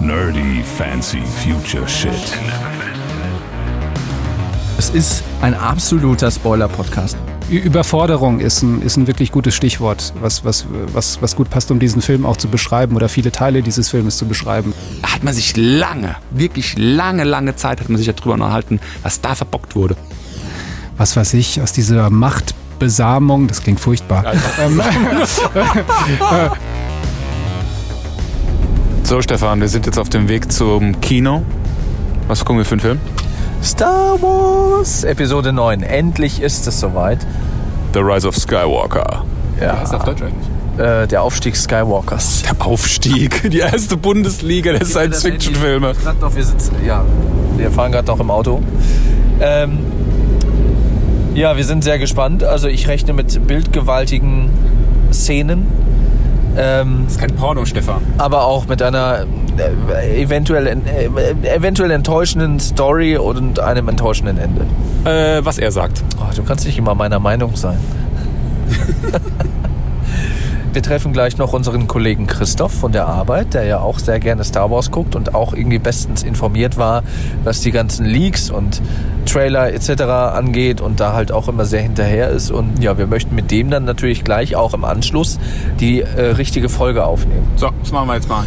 Nerdy fancy future shit. Es ist ein absoluter Spoiler-Podcast. Überforderung ist ein, ist ein wirklich gutes Stichwort, was, was, was, was gut passt, um diesen Film auch zu beschreiben oder viele Teile dieses Filmes zu beschreiben. hat man sich lange, wirklich lange, lange Zeit hat man sich darüber unterhalten, was da verbockt wurde. Was weiß ich, aus dieser Machtbesamung, das klingt furchtbar. Ähm, So, Stefan, wir sind jetzt auf dem Weg zum Kino. Was gucken wir für einen Film? Star Wars Episode 9. Endlich ist es soweit. The Rise of Skywalker. Ja, auf Deutsch eigentlich? äh, der Aufstieg Skywalkers. Der Aufstieg, die erste Bundesliga der Science-Fiction-Filme. Gerade noch, wir ja, wir fahren gerade noch im Auto. Ähm, ja, wir sind sehr gespannt. Also ich rechne mit bildgewaltigen Szenen, ähm, Das ist kein Porno, Stefan. aber auch mit einer äh, eventuell, äh, eventuell enttäuschenden Story und einem enttäuschenden Ende. Äh, was er sagt. Oh, du kannst nicht immer meiner Meinung sein. Wir treffen gleich noch unseren Kollegen Christoph von der Arbeit, der ja auch sehr gerne Star Wars guckt und auch irgendwie bestens informiert war, was die ganzen Leaks und Trailer etc. angeht und da halt auch immer sehr hinterher ist. Und ja, wir möchten mit dem dann natürlich gleich auch im Anschluss die äh, richtige Folge aufnehmen. So, das machen wir jetzt mal.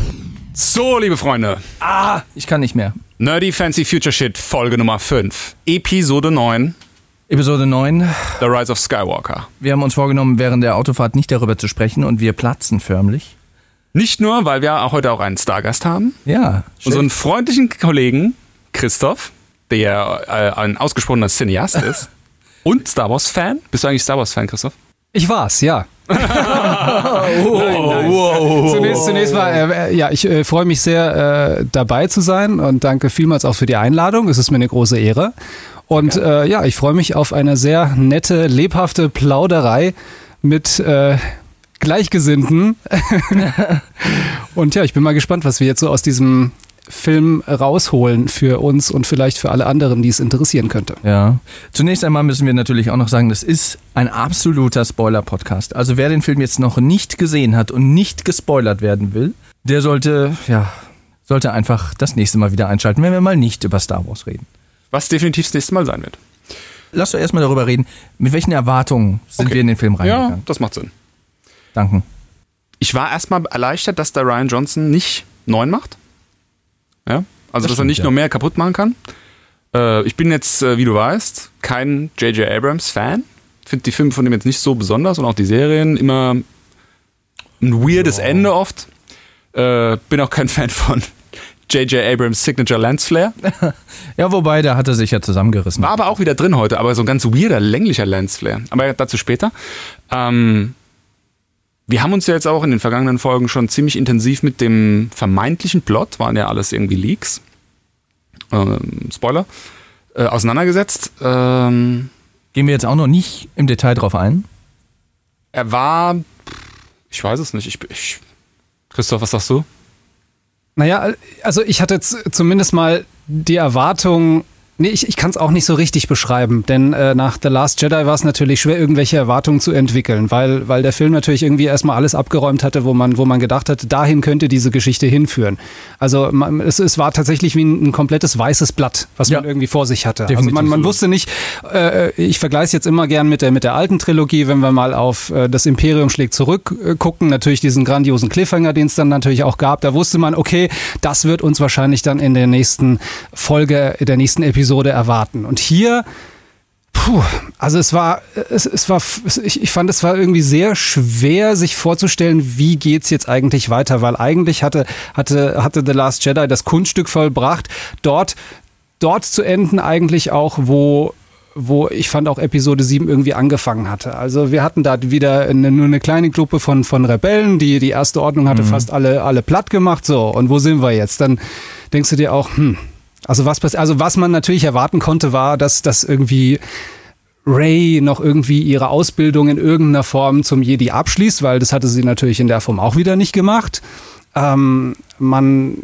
So, liebe Freunde. Ah, ich kann nicht mehr. Nerdy Fancy Future Shit, Folge Nummer 5. Episode 9, Episode 9. The Rise of Skywalker. Wir haben uns vorgenommen, während der Autofahrt nicht darüber zu sprechen und wir platzen förmlich. Nicht nur, weil wir heute auch einen Stargast haben. Ja, Unseren freundlichen Kollegen Christoph, der äh, ein ausgesprochener Cineast ist. Und Star Wars-Fan. Bist du eigentlich Star Wars-Fan, Christoph? ich war's, ja. wow. Zunächst, zunächst mal, äh, ja, ich äh, freue mich sehr, äh, dabei zu sein und danke vielmals auch für die Einladung. Es ist mir eine große Ehre. Und äh, ja, ich freue mich auf eine sehr nette, lebhafte Plauderei mit äh, Gleichgesinnten. und ja, ich bin mal gespannt, was wir jetzt so aus diesem Film rausholen für uns und vielleicht für alle anderen, die es interessieren könnte. Ja. Zunächst einmal müssen wir natürlich auch noch sagen, das ist ein absoluter Spoiler-Podcast. Also wer den Film jetzt noch nicht gesehen hat und nicht gespoilert werden will, der sollte, ja, sollte einfach das nächste Mal wieder einschalten, wenn wir mal nicht über Star Wars reden. Was definitiv das nächste Mal sein wird. Lass doch erstmal darüber reden, mit welchen Erwartungen sind Okay. wir in den Film Ja, reingegangen. das macht Sinn. Danke. Ich war erstmal erleichtert, dass der Ryan Johnson nicht neun macht. Ja, also dass er stimmt, nicht ja. noch mehr kaputt machen kann. Äh, ich bin jetzt, äh, wie du weißt, kein J.J. Abrams-Fan. Finde die Filme von dem jetzt nicht so besonders und auch die Serien immer ein weirdes Ende oft. Äh, bin auch kein Fan von J.J. Abrams Signature Lens Flare. Ja, wobei, da hat er sich ja zusammengerissen. War aber auch wieder drin heute, aber so ein ganz weirder, länglicher Lensflare. Aber dazu später. Ähm, wir haben uns ja jetzt auch in den vergangenen Folgen schon ziemlich intensiv mit dem vermeintlichen Plot, waren ja alles irgendwie Leaks, ähm, Spoiler, äh, auseinandergesetzt. Ähm, Gehen wir jetzt auch noch nicht im Detail drauf ein? er war, ich weiß es nicht, ich, ich Christoph, was sagst du? Naja, also ich hatte zumindest mal die Erwartung, nee, ich, ich kann es auch nicht so richtig beschreiben, denn äh, nach The Last Jedi war es natürlich schwer, irgendwelche Erwartungen zu entwickeln, weil, weil der Film natürlich irgendwie erstmal alles abgeräumt hatte, wo man, wo man gedacht hat, dahin könnte diese Geschichte hinführen. Also man, es, es war tatsächlich wie ein, ein komplettes weißes Blatt, was man Ja. irgendwie vor sich hatte. Definitiv. Also man, man wusste nicht, äh, ich vergleiche es jetzt immer gern mit der, mit der alten Trilogie, wenn wir mal auf äh, das Imperium schlägt zurück äh, gucken, natürlich diesen grandiosen Cliffhanger, den es dann natürlich auch gab, da wusste man, okay, das wird uns wahrscheinlich dann in der nächsten Folge, in der nächsten Episode erwarten. Und hier, puh, also es war, es, es war, ich, ich fand, es war irgendwie sehr schwer, sich vorzustellen, wie geht's jetzt eigentlich weiter, weil eigentlich hatte, hatte, hatte The Last Jedi das Kunststück vollbracht, dort, dort zu enden eigentlich auch, wo wo ich fand auch Episode 7 irgendwie angefangen hatte. Also wir hatten da wieder eine, nur eine kleine Gruppe von, von Rebellen, die die erste Ordnung hatte fast alle, alle platt gemacht. So, und wo sind wir jetzt? Dann denkst du dir auch, hm, also was also was man natürlich erwarten konnte, war, dass das irgendwie Ray noch irgendwie ihre Ausbildung in irgendeiner Form zum Jedi abschließt, weil das hatte sie natürlich in der Form auch wieder nicht gemacht. Ähm, man,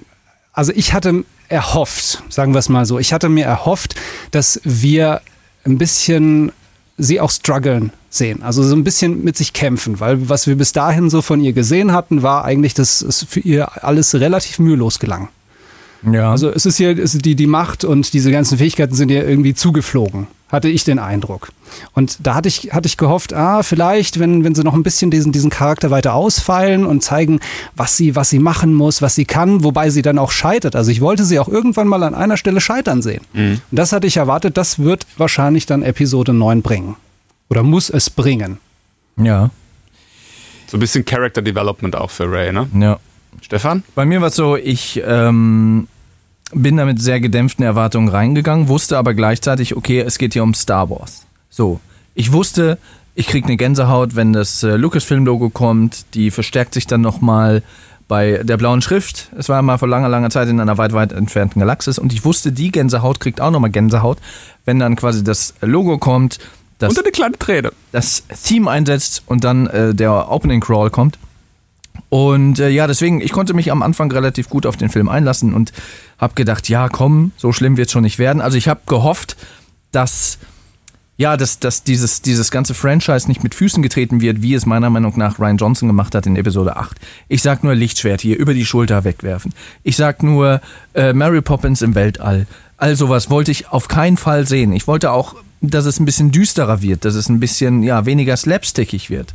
also ich hatte erhofft, sagen wir es mal so, ich hatte mir erhofft, dass wir ein bisschen sie auch strugglen sehen, also so ein bisschen mit sich kämpfen, weil was wir bis dahin so von ihr gesehen hatten, war eigentlich, dass es für ihr alles relativ mühelos gelang. Ja. Also es ist hier, es ist die, die Macht und diese ganzen Fähigkeiten sind ja irgendwie zugeflogen, hatte ich den Eindruck. Und da hatte ich, hatte ich gehofft, ah, vielleicht, wenn, wenn sie noch ein bisschen diesen, diesen Charakter weiter ausfeilen und zeigen, was sie, was sie machen muss, was sie kann, wobei sie dann auch scheitert. Also ich wollte sie auch irgendwann mal an einer Stelle scheitern sehen. Und das hatte ich erwartet, das wird wahrscheinlich dann Episode 9 bringen. Oder muss es bringen. ja, So ein bisschen Character Development auch für Ray, ne? ja. Stefan? Bei mir war es so, ich ähm, bin da mit sehr gedämpften Erwartungen reingegangen, wusste aber gleichzeitig, okay, es geht hier um Star Wars. So, ich wusste, ich krieg eine Gänsehaut, wenn das äh, Lucasfilm-Logo kommt, die verstärkt sich dann nochmal bei der blauen Schrift. Es war mal vor langer, langer Zeit in einer weit, weit entfernten Galaxis und ich wusste, die Gänsehaut kriegt auch nochmal Gänsehaut, wenn dann quasi das Logo kommt, das, Und eine kleine Träne. das Theme einsetzt und dann äh, der Opening Crawl kommt. Und äh, ja, deswegen, ich konnte mich am Anfang relativ gut auf den Film einlassen und habe gedacht, ja, komm, so schlimm wird schon nicht werden. Also ich habe gehofft, dass ja, dass, dass dieses, dieses ganze Franchise nicht mit Füßen getreten wird, wie es meiner Meinung nach Ryan Johnson gemacht hat in Episode 8. Ich sag nur Lichtschwert hier über die Schulter wegwerfen. Ich sag nur äh, Mary Poppins im Weltall. All sowas wollte ich auf keinen Fall sehen. Ich wollte auch, dass es ein bisschen düsterer wird, dass es ein bisschen ja, weniger slapstickig wird.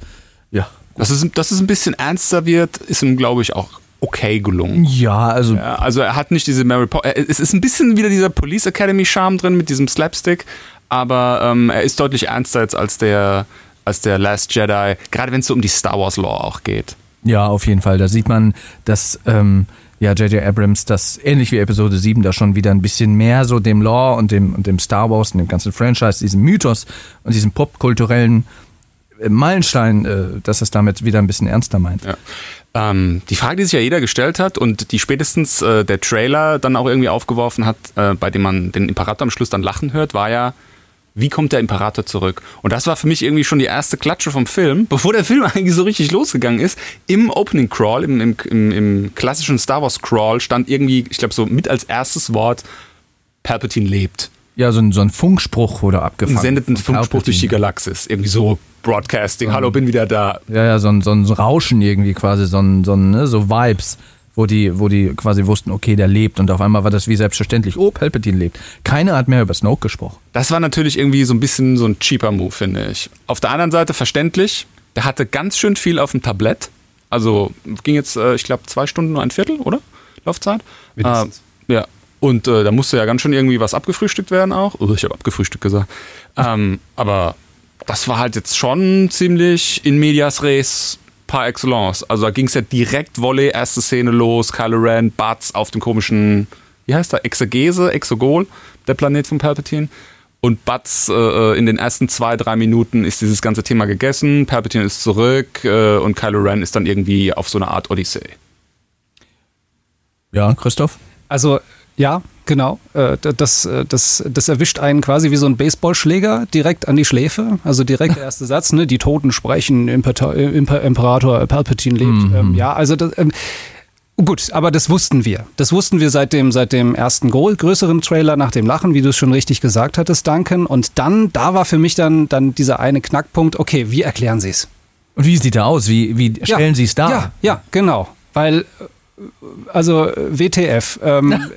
Ja. Dass es, dass es ein bisschen ernster wird, ist ihm, glaube ich, auch okay gelungen. Ja, also Ja, also er hat nicht diese Mary Poppins. Es ist ein bisschen wieder dieser Police Academy Charme drin mit diesem Slapstick, aber ähm, er ist deutlich ernster jetzt als der, als der Last Jedi, gerade wenn es so um die Star Wars Lore auch geht. Ja, auf jeden Fall. Da sieht man, dass ähm, ja, J.J. Abrams das ähnlich wie Episode 7 da schon wieder ein bisschen mehr so dem Lore und dem, und dem Star Wars und dem ganzen Franchise, diesem Mythos und diesem popkulturellen Meilenstein, äh, dass es damit wieder ein bisschen ernster meint. Ja. Ähm, die Frage, die sich ja jeder gestellt hat und die spätestens äh, der Trailer dann auch irgendwie aufgeworfen hat, äh, bei dem man den Imperator am Schluss dann lachen hört, war ja, wie kommt der Imperator zurück? Und das war für mich irgendwie schon die erste Klatsche vom Film, bevor der Film eigentlich so richtig losgegangen ist. Im Opening Crawl, im, im, im, im klassischen Star Wars Crawl stand irgendwie, ich glaube so mit als erstes Wort, Palpatine lebt. Ja, so ein, so ein Funkspruch wurde abgefangen. Ein sendeten von Funkspruch durch die Palpatine. Galaxis. Irgendwie so Broadcasting, hallo, bin wieder da. Ja, ja, so ein, so ein Rauschen irgendwie quasi, so ein, so, ein, ne, so Vibes, wo die, wo die quasi wussten, okay, der lebt und auf einmal war das wie selbstverständlich, oh, Palpatine lebt. Keiner hat mehr über Snoke gesprochen. Das war natürlich irgendwie so ein bisschen so ein cheaper Move, finde ich. Auf der anderen Seite verständlich, der hatte ganz schön viel auf dem Tablett. Also ging jetzt, äh, ich glaube, zwei Stunden nur ein Viertel, oder? Laufzeit? Mindestens. Äh, ja. Und äh, da musste ja ganz schön irgendwie was abgefrühstückt werden auch. Oh, ich habe abgefrühstückt gesagt. ähm, aber das war halt jetzt schon ziemlich in medias res par excellence. Also da ging es ja direkt Volley, erste Szene los, Kylo Ren, Butts auf dem komischen, wie heißt der, Exegese, Exogol, der Planet von Palpatine. Und Butts äh, in den ersten zwei, drei Minuten ist dieses ganze Thema gegessen, Palpatine ist zurück äh, und Kylo Ren ist dann irgendwie auf so eine Art Odyssee. Ja, Christoph? Also ja, genau. Äh, Das, äh, das, das erwischt einen quasi wie so ein Baseballschläger direkt an die Schläfe. Also direkt der erste Satz, ne? Die Toten sprechen, Imperta äh, Imper Imperator Palpatine lebt. Ähm, ja, also das, ähm, gut, aber das wussten wir. Das wussten wir seit dem, seit dem ersten größeren Trailer nach dem Lachen, wie du es schon richtig gesagt hattest, Duncan. Und dann, da war für mich dann, dann dieser eine Knackpunkt, okay, wie erklären sie es? Und wie sieht er aus? Wie, wie stellen Sie es dar? Ja, ja, genau. Weil, also äh, WTF. Ähm,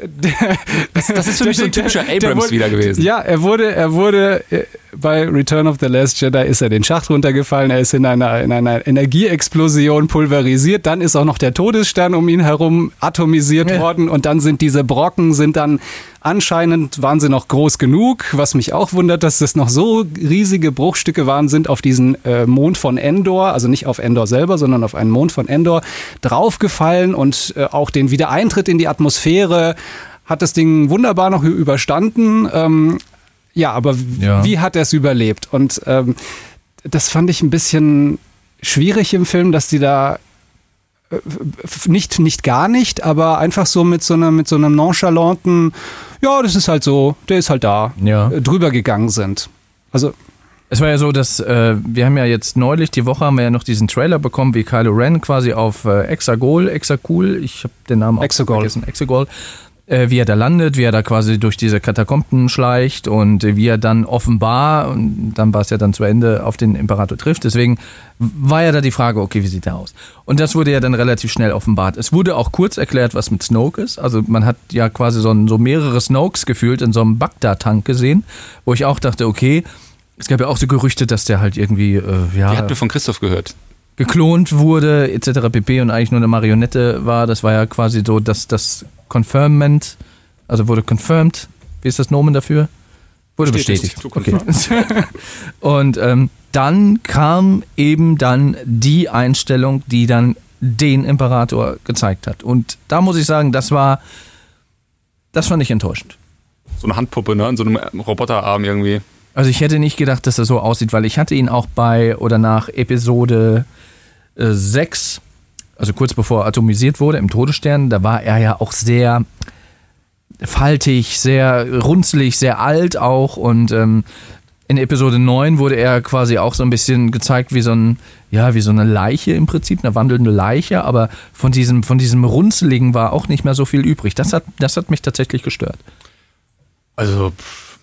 Das, das ist für mich so ein typischer Abrams wurde- wieder gewesen. Ja, er wurde, er wurde äh, bei Return of the Last Jedi ist er den Schacht runtergefallen, er ist in einer, in einer Energieexplosion pulverisiert, dann ist auch noch der Todesstern um ihn herum atomisiert Ja. worden und dann sind diese Brocken sind dann anscheinend waren sie noch groß genug, was mich auch wundert, dass das noch so riesige Bruchstücke waren, sind auf diesen äh, Mond von Endor, also nicht auf Endor selber, sondern auf einen Mond von Endor draufgefallen und äh, auch den Wiedereintritt in die Atmosphäre hat das Ding wunderbar noch überstanden. Ähm, ja, aber Ja. wie hat er es überlebt? Und ähm, das fand ich ein bisschen schwierig im Film, dass die da nicht, nicht gar nicht, aber einfach so mit so, einer, mit so einem nonchalanten, ja, das ist halt so, der ist halt da, Ja. äh, drüber gegangen sind. Also, Es war ja so, dass äh, wir haben ja jetzt neulich, die Woche haben wir ja noch diesen Trailer bekommen, wie Kylo Ren quasi auf äh, Exagol, Exakul, ich habe den Namen auch Exegol. vergessen, Exegol, äh, wie er da landet, wie er da quasi durch diese Katakomben schleicht und äh, wie er dann offenbar, und dann war es ja dann zu Ende, auf den Imperator trifft. Deswegen war ja da die Frage, okay, wie sieht er aus? Und das wurde ja dann relativ schnell offenbart. Es wurde auch kurz erklärt, was mit Snoke ist. Also man hat ja quasi so, ein, so mehrere Snokes gefühlt in so einem Bagdad-Tank gesehen, wo ich auch dachte, okay, es gab ja auch so Gerüchte, dass der halt irgendwie, äh, ja. Die hatten wir von Christoph gehört. Geklont wurde, etc. pp. und eigentlich nur eine Marionette war. Das war ja quasi so, dass das Confirmment, also wurde confirmed. Wie ist das Nomen dafür? Wurde bestätigt. bestätigt. Okay. und ähm, dann kam eben dann die Einstellung, die dann den Imperator gezeigt hat. Und da muss ich sagen, das war, das fand ich enttäuschend. So eine Handpuppe, ne? In so einem Roboterarm irgendwie. Also ich hätte nicht gedacht, dass er so aussieht, weil ich hatte ihn auch bei oder nach Episode äh, 6, also kurz bevor er atomisiert wurde im Todesstern, da war er ja auch sehr faltig, sehr runzlig, sehr alt auch und ähm, in Episode 9 wurde er quasi auch so ein bisschen gezeigt wie so ein, ja, wie so eine Leiche im Prinzip, eine wandelnde Leiche, aber von diesem, von diesem Runzeligen war auch nicht mehr so viel übrig. Das hat, das hat mich tatsächlich gestört. Also, ja.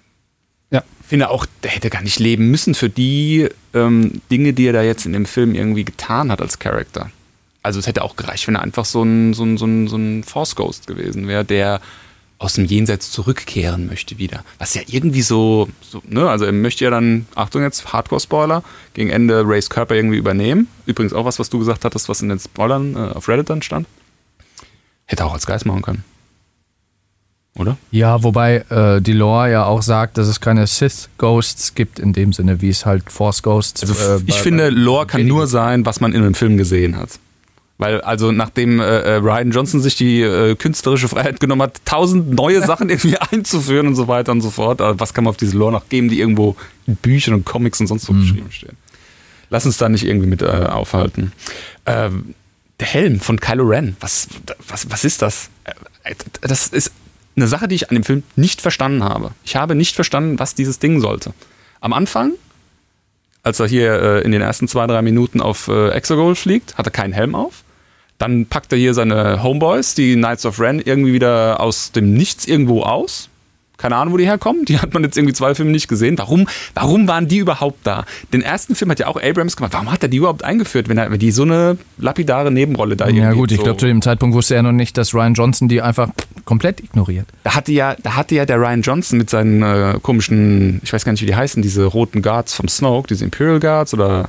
Finde auch, der hätte gar nicht leben müssen für die ähm, Dinge, die er da jetzt in dem Film irgendwie getan hat als Charakter. Also es hätte auch gereicht, wenn er einfach so ein, so ein, so ein, so ein Force Ghost gewesen wäre, der aus dem Jenseits zurückkehren möchte wieder. Was ja irgendwie so, so ne, also er möchte ja dann, Achtung jetzt, Hardcore-Spoiler, gegen Ende Rays Körper irgendwie übernehmen. Übrigens auch was, was du gesagt hattest, was in den Spoilern äh, auf Reddit dann stand. Hätte auch als Geist machen können. Oder? Ja, wobei äh, die Lore ja auch sagt, dass es keine Sith-Ghosts gibt in dem Sinne, wie es halt Force-Ghosts. Also äh, ich finde, Lore kann nur sein, was man in einem Film gesehen hat. Weil also nachdem äh, äh, Ryan Johnson sich die äh, künstlerische Freiheit genommen hat, tausend neue Sachen irgendwie einzuführen und so weiter und so fort, also was kann man auf diese Lore noch geben, die irgendwo in Büchern und Comics und sonst wo mhm. geschrieben stehen? Lass uns da nicht irgendwie mit äh, aufhalten. Ähm, der Helm von Kylo Ren, was, was, was ist das? Äh, das ist eine Sache, die ich an dem Film nicht verstanden habe. Ich habe nicht verstanden, was dieses Ding sollte. Am Anfang als er hier äh, in den ersten zwei, drei Minuten auf äh, Exegol fliegt, hat er keinen Helm auf. Dann packt er hier seine Homeboys, die Knights of Ren, irgendwie wieder aus dem Nichts irgendwo aus. Keine Ahnung, wo die herkommen. Die hat man jetzt irgendwie zwei Filme nicht gesehen. Warum, warum waren die überhaupt da? Den ersten Film hat ja auch Abrams gemacht. Warum hat er die überhaupt eingeführt, wenn, er, wenn die so eine lapidare Nebenrolle da irgendwie Ja gut, ich so glaube, zu dem Zeitpunkt wusste er noch nicht, dass Ryan Johnson die einfach komplett ignoriert. Da hatte ja, da hatte ja der Ryan Johnson mit seinen äh, komischen, ich weiß gar nicht, wie die heißen, diese roten Guards vom Snoke, diese Imperial Guards oder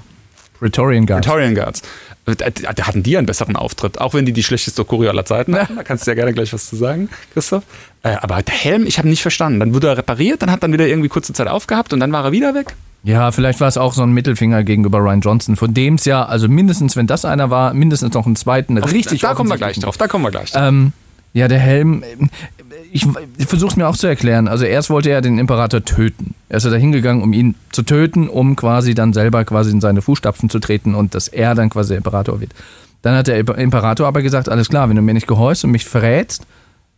Praetorian Guards. Praetorian Guards. Da, hatten die einen besseren Auftritt, auch wenn die die schlechteste Choreo aller Zeiten hatten. Da kannst du ja gerne gleich was zu sagen, Christoph. Äh, aber der Helm, ich habe nicht verstanden. Dann wurde er repariert, dann hat dann wieder irgendwie kurze Zeit aufgehabt und dann war er wieder weg. Ja, vielleicht war es auch so ein Mittelfinger gegenüber Ryan Johnson, von dem es ja, also mindestens, wenn das einer war, mindestens noch einen zweiten richtig Da kommen wir gleich drauf, da kommen wir gleich drauf. Ähm, ja, der Helm, ich, ich versuche es mir auch zu erklären. Also erst wollte er den Imperator töten. Er ist da hingegangen, um ihn zu töten, um quasi dann selber quasi in seine Fußstapfen zu treten und dass er dann quasi der Imperator wird. Dann hat der Imperator aber gesagt, alles klar, wenn du mir nicht gehorchst und mich verrätst,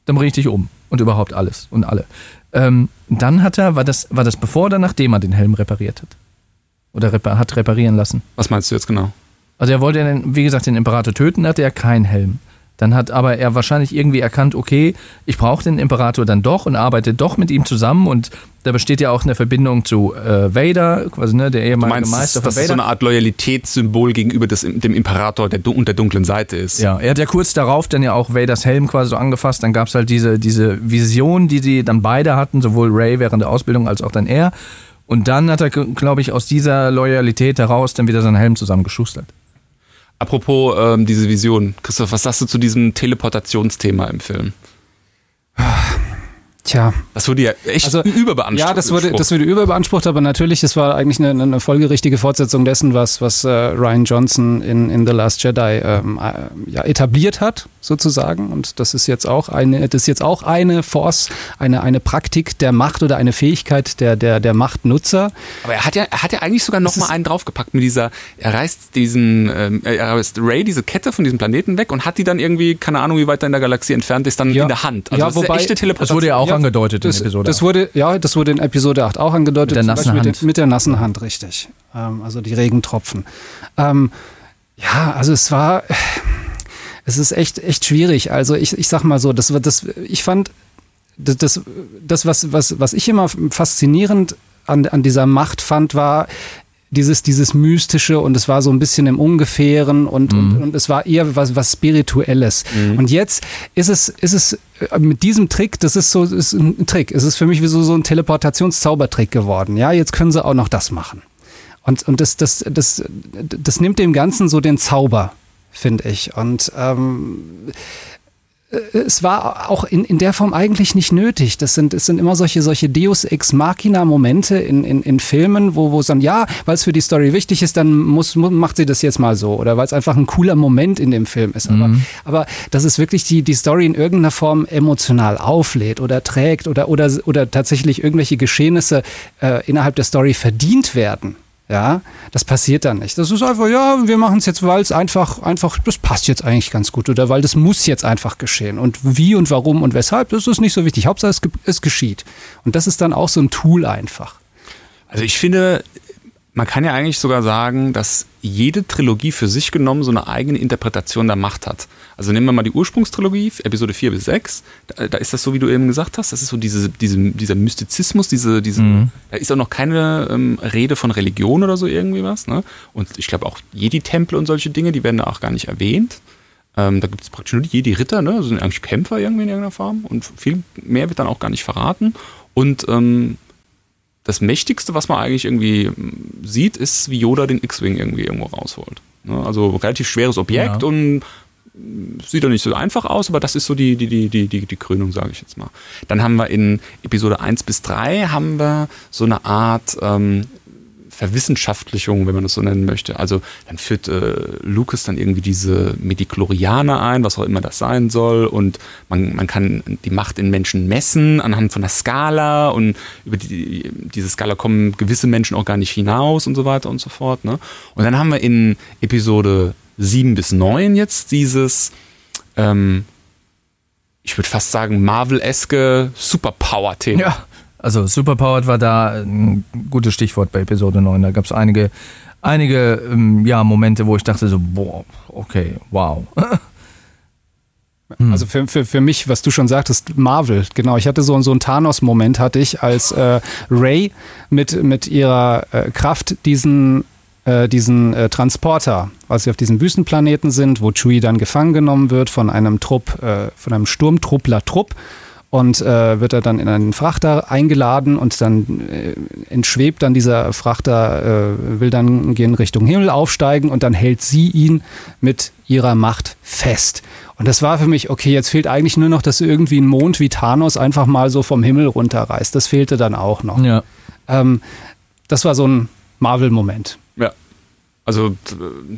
dann bringe ich dich um. Und überhaupt alles und alle. Ähm, dann hat er, war das, war das bevor oder nachdem er den Helm repariert hat? Oder repar hat reparieren lassen? Was meinst du jetzt genau? Also er wollte, wie gesagt, den Imperator töten, hatte er keinen Helm. Dann hat aber er wahrscheinlich irgendwie erkannt, okay, ich brauche den Imperator dann doch und arbeite doch mit ihm zusammen und da besteht ja auch eine Verbindung zu äh, Vader, quasi ne, der ehemalige meinst, Meister von Vader. Das ist so eine Art Loyalitätssymbol gegenüber des, dem Imperator, der und der dunklen Seite ist. Ja, er hat ja kurz darauf dann ja auch Vaders Helm quasi so angefasst. Dann gab es halt diese, diese Vision, die sie dann beide hatten, sowohl Ray während der Ausbildung als auch dann er. Und dann hat er, glaube ich, aus dieser Loyalität heraus dann wieder seinen Helm zusammengeschustert. Apropos ähm, diese Vision, Christoph, was sagst du zu diesem Teleportationsthema im Film? Tja. Das wurde ja echt also, überbeansprucht. Ja, das wurde, das wurde überbeansprucht, aber natürlich, es war eigentlich eine, eine folgerichtige Fortsetzung dessen, was, was äh, Ryan Johnson in, in The Last Jedi ähm, äh, ja, etabliert hat, sozusagen. Und das ist jetzt auch eine, das ist jetzt auch eine Force, eine, eine Praktik der Macht oder eine Fähigkeit der, der, der Machtnutzer. Aber er hat ja, er hat ja eigentlich sogar noch mal einen draufgepackt mit dieser, er reißt diesen, ähm, er reißt Ray diese Kette von diesem Planeten weg und hat die dann irgendwie, keine Ahnung, wie weit er in der Galaxie entfernt ist, dann ja. in der Hand. Also ja, das wobei, ist eine echte Teleportation. Das wurde ja auch ja, angedeutet das, in Episode das wurde, Ja, das wurde in Episode 8 auch angedeutet. Mit der nassen Hand. Mit, mit, der nassen Hand, richtig. Ähm, also die Regentropfen. Ähm, ja, also es war, es ist echt, echt schwierig. Also ich, ich sag mal so, das, das, ich fand das, das, das was, was, was ich immer faszinierend an, an dieser Macht fand, war, dieses, dieses Mystische und es war so ein bisschen im Ungefähren und, mhm. und, und, es war eher was, was Spirituelles. Mhm. Und jetzt ist es, ist es äh, mit diesem Trick, das ist so ist ein Trick. Es ist für mich wie so, so ein Teleportationszaubertrick geworden. Ja, jetzt können sie auch noch das machen. Und, und das, das, das, das nimmt dem Ganzen so den Zauber, finde ich. Und ähm, äh, es war auch in, in der Form eigentlich nicht nötig. Das sind, es sind immer solche, solche Deus Ex Machina Momente in, in, in Filmen, wo, wo es dann, ja, weil es für die Story wichtig ist, dann muss, macht sie das jetzt mal so. Oder weil es einfach ein cooler Moment in dem Film ist. Aber, mhm. aber dass es wirklich die, die Story in irgendeiner Form emotional auflädt oder trägt oder, oder, oder tatsächlich irgendwelche Geschehnisse äh, innerhalb der Story verdient werden. Ja, das passiert dann nicht. Das ist einfach, ja, wir machen es jetzt, weil es einfach, einfach, das passt jetzt eigentlich ganz gut oder weil das muss jetzt einfach geschehen. Und wie und warum und weshalb, das ist nicht so wichtig. Hauptsache es, es geschieht. Und das ist dann auch so ein Tool einfach. Also ich finde, man kann ja eigentlich sogar sagen, dass jede Trilogie für sich genommen so eine eigene Interpretation der Macht hat. Also nehmen wir mal die Ursprungstrilogie, Episode 4 bis 6. Da, da ist das so, wie du eben gesagt hast, das ist so diese, diese, dieser Mystizismus, diese, diese, mhm. da ist auch noch keine ähm, Rede von Religion oder so irgendwie was. Ne? Und ich glaube auch Jedi-Tempel und solche Dinge, die werden da auch gar nicht erwähnt. Ähm, da gibt es praktisch nur die Jedi-Ritter, ne? Also sind eigentlich Kämpfer irgendwie in irgendeiner Form. Und viel mehr wird dann auch gar nicht verraten. Und ähm, das Mächtigste, was man eigentlich irgendwie sieht, ist, wie Yoda den X-Wing irgendwie irgendwo rausholt. Ne? Also relativ schweres Objekt ja. und sieht doch nicht so einfach aus, aber das ist so die, die, die, die, die, die Krönung, sage ich jetzt mal. Dann haben wir in Episode 1 bis 3 haben wir so eine Art ähm, Verwissenschaftlichung, wenn man das so nennen möchte. Also dann führt äh, Lucas dann irgendwie diese Mediklorianer ein, was auch immer das sein soll. Und man, man kann die Macht in Menschen messen anhand von der Skala. Und über die, diese Skala kommen gewisse Menschen auch gar nicht hinaus und so weiter und so fort. Ne? Und dann haben wir in Episode 7 bis 9 jetzt dieses, ähm, ich würde fast sagen, Marvel-eske Superpower-Thema. Ja. Also Superpowered war da ein gutes Stichwort bei Episode 9. Da gab es einige, einige ähm, ja, Momente, wo ich dachte so, boah, okay, wow. Also für, für, für mich, was du schon sagtest, Marvel, genau. Ich hatte so, so einen Thanos-Moment, hatte ich, als äh, Ray mit, mit ihrer äh, Kraft diesen, äh, diesen äh, Transporter, als sie auf diesem Wüstenplaneten sind, wo Chewie dann gefangen genommen wird von einem Trupp, äh, von einem Sturmtruppler-Trupp und äh, wird er dann in einen Frachter eingeladen und dann äh, entschwebt dann dieser Frachter, äh, will dann gehen Richtung Himmel aufsteigen und dann hält sie ihn mit ihrer Macht fest. Und das war für mich, okay, jetzt fehlt eigentlich nur noch, dass irgendwie ein Mond wie Thanos einfach mal so vom Himmel runterreißt. Das fehlte dann auch noch. Ja. Ähm, das war so ein Marvel-Moment. Also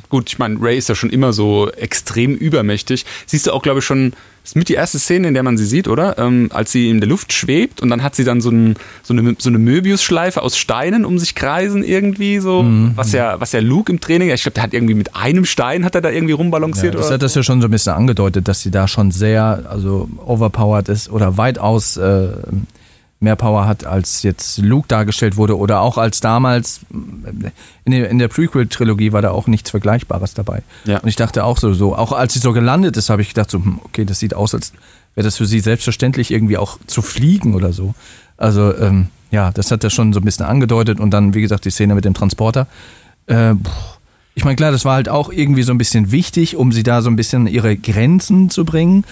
gut, ich meine, Ray ist ja schon immer so extrem übermächtig. Siehst du auch, glaube ich, schon, ist mit die erste Szene, in der man sie sieht, oder? Ähm, als sie in der Luft schwebt und dann hat sie dann so, ein, so eine, so eine Möbius-Schleife aus Steinen um sich kreisen irgendwie so, mhm. was ja, was ja Luke im Training, ich glaube, der hat irgendwie mit einem Stein hat er da irgendwie rumbalanciert. Ja, das oder? hat das ja schon so ein bisschen angedeutet, dass sie da schon sehr, also overpowered ist oder weitaus äh, mehr Power hat, als jetzt Luke dargestellt wurde oder auch als damals in der, in der Prequel-Trilogie war da auch nichts Vergleichbares dabei. Ja. Und ich dachte auch so, so, auch als sie so gelandet ist, habe ich gedacht so, hm, okay, das sieht aus, als wäre das für sie selbstverständlich irgendwie auch zu fliegen oder so. Also ähm, ja, das hat er schon so ein bisschen angedeutet und dann, wie gesagt, die Szene mit dem Transporter. Äh, ich meine, klar, das war halt auch irgendwie so ein bisschen wichtig, um sie da so ein bisschen ihre Grenzen zu bringen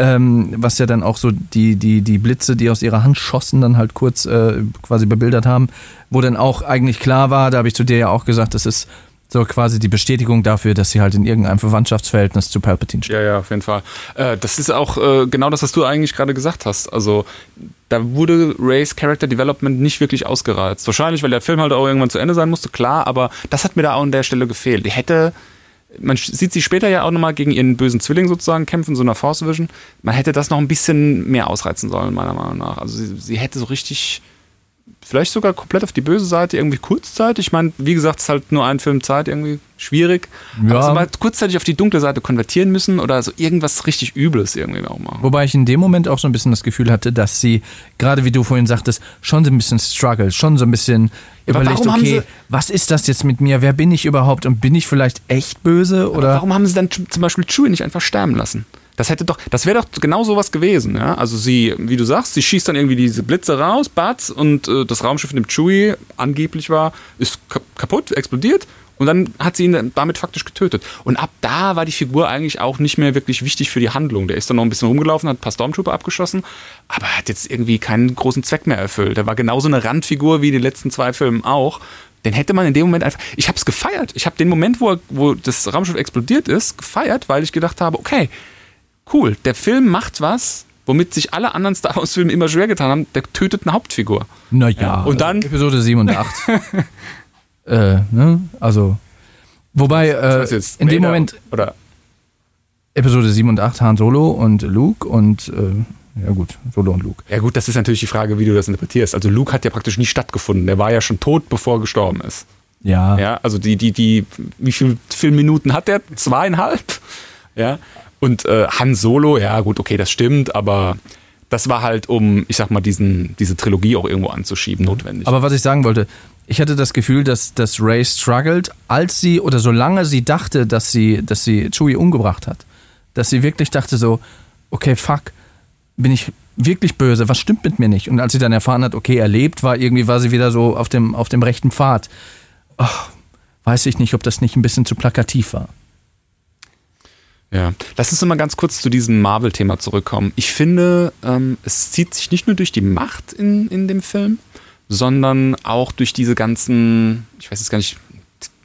ähm, was ja dann auch so die, die, die Blitze, die aus ihrer Hand schossen, dann halt kurz äh, quasi bebildert haben, wo dann auch eigentlich klar war, da habe ich zu dir ja auch gesagt, das ist so quasi die Bestätigung dafür, dass sie halt in irgendeinem Verwandtschaftsverhältnis zu Palpatine steht. Ja, ja, auf jeden Fall. Äh, das ist auch äh, genau das, was du eigentlich gerade gesagt hast. Also da wurde Rays Character Development nicht wirklich ausgereizt. Wahrscheinlich, weil der Film halt auch irgendwann zu Ende sein musste, klar, aber das hat mir da auch an der Stelle gefehlt. Die hätte man sieht sie später ja auch nochmal gegen ihren bösen Zwilling sozusagen kämpfen, so einer Force Vision. Man hätte das noch ein bisschen mehr ausreizen sollen, meiner Meinung nach. Also sie, sie hätte so richtig vielleicht sogar komplett auf die böse Seite, irgendwie kurzzeitig. Ich meine, wie gesagt, es ist halt nur ein Film Zeit, irgendwie schwierig. Ja. Aber so mal kurzzeitig auf die dunkle Seite konvertieren müssen oder so irgendwas richtig Übles irgendwie auch machen. Wobei ich in dem Moment auch so ein bisschen das Gefühl hatte, dass sie, gerade wie du vorhin sagtest, schon so ein bisschen struggle, schon so ein bisschen ja, überlegt, okay, was ist das jetzt mit mir? Wer bin ich überhaupt? Und bin ich vielleicht echt böse? Oder? warum haben sie dann zum Beispiel Chewie nicht einfach sterben lassen? Das hätte doch, das wäre doch genau sowas gewesen, ja. Also sie, wie du sagst, sie schießt dann irgendwie diese Blitze raus, Batz, und äh, das Raumschiff, in dem Chewie angeblich war, ist kaputt, explodiert. Und dann hat sie ihn damit faktisch getötet. Und ab da war die Figur eigentlich auch nicht mehr wirklich wichtig für die Handlung. Der ist dann noch ein bisschen rumgelaufen, hat ein paar Stormtrooper abgeschossen, aber hat jetzt irgendwie keinen großen Zweck mehr erfüllt. Der war genauso eine Randfigur wie in den letzten zwei Filmen auch. Den hätte man in dem Moment einfach. Ich habe es gefeiert. Ich habe den Moment, wo, wo das Raumschiff explodiert ist, gefeiert, weil ich gedacht habe, okay, cool, der Film macht was, womit sich alle anderen Star Wars-Filme immer schwer getan haben, der tötet eine Hauptfigur. Naja. Ja, und dann. Episode 7 und 8. äh, ne? Also. Wobei, äh, in dem Moment. Oder? Episode 7 und 8, Han Solo und Luke und. Äh, ja gut, Solo und Luke. Ja gut, das ist natürlich die Frage, wie du das interpretierst. Also Luke hat ja praktisch nie stattgefunden. Der war ja schon tot, bevor er gestorben ist. Ja. Ja, also die, die, die, wie viele Filmminuten hat der? Zweieinhalb? Ja. Und äh, Han Solo, ja gut, okay, das stimmt, aber das war halt, um, ich sag mal, diesen, diese Trilogie auch irgendwo anzuschieben, notwendig. Aber was ich sagen wollte, ich hatte das Gefühl, dass, dass Ray struggled, als sie oder solange sie dachte, dass sie, dass sie Chewie umgebracht hat. Dass sie wirklich dachte so, okay, fuck, bin ich wirklich böse, was stimmt mit mir nicht? Und als sie dann erfahren hat, okay, er lebt, war irgendwie, war sie wieder so auf dem, auf dem rechten Pfad. Oh, weiß ich nicht, ob das nicht ein bisschen zu plakativ war. Ja, lass uns noch mal ganz kurz zu diesem Marvel-Thema zurückkommen. Ich finde, ähm, es zieht sich nicht nur durch die Macht in, in dem Film, sondern auch durch diese ganzen, ich weiß jetzt gar nicht,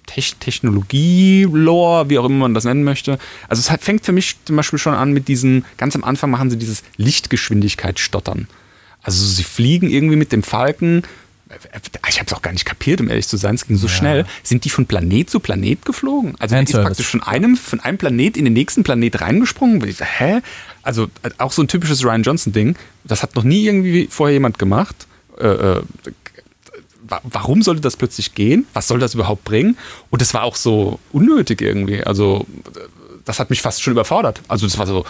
Technologie-Lore, wie auch immer man das nennen möchte. Also es fängt für mich zum Beispiel schon an mit diesem, ganz am Anfang machen sie dieses Lichtgeschwindigkeit-Stottern. Also sie fliegen irgendwie mit dem Falken ich habe es auch gar nicht kapiert, um ehrlich zu sein, es ging so ja. schnell. Sind die von Planet zu Planet geflogen? Also ist praktisch von einem, von einem Planet in den nächsten Planet reingesprungen? Hä? Also auch so ein typisches Ryan Johnson-Ding. Das hat noch nie irgendwie vorher jemand gemacht. Äh, äh, warum sollte das plötzlich gehen? Was soll das überhaupt bringen? Und es war auch so unnötig irgendwie. Also das hat mich fast schon überfordert. Also das war so,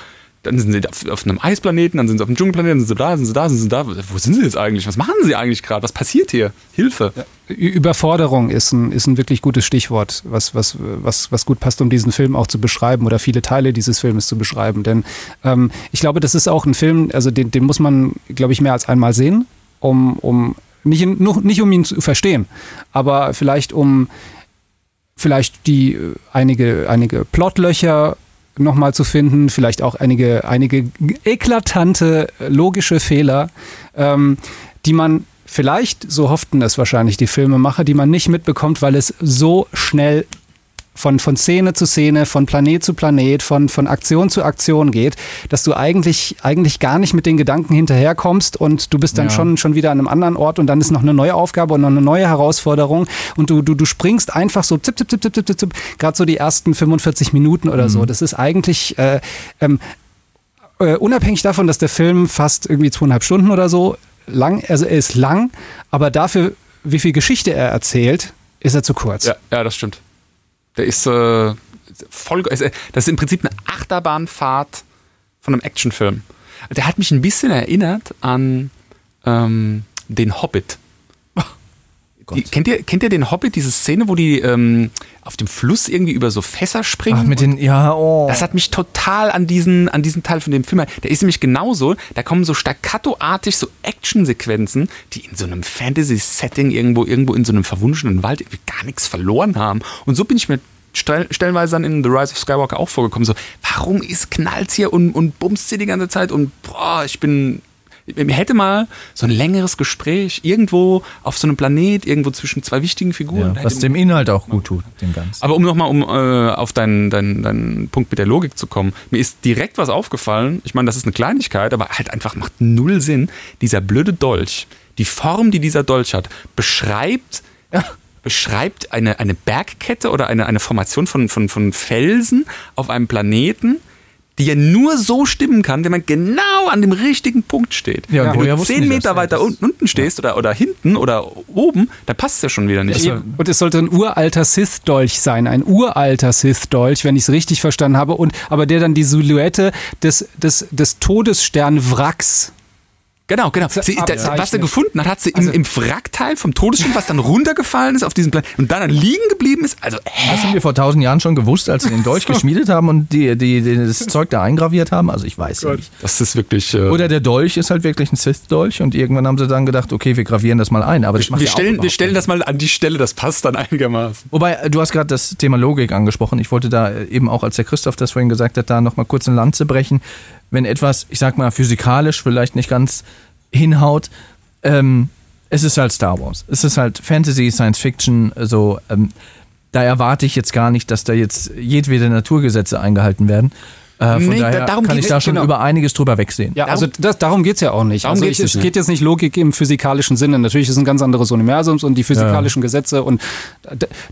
dann sind sie auf, auf einem Eisplaneten, dann sind sie auf einem Dschungelplaneten, dann sind sie da, sind sie da, sind sie da. Wo sind sie jetzt eigentlich? Was machen sie eigentlich gerade? Was passiert hier? Hilfe. Ja. Überforderung ist ein, ist ein wirklich gutes Stichwort, was, was, was, was gut passt, um diesen Film auch zu beschreiben oder viele Teile dieses Filmes zu beschreiben. Denn ähm, ich glaube, das ist auch ein Film, also den, den muss man, glaube ich, mehr als einmal sehen, um, um nicht, nicht um ihn zu verstehen, aber vielleicht um vielleicht die äh, einige, einige Plotlöcher nochmal zu finden, vielleicht auch einige, einige eklatante logische Fehler, ähm, die man vielleicht, so hofften es wahrscheinlich die Filmemacher, die man nicht mitbekommt, weil es so schnell von, von Szene zu Szene, von Planet zu Planet, von, von Aktion zu Aktion geht, dass du eigentlich, eigentlich gar nicht mit den Gedanken hinterherkommst und du bist dann ja. schon, schon wieder an einem anderen Ort und dann ist noch eine neue Aufgabe und noch eine neue Herausforderung und du, du, du springst einfach so zip, zip, zip, zip, zip, zip, gerade so die ersten 45 Minuten oder mhm. so. Das ist eigentlich äh, ähm, äh, unabhängig davon, dass der Film fast irgendwie zweieinhalb Stunden oder so lang, also er ist lang, aber dafür, wie viel Geschichte er erzählt, ist er zu kurz. Ja, ja das stimmt. Der ist äh, voll. Das ist im Prinzip eine Achterbahnfahrt von einem Actionfilm. Der hat mich ein bisschen erinnert an ähm, den Hobbit. Die, kennt, ihr, kennt ihr den Hobbit, diese Szene, wo die ähm, auf dem Fluss irgendwie über so Fässer springen? Ach, mit den, ja, oh. Das hat mich total an diesen, an diesen Teil von dem Film. Der ist nämlich genauso, da kommen so staccatoartig so Actionsequenzen, die in so einem Fantasy-Setting irgendwo, irgendwo in so einem verwunschenen Wald irgendwie gar nichts verloren haben. Und so bin ich mir stellenweise dann in The Rise of Skywalker auch vorgekommen. So, warum ist knallt's hier und, und bummst hier die ganze Zeit und boah, ich bin mir hätte mal so ein längeres Gespräch irgendwo auf so einem Planet, irgendwo zwischen zwei wichtigen Figuren. Ja, was dem Inhalt auch gut tut, dem Ganzen. Aber um nochmal um, äh, auf deinen, deinen, deinen Punkt mit der Logik zu kommen, mir ist direkt was aufgefallen. Ich meine, das ist eine Kleinigkeit, aber halt einfach macht null Sinn. Dieser blöde Dolch, die Form, die dieser Dolch hat, beschreibt. Ja, beschreibt eine, eine Bergkette oder eine, eine Formation von, von, von Felsen auf einem Planeten, die ja nur so stimmen kann, wenn man genau an dem richtigen Punkt steht. Ja, wenn du zehn Meter das, weiter unten, unten stehst ja. oder, oder hinten oder oben, da passt es ja schon wieder nicht. Und es sollte ein uralter Sith-Dolch sein, ein uralter Sith-Dolch, wenn ich es richtig verstanden habe, und aber der dann die Silhouette des, des, des Todesstern-Wracks Genau, genau. Sie, da, was er gefunden hat, hat sie also, im, im Wrackteil vom Todesschiff, was dann runtergefallen ist auf diesen Plan und dann liegen geblieben ist. Also, hä? Das haben wir vor tausend Jahren schon gewusst, als sie den Dolch geschmiedet haben und die, die, die, das Zeug da eingraviert haben. Also ich weiß Gott. nicht. Das ist wirklich. Äh Oder der Dolch ist halt wirklich ein Sith-Dolch und irgendwann haben sie dann gedacht, okay, wir gravieren das mal ein. Aber das wir, wir stellen, wir stellen das mal an die Stelle, das passt dann einigermaßen. Wobei, du hast gerade das Thema Logik angesprochen. Ich wollte da eben auch, als der Christoph das vorhin gesagt hat, da nochmal kurz eine Lanze brechen. Wenn etwas, ich sag mal, physikalisch vielleicht nicht ganz hinhaut. Ähm, es ist halt Star Wars. Es ist halt Fantasy, Science Fiction, so. Ähm, da erwarte ich jetzt gar nicht, dass da jetzt jedwede Naturgesetze eingehalten werden. Äh, von nee, daher darum kann ich da schon genau. über einiges drüber wegsehen. Ja, also das, darum geht es ja auch nicht. Darum also ich, es geht jetzt nicht Logik im physikalischen Sinne. Natürlich ist es ein ganz anderes Universums und die physikalischen ja. Gesetze und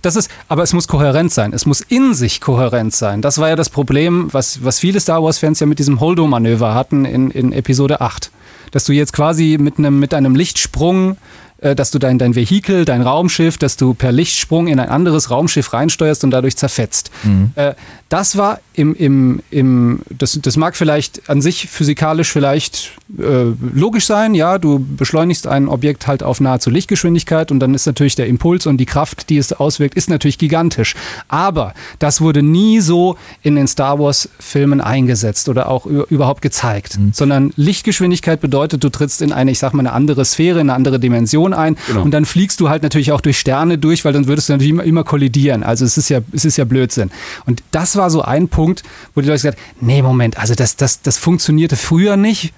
das ist, aber es muss kohärent sein. Es muss in sich kohärent sein. Das war ja das Problem, was, was viele Star Wars-Fans ja mit diesem Holdo-Manöver hatten in, in Episode 8 dass du jetzt quasi mit einem, mit einem Lichtsprung äh, dass du dein, dein Vehikel, dein Raumschiff, dass du per Lichtsprung in ein anderes Raumschiff reinsteuerst und dadurch zerfetzt. Mhm. Äh, das war im, im, im das, das mag vielleicht an sich physikalisch vielleicht äh, logisch sein, ja, du beschleunigst ein Objekt halt auf nahezu Lichtgeschwindigkeit und dann ist natürlich der Impuls und die Kraft, die es auswirkt, ist natürlich gigantisch. Aber das wurde nie so in den Star Wars Filmen eingesetzt oder auch überhaupt gezeigt, mhm. sondern Lichtgeschwindigkeit bedeutet, du trittst in eine, ich sag mal, eine andere Sphäre, in eine andere Dimension ein genau. und dann fliegst du halt natürlich auch durch Sterne durch, weil dann würdest du natürlich immer, immer kollidieren. Also es ist ja, es ist ja Blödsinn. Und das war so ein Punkt, wo die Leute gesagt haben, nee, Moment, also das, das, das funktionierte früher nicht,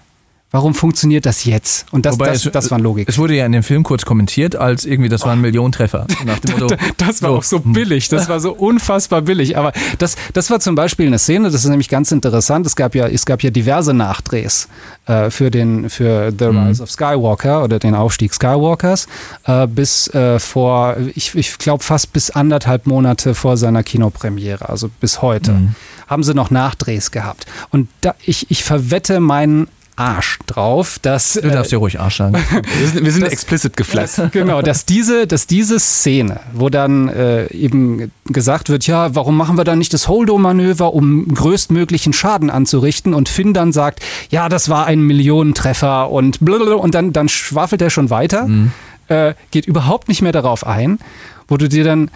Warum funktioniert das jetzt? Und das, Wobei das, es, das war Logik. Es wurde ja in dem Film kurz kommentiert, als irgendwie, das waren Millionentreffer. Nach dem Motto, das war so. auch so billig, das war so unfassbar billig. Aber das, das war zum Beispiel eine Szene, das ist nämlich ganz interessant. Es gab ja, es gab ja diverse Nachdrehs äh, für, den, für The mhm. Rise mhm. of Skywalker oder den Aufstieg Skywalkers äh, bis äh, vor, ich, ich glaube fast bis anderthalb Monate vor seiner Kinopremiere, also bis heute. Mhm. Haben sie noch Nachdrehs gehabt. Und da, ich, ich verwette meinen Arsch drauf, dass. Du darfst ja ruhig Arsch sagen. wir sind, wir sind dass, explicit geflasht. Genau, dass diese, dass diese Szene, wo dann äh, eben gesagt wird, ja, warum machen wir dann nicht das Holdo-Manöver, um größtmöglichen Schaden anzurichten? Und Finn dann sagt, ja, das war ein Millionentreffer und blablabla, und dann, dann schwafelt er schon weiter, mhm. äh, geht überhaupt nicht mehr darauf ein, wo du dir dann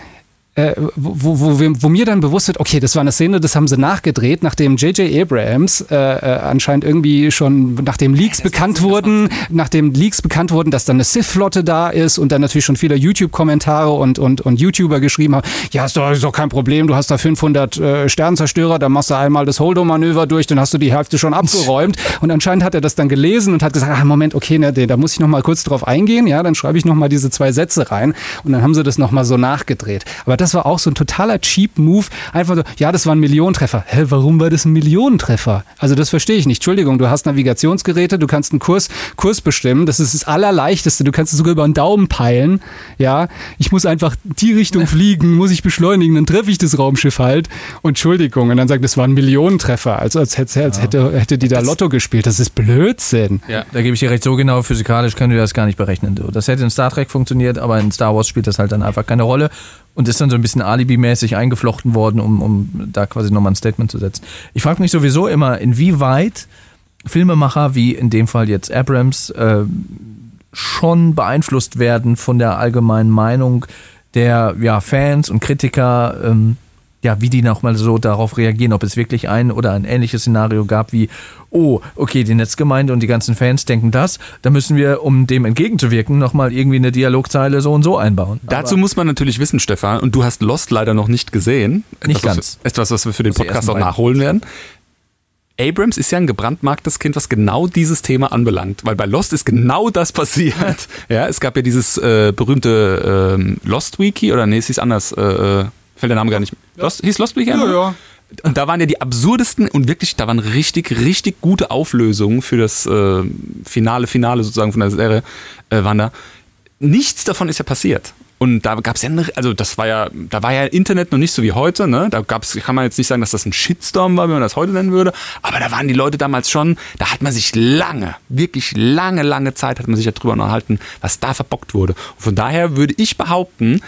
äh, wo, wo, wo, mir dann bewusst wird, okay, das war eine Szene, das haben sie nachgedreht, nachdem J.J. Abrams äh, äh, anscheinend irgendwie schon, nachdem Leaks ja, bekannt wurden, nachdem Leaks bekannt wurden, dass dann eine Sith-Flotte da ist und dann natürlich schon viele YouTube-Kommentare und, und, und YouTuber geschrieben haben, ja, ist doch, ist doch kein Problem, du hast da 500 äh, Sternzerstörer, dann machst du einmal das Holdo-Manöver durch, dann hast du die Hälfte schon abgeräumt und anscheinend hat er das dann gelesen und hat gesagt, ah, Moment, okay, ne, da muss ich noch mal kurz drauf eingehen, ja, dann schreibe ich noch mal diese zwei Sätze rein und dann haben sie das noch mal so nachgedreht. Aber das war auch so ein totaler Cheap-Move. Einfach so, ja, das war ein Millionentreffer. Hä, warum war das ein Millionentreffer? Also das verstehe ich nicht. Entschuldigung, du hast Navigationsgeräte, du kannst einen Kurs, Kurs bestimmen. Das ist das Allerleichteste. Du kannst es sogar über einen Daumen peilen. Ja, ich muss einfach die Richtung fliegen, muss ich beschleunigen, dann treffe ich das Raumschiff halt. Und Entschuldigung. Und dann sagt, das war ein Millionentreffer. Also als hätte, als hätte, hätte die da Lotto gespielt. Das ist Blödsinn. Ja, da gebe ich dir recht. So genau physikalisch können wir das gar nicht berechnen. Das hätte in Star Trek funktioniert, aber in Star Wars spielt das halt dann einfach keine Rolle und ist dann so ein bisschen alibimäßig eingeflochten worden, um, um da quasi nochmal ein Statement zu setzen. Ich frage mich sowieso immer, inwieweit Filmemacher wie in dem Fall jetzt Abrams äh, schon beeinflusst werden von der allgemeinen Meinung der ja, Fans und Kritiker. Ähm, ja, wie die nochmal so darauf reagieren, ob es wirklich ein oder ein ähnliches Szenario gab wie, oh, okay, die Netzgemeinde und die ganzen Fans denken das, da müssen wir, um dem entgegenzuwirken, nochmal irgendwie eine Dialogzeile so und so einbauen. Dazu Aber muss man natürlich wissen, Stefan, und du hast Lost leider noch nicht gesehen. Nicht etwas, ganz. Etwas, was wir für den Podcast auch nachholen werden. Abrams ist ja ein gebrandmarktes Kind, was genau dieses Thema anbelangt, weil bei Lost ist genau das passiert. ja, es gab ja dieses äh, berühmte äh, Lost Wiki oder nee, es hieß anders. Äh, äh fällt der Name gar nicht. Lost, hieß Lost Weekend? Ja, ja. Und da waren ja die absurdesten und wirklich, da waren richtig, richtig gute Auflösungen für das äh, Finale, Finale sozusagen von der Serie, äh, waren da. Nichts davon ist ja passiert. Und da gab es ja, also das war ja, da war ja Internet noch nicht so wie heute, ne? Da gab's, kann man jetzt nicht sagen, dass das ein Shitstorm war, wenn man das heute nennen würde, aber da waren die Leute damals schon, da hat man sich lange, wirklich lange, lange Zeit hat man sich ja drüber unterhalten, was da verbockt wurde. Und von daher würde ich behaupten,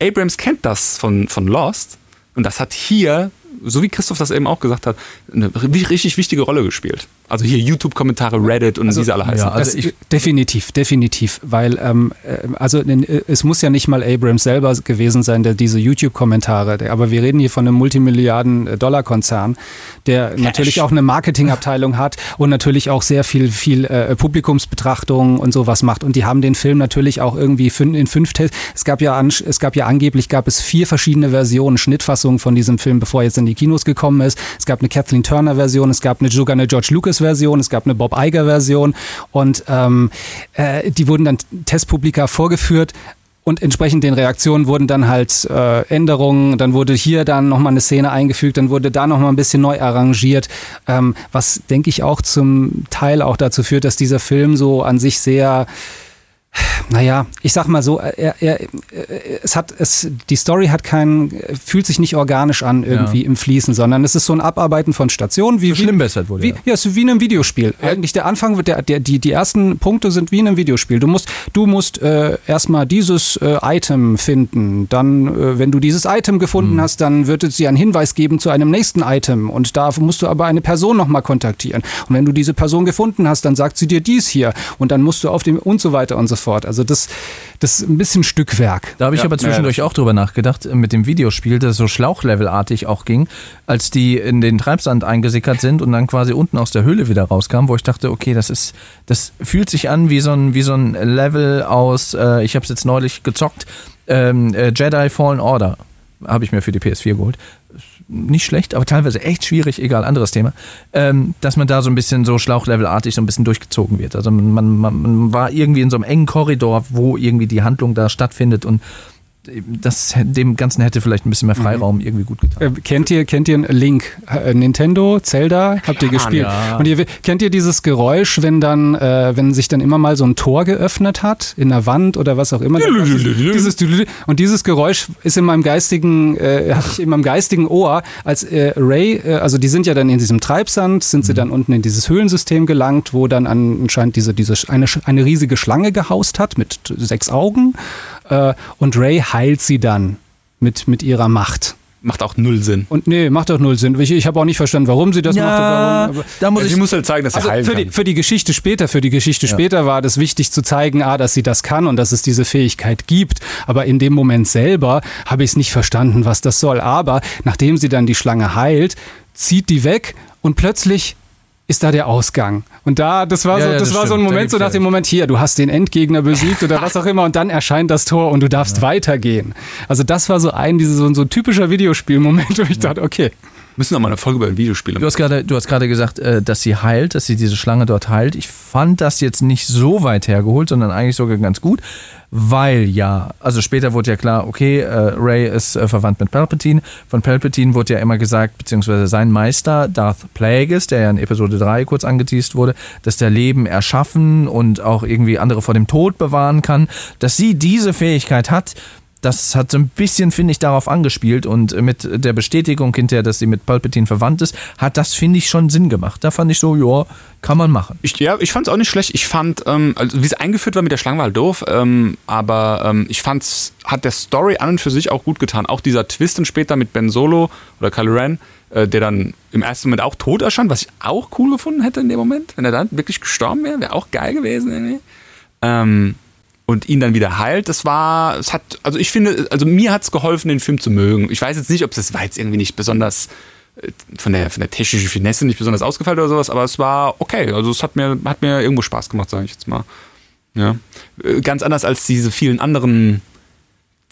Abrams kennt das von, von Lost und das hat hier so wie Christoph das eben auch gesagt hat, eine richtig wichtige Rolle gespielt. Also hier YouTube-Kommentare, Reddit und Also, wie sie alle heißen. ja, also ich- definitiv, definitiv, weil ähm, äh, also äh, es muss ja nicht mal Abrams selber gewesen sein, der diese YouTube-Kommentare, aber wir reden hier von einem Multimilliarden-Dollar-Konzern, der natürlich auch eine Marketingabteilung hat und natürlich auch sehr viel viel äh, Publikumsbetrachtung und sowas macht und die haben den Film natürlich auch irgendwie fün in fünf Tests. Es gab ja an, es gab ja angeblich gab es vier verschiedene Versionen, Schnittfassungen von diesem Film, bevor er jetzt in die Kinos gekommen ist. Es gab eine Kathleen Turner Version, es gab eine sogar eine George Lucas Version, es gab eine Bob Iger Version und ähm, äh, die wurden dann Testpublika vorgeführt. Und entsprechend den Reaktionen wurden dann halt äh, Änderungen, dann wurde hier dann nochmal eine Szene eingefügt, dann wurde da nochmal ein bisschen neu arrangiert, ähm, was denke ich auch zum Teil auch dazu führt, dass dieser Film so an sich sehr naja, ich sag mal so, er, er, es hat, es, die Story hat keinen, fühlt sich nicht organisch an irgendwie Ja. im Fließen, sondern es ist so ein Abarbeiten von Stationen, wie, wie wurde, Wie, ja. ja, es ist wie in einem Videospiel. Eigentlich der Anfang, wird der, der, die, die ersten Punkte sind wie in einem Videospiel. Du musst, du musst äh, erstmal dieses äh, Item finden. Dann, äh, wenn du dieses Item gefunden Hm. hast, dann wird es dir einen Hinweis geben zu einem nächsten Item. Und da musst du aber eine Person nochmal kontaktieren. Und wenn du diese Person gefunden hast, dann sagt sie dir dies hier. Und dann musst du auf dem und so weiter und so fort. Also das, das ist ein bisschen Stückwerk. Da habe ich Ja, aber zwischendurch ja, auch drüber nachgedacht, äh, mit dem Videospiel, das so Schlauchlevelartig auch ging, als die in den Treibsand eingesickert sind und dann quasi unten aus der Höhle wieder rauskamen, wo ich dachte, okay, das ist, das fühlt sich an wie so ein, wie so ein Level aus, äh, ich habe es jetzt neulich gezockt, ähm, äh, Jedi Fallen Order habe ich mir für die PS4 geholt. Nicht schlecht, aber teilweise echt schwierig, egal, anderes Thema. Ähm, dass man da so ein bisschen so Schlauchlevelartig so ein bisschen durchgezogen wird. Also man, man, man war irgendwie in so einem engen Korridor, wo irgendwie die Handlung da stattfindet und das dem Ganzen hätte vielleicht ein bisschen mehr Freiraum irgendwie gut getan. Äh, kennt ihr, kennt ihr Link? Äh, Nintendo, Zelda, habt ihr gespielt? ja. Und ihr, kennt ihr dieses Geräusch, wenn dann, äh, wenn sich dann immer mal so ein Tor geöffnet hat, in der Wand oder was auch immer? Dieses und dieses Geräusch ist in meinem geistigen, äh, ich in meinem geistigen Ohr, als äh, Ray, äh, also die sind ja dann in diesem Treibsand, sind sie dann unten in dieses Höhlensystem gelangt, wo dann anscheinend diese, diese eine, eine riesige Schlange gehaust hat mit sechs Augen. Äh, und Ray heilt sie dann mit, mit ihrer Macht. Macht auch null Sinn. Und nee, macht doch null Sinn. Ich, ich habe auch nicht verstanden, warum sie das macht. und Warum, aber da muss Also ich. sie muss halt zeigen, dass sie also heilen für die, kann. für die Geschichte später, für die Geschichte später war das wichtig zu zeigen, ah, dass sie das kann und dass es diese Fähigkeit gibt. Aber in dem Moment selber habe ich es nicht verstanden, was das soll. Aber nachdem sie dann die Schlange heilt, zieht die weg und plötzlich ist da der Ausgang. Und da, das war Ja, so, ja, das, das war so ein stimmt. Moment, so nach ja dem Moment, hier, du hast den Endgegner besiegt oder was auch immer und dann erscheint das Tor und du darfst weitergehen. Also das war so ein, diese, so, so ein typischer Videospielmoment, wo ich dachte, okay. Müssen noch mal eine Folge über Videospiele Du hast gerade, du hast gerade gesagt, äh, dass sie heilt, dass sie diese Schlange dort heilt. Ich fand das jetzt nicht so weit hergeholt, sondern eigentlich sogar ganz gut, weil ja, also später wurde ja klar, okay, äh, Ray ist äh, verwandt mit Palpatine. Von Palpatine wurde ja immer gesagt, beziehungsweise sein Meister Darth Plagueis, der ja in Episode 3 kurz angeteased wurde, dass der Leben erschaffen und auch irgendwie andere vor dem Tod bewahren kann, dass sie diese Fähigkeit hat, das hat so ein bisschen, finde ich, darauf angespielt und mit der Bestätigung hinterher, dass sie mit Palpatine verwandt ist, hat das, finde ich, schon Sinn gemacht. Da fand ich so, ja, kann man machen. Ich, ja, ich fand es auch nicht schlecht. Ich fand, ähm, also wie es eingeführt war mit der Schlange war halt doof, ähm, aber ähm, ich fand's, hat der Story an und für sich auch gut getan. Auch dieser Twist dann später mit Ben Solo oder Kylo Ren, äh, der dann im ersten Moment auch tot erscheint, was ich auch cool gefunden hätte in dem Moment. Wenn er dann wirklich gestorben wäre, wäre auch geil gewesen irgendwie. Ähm, und ihn dann wieder heilt, das war, es hat, also ich finde, also mir hat's geholfen, den Film zu mögen. Ich weiß jetzt nicht, ob das war jetzt irgendwie nicht besonders äh, von der, von der technischen Finesse nicht besonders ausgefeilt oder sowas, aber es war okay. Also es hat mir, hat mir irgendwo Spaß gemacht, sage ich jetzt mal. Ja. Äh, Ganz anders als diese vielen anderen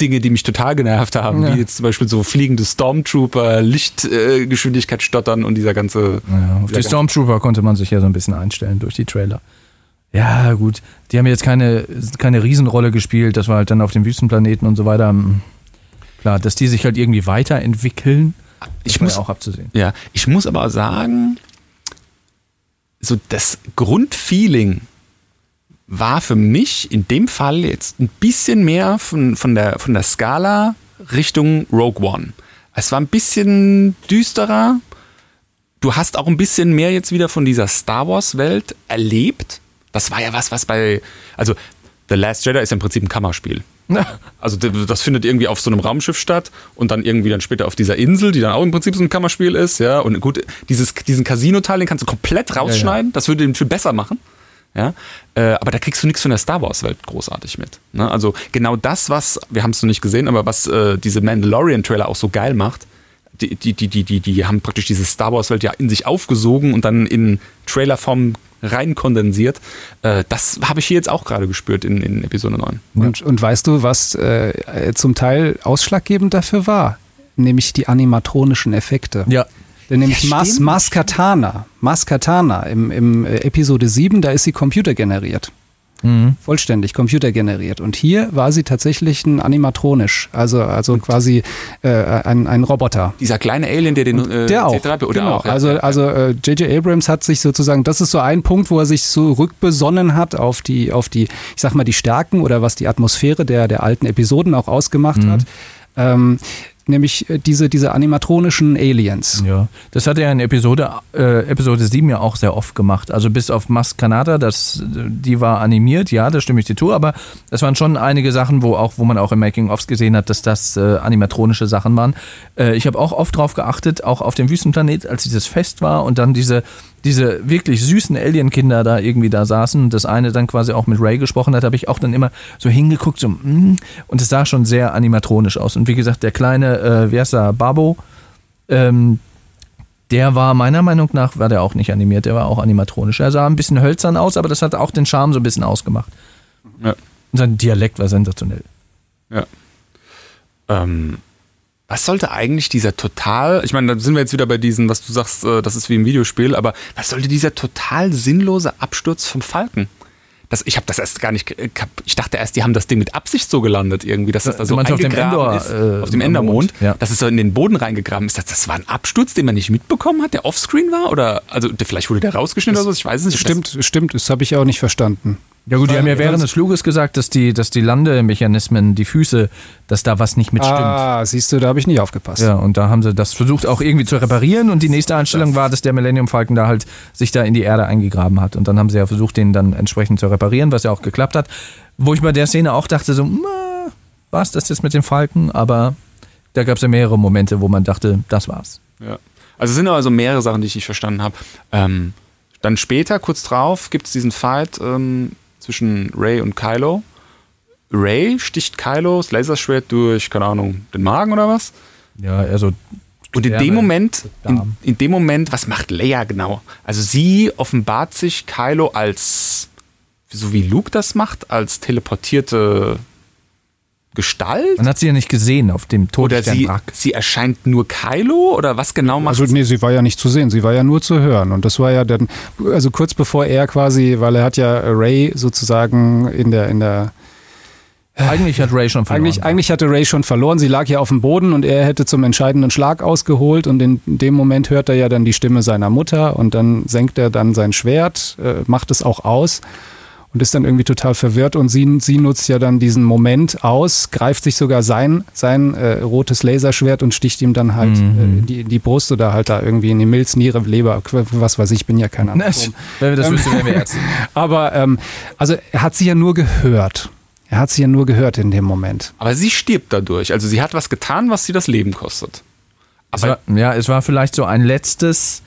Dinge, die mich total genervt haben, Ja. wie jetzt zum Beispiel so fliegende Stormtrooper, Lichtgeschwindigkeit äh, stottern und dieser ganze. Ja, auf die Stormtrooper konnte man sich ja so ein bisschen einstellen durch die Trailer. Ja, gut. Die haben jetzt keine, keine Riesenrolle gespielt. Das war halt dann auf dem Wüstenplaneten und so weiter. Hm. Klar, dass die sich halt irgendwie weiterentwickeln, Ich muss ja auch abzusehen. Ja, ich muss aber sagen, so das Grundfeeling war für mich in dem Fall jetzt ein bisschen mehr von, von, der, von der Skala Richtung Rogue One. Es war ein bisschen düsterer. Du hast auch ein bisschen mehr jetzt wieder von dieser Star Wars Welt erlebt. Das war ja was, was bei, also The Last Jedi ist ja im Prinzip ein Kammerspiel. Also das findet irgendwie auf so einem Raumschiff statt und dann irgendwie dann später auf dieser Insel, die dann auch im Prinzip so ein Kammerspiel ist, ja. Und gut, dieses, diesen Casino-Teil, den kannst du komplett rausschneiden. Das würde den viel besser machen. Ja, äh, aber da kriegst du nichts von der Star Wars Welt großartig mit. Ne? Also genau das, was wir haben es noch nicht gesehen, aber was äh, diese Mandalorian Trailer auch so geil macht, die, die, die, die, die, die haben praktisch diese Star Wars Welt ja in sich aufgesogen und dann in Trailerform rein kondensiert. Äh, das habe ich hier jetzt auch gerade gespürt in, in Episode 9. Und, und weißt du, was äh, zum Teil ausschlaggebend dafür war? Nämlich die animatronischen Effekte. Ja. Denn nämlich Ja, Mas. Mas Katana, Mas Katana im, im äh, Episode 7, da ist sie computergeneriert. Mhm. Vollständig computergeneriert. Und hier war sie tatsächlich ein animatronisch, also, also quasi äh, ein, ein Roboter. Dieser kleine Alien, der den äh, Der auch. C3PO oder genau. auch. ja. also also äh, J.J. Abrams hat sich sozusagen, das ist so ein Punkt, wo er sich so rückbesonnen hat auf die, auf die, ich sag mal, die Stärken oder was die Atmosphäre der, der alten Episoden auch ausgemacht Mhm. hat. Ähm, nämlich äh, diese, diese animatronischen Aliens. Ja, das hat er in Episode, äh, Episode 7 ja auch sehr oft gemacht. Also bis auf Mas Kanada, die war animiert, ja, da stimme ich dir zu, aber es waren schon einige Sachen, wo auch, wo man auch im Making-ofs gesehen hat, dass das äh, animatronische Sachen waren. Äh, ich habe auch oft drauf geachtet, auch auf dem Wüstenplanet, als dieses Fest war und dann diese, diese wirklich süßen Alien-Kinder da irgendwie da saßen und das eine dann quasi auch mit Ray gesprochen hat, habe ich auch dann immer so hingeguckt, so, mm, und es sah schon sehr animatronisch aus. Und wie gesagt, der kleine, äh, wie heißt er, Babo, ähm, der war meiner Meinung nach, war der auch nicht animiert, der war auch animatronisch. Er sah ein bisschen hölzern aus, aber das hat auch den Charme so ein bisschen ausgemacht. Ja. Und sein Dialekt war sensationell. Ja. Ähm, was sollte eigentlich dieser total, ich meine, da sind wir jetzt wieder bei diesen, was du sagst, äh, das ist wie im Videospiel, aber was sollte dieser total sinnlose Absturz vom Falken? Das, ich habe das erst gar nicht, ich dachte erst, die haben das Ding mit Absicht so gelandet irgendwie, dass das da so auf dem Endor, ist, äh, auf dem Endermond, Mond, ja. dass es so in den Boden reingegraben ist. Das, das war ein Absturz, den man nicht mitbekommen hat, der offscreen war? Oder, also der, vielleicht wurde der rausgeschnitten oder so, ich weiß es nicht. Stimmt, stimmt, das habe ich auch nicht verstanden. Ja gut, die haben ja während des Fluges gesagt, dass die, dass die Landemechanismen, die Füße, dass da was nicht mitstimmt. Ah, siehst du, da habe ich nicht aufgepasst. Ja, und da haben sie das versucht auch irgendwie zu reparieren und die nächste Einstellung war, dass der Millennium Falcon da halt sich da in die Erde eingegraben hat und dann haben sie ja versucht, den dann entsprechend zu reparieren, was ja auch geklappt hat. Wo ich bei der Szene auch dachte so, war es das jetzt mit dem Falken? Aber da gab es ja mehrere Momente, wo man dachte, das war's. Ja. Also es sind also mehrere Sachen, die ich nicht verstanden habe. Ähm, dann später, kurz drauf, gibt es diesen Fight ähm, zwischen Ray und Kylo. Ray sticht Kylos Laserschwert durch, keine Ahnung, den Magen oder was? Ja, also Und in dem Moment, in, in dem Moment, was macht Leia genau? Also sie offenbart sich Kylo als, so wie Luke das macht, als teleportierte Gestalt? man hat sie ja nicht gesehen auf dem Oder sie, Todessternwrack. sie erscheint nur Kylo? Oder was genau macht Also nee, sie war ja nicht zu sehen, sie war ja nur zu hören. Und das war ja dann, also kurz bevor er quasi, weil er hat ja Ray sozusagen in der, in der Eigentlich hat Ray schon verloren. Eigentlich, eigentlich hatte Ray schon verloren. Sie lag ja auf dem Boden und er hätte zum entscheidenden Schlag ausgeholt. Und in dem Moment hört er ja dann die Stimme seiner Mutter und dann senkt er dann sein Schwert, äh, macht es auch aus und ist dann irgendwie total verwirrt. Und sie, sie nutzt ja dann diesen Moment aus, greift sich sogar sein, sein äh, rotes Laserschwert und sticht ihm dann halt Mhm. äh, in, die, in die Brust oder halt da irgendwie in die Milz, Niere, Leber, was weiß ich, bin ja kein Na, Anatom. Wenn wir das wüssten, wären wir Ärzte. Aber ähm, also er hat sie ja nur gehört. Er hat sie ja nur gehört in dem Moment. Aber sie stirbt dadurch. Also sie hat was getan, was sie das Leben kostet. Es war, ja, es war vielleicht so ein letztes,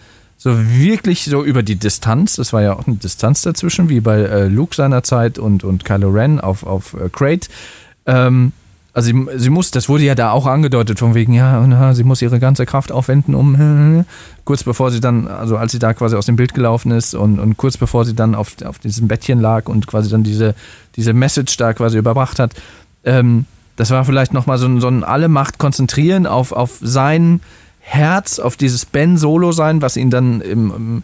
so wirklich so über die Distanz. Es war ja auch eine Distanz dazwischen, wie bei äh, Luke seinerzeit und, und Kylo Ren auf, auf äh, Crate. Ähm, also sie, sie muss, das wurde ja da auch angedeutet, von wegen, ja, na, sie muss ihre ganze Kraft aufwenden, um kurz bevor sie dann, also als sie da quasi aus dem Bild gelaufen ist und, und kurz bevor sie dann auf, auf diesem Bettchen lag und quasi dann diese, diese Message da quasi überbracht hat, ähm, das war vielleicht nochmal so ein, so ein alle Macht konzentrieren auf, auf sein Herz, auf dieses Ben Solo sein, was ihn dann im, im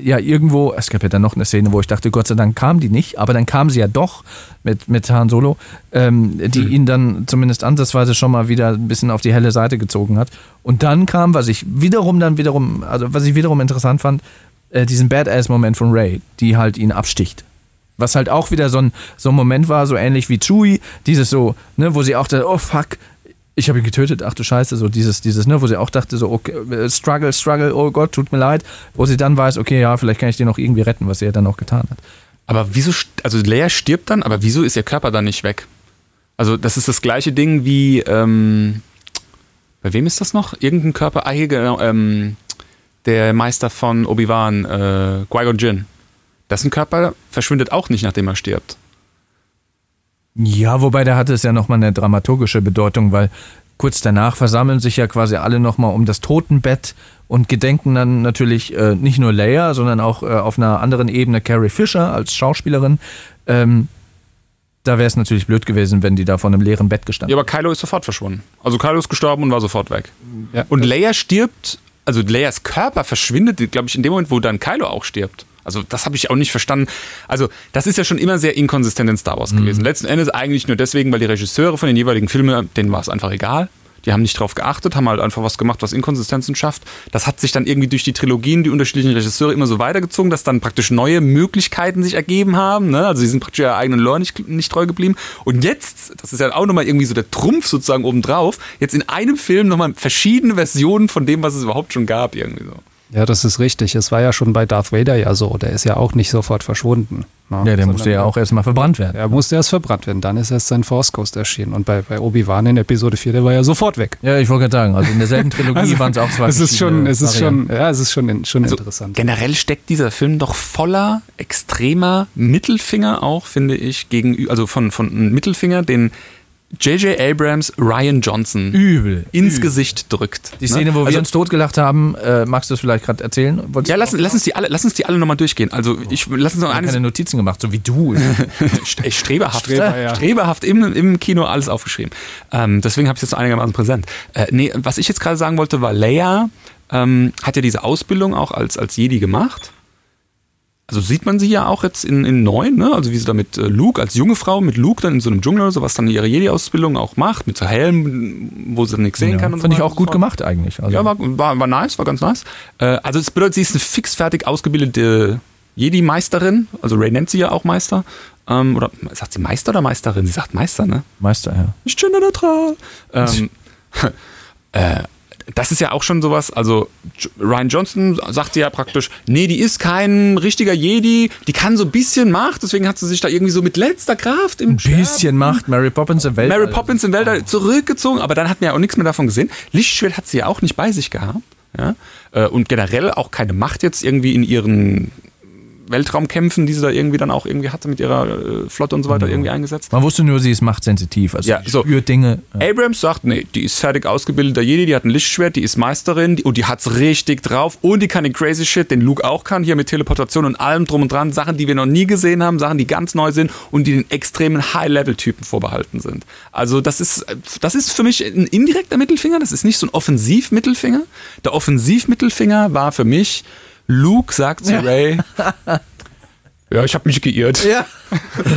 ja, irgendwo, es gab ja dann noch eine Szene, wo ich dachte, Gott sei Dank kam die nicht, aber dann kam sie ja doch mit, mit Han Solo, ähm, die Mhm. ihn dann zumindest ansatzweise schon mal wieder ein bisschen auf die helle Seite gezogen hat. Und dann kam, was ich wiederum dann wiederum, also was ich wiederum interessant fand, äh, diesen Badass-Moment von Ray, die halt ihn absticht. Was halt auch wieder so ein, so ein Moment war, so ähnlich wie Chewie, dieses so, ne, wo sie auch dachte, oh fuck, ich habe ihn getötet, ach du Scheiße, so dieses, dieses, ne, wo sie auch dachte, so, okay, äh, struggle, struggle, oh Gott, tut mir leid, wo sie dann weiß, okay, ja, vielleicht kann ich den noch irgendwie retten, was sie ja dann auch getan hat. Aber wieso, also Leia stirbt dann, aber wieso ist ihr Körper dann nicht weg? Also das ist das gleiche Ding wie, ähm, bei wem ist das noch? Irgendein Körper, ah hier genau, ähm, der Meister von Obi-Wan, äh, Qui-Gon Jinn. Dessen Körper verschwindet auch nicht, nachdem er stirbt. Ja, wobei da hatte es ja nochmal eine dramaturgische Bedeutung, weil kurz danach versammeln sich ja quasi alle nochmal um das Totenbett und gedenken dann natürlich äh, nicht nur Leia, sondern auch äh, auf einer anderen Ebene Carrie Fisher als Schauspielerin. Ähm, da wäre es natürlich blöd gewesen, wenn die da vor einem leeren Bett gestanden Ja, aber Kylo ist sofort verschwunden. Also Kylo ist gestorben und war sofort weg. Ja. Und Leia stirbt, also Leias Körper verschwindet, glaube ich, in dem Moment, wo dann Kylo auch stirbt. Also das habe ich auch nicht verstanden. Also das ist ja schon immer sehr inkonsistent in Star Wars gewesen. Letzten Endes eigentlich nur deswegen, weil die Regisseure von den jeweiligen Filmen, denen war es einfach egal. Die haben nicht drauf geachtet, haben halt einfach was gemacht, was Inkonsistenzen schafft. Das hat sich dann irgendwie durch die Trilogien, die unterschiedlichen Regisseure immer so weitergezogen, dass dann praktisch neue Möglichkeiten sich ergeben haben. Ne? Also sie sind praktisch ihrer eigenen Lore nicht, nicht treu geblieben. Und jetzt, das ist ja auch nochmal irgendwie so der Trumpf sozusagen obendrauf, jetzt in einem Film nochmal verschiedene Versionen von dem, was es überhaupt schon gab, irgendwie so. Ja, das ist richtig. Es war ja schon bei Darth Vader ja so. Der ist ja auch nicht sofort verschwunden. ne? Ja, der Sondern musste ja auch erstmal verbrannt werden. Er musste erst verbrannt werden. Dann ist erst sein Force Ghost erschienen. Und bei, bei Obi-Wan in Episode 4, der war ja sofort weg. Ja, ich wollte gerade sagen, also in derselben Trilogie Also, waren es auch zwei Es ist schon, es ist Varianten. schon, ja, es ist schon, in, schon Also interessant. Generell steckt dieser Film doch voller extremer Mittelfinger auch, finde ich, gegenüber, also von, von einem Mittelfinger, den J.J. Abrams Ryan Johnson Übel. ins übel. Gesicht drückt. Die Szene, wo also, wir uns totgelacht haben, äh, magst du das vielleicht gerade erzählen? Wolltest Ja, lass, lass uns die alle, lass uns die alle nochmal durchgehen. Also ich lass uns noch Ich eines keine Notizen gemacht, so wie du. St- streberhaft, Streber, ja. streberhaft im, im Kino alles aufgeschrieben. Ähm, deswegen habe ich es jetzt einigermaßen präsent. Äh, nee, was ich jetzt gerade sagen wollte, war Leia ähm, hat ja diese Ausbildung auch als, als Jedi gemacht. Also sieht man sie ja auch jetzt in, in neun, ne? Also wie sie da mit äh, Luke, als junge Frau mit Luke dann in so einem Dschungel oder so, was dann ihre Jedi-Ausbildung auch macht, mit so Helm, wo sie dann nichts sehen ja, kann. und Fand so ich auch gut gemacht eigentlich. Also, Ja, war, war, war nice, war ganz nice. Äh, also es bedeutet, sie ist eine fixfertig ausgebildete Jedi-Meisterin. Also Ray nennt sie ja auch Meister. Ähm, oder sagt sie Meister oder Meisterin? Sie sagt Meister, ne? Meister, ja. Nicht genderneutral. Ähm, äh, das ist ja auch schon sowas, also Ryan Johnson sagt ja praktisch, nee, die ist kein richtiger Jedi, die kann so ein bisschen Macht, deswegen hat sie sich da irgendwie so mit letzter Kraft im Ein bisschen Macht, Mary Poppins im Welt. Mary Poppins im Weltall zurückgezogen, aber dann hat man ja auch nichts mehr davon gesehen. Lichtschwert hat sie ja auch nicht bei sich gehabt. Ja? Äh, Und generell auch keine Macht jetzt irgendwie in ihren Weltraumkämpfen, die sie da irgendwie dann auch irgendwie hatte mit ihrer äh, Flotte und so weiter irgendwie eingesetzt. Man wusste nur, sie ist machtsensitiv. Also Ja, so. spürt Dinge. Ja. Abrams sagt, nee, die ist fertig ausgebildeter Jedi, die hat ein Lichtschwert, die ist Meisterin die, und die hat's richtig drauf und die kann den crazy Shit, den Luke auch kann, hier mit Teleportation und allem drum und dran, Sachen, die wir noch nie gesehen haben, Sachen, die ganz neu sind und die den extremen High-Level-Typen vorbehalten sind. Also das ist, das ist für mich ein indirekter Mittelfinger, das ist nicht so ein Offensiv-Mittelfinger. Der Offensiv-Mittelfinger war für mich, Luke sagt zu Ja. Ray, ja, ich habe mich geirrt. Ja.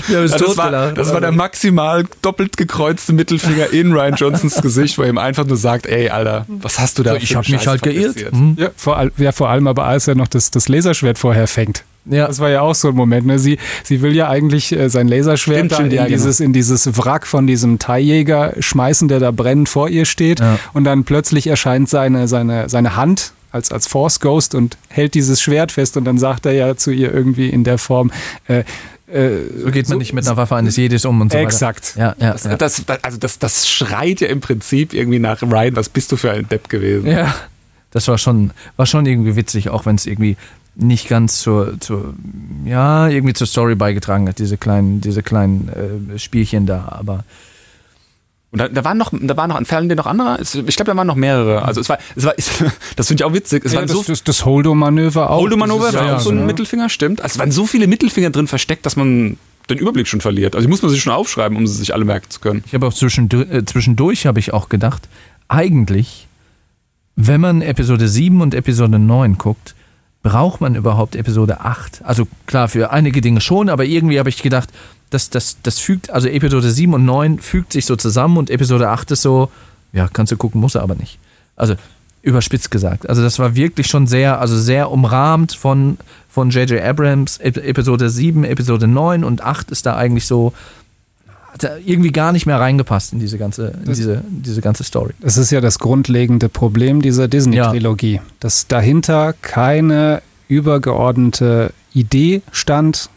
Ja, das, war, totgelacht. das war der maximal doppelt gekreuzte Mittelfinger in Ryan Johnsons Gesicht, wo er ihm einfach nur sagt, ey, Alter, was hast du da Ich für habe mich halt geirrt. fabriziert? Hm. Ja, vor, all- ja, vor allem aber als er noch das, das Laserschwert vorher fängt. Ja. Das war ja auch so ein Moment. Ne? Sie, sie will ja eigentlich äh, sein Laserschwert Stimmt, da stimmt, in, ja, genau. dieses, in dieses Wrack von diesem Teiljäger schmeißen, der da brennend vor ihr steht. Ja. Und dann plötzlich erscheint seine, seine, seine Hand als, als Force Ghost und hält dieses Schwert fest. Und dann sagt er ja zu ihr irgendwie in der Form, äh, äh, So geht man nicht mit einer Waffe eines Jedis um und so Exakt. weiter. Ja, ja, Das, ja. das, also das, das schreit ja im Prinzip irgendwie nach Ryan, was bist du für ein Depp gewesen? ja. Das war schon, war schon irgendwie witzig, auch wenn es irgendwie nicht ganz zur, zur, ja, irgendwie zur Story beigetragen hat, diese kleinen, diese kleinen äh, Spielchen da, aber Und da, da waren noch, da waren noch, dir noch andere? Ich glaube, da waren noch mehrere. Also es war, es war, das finde ich auch witzig. Es ja, waren das, so das, das Holdo-Manöver auch. Holdo-Manöver war ja, auch so ein genau. Mittelfinger, stimmt. Also es waren so viele Mittelfinger drin versteckt, dass man den Überblick schon verliert. Also die muss man sich schon aufschreiben, um sie sich alle merken zu können. Ich habe auch zwischendurch, äh, zwischendurch habe ich auch gedacht, eigentlich, wenn man Episode 7 und Episode 9 guckt, braucht man überhaupt Episode 8? Also klar, für einige Dinge schon, aber irgendwie habe ich gedacht, das, das, das fügt, also Episode 7 und 9 fügt sich so zusammen und Episode 8 ist so, ja, kannst du gucken, muss er aber nicht. Also überspitzt gesagt. Also das war wirklich schon sehr, also sehr umrahmt von, von J.J. Abrams. Ep- Episode 7, Episode 9 und 8 ist da eigentlich so, hat da irgendwie gar nicht mehr reingepasst in diese ganze, in diese, diese ganze Story. Das ist ja das grundlegende Problem dieser Disney-Trilogie, dass dahinter keine übergeordnete Idee stand,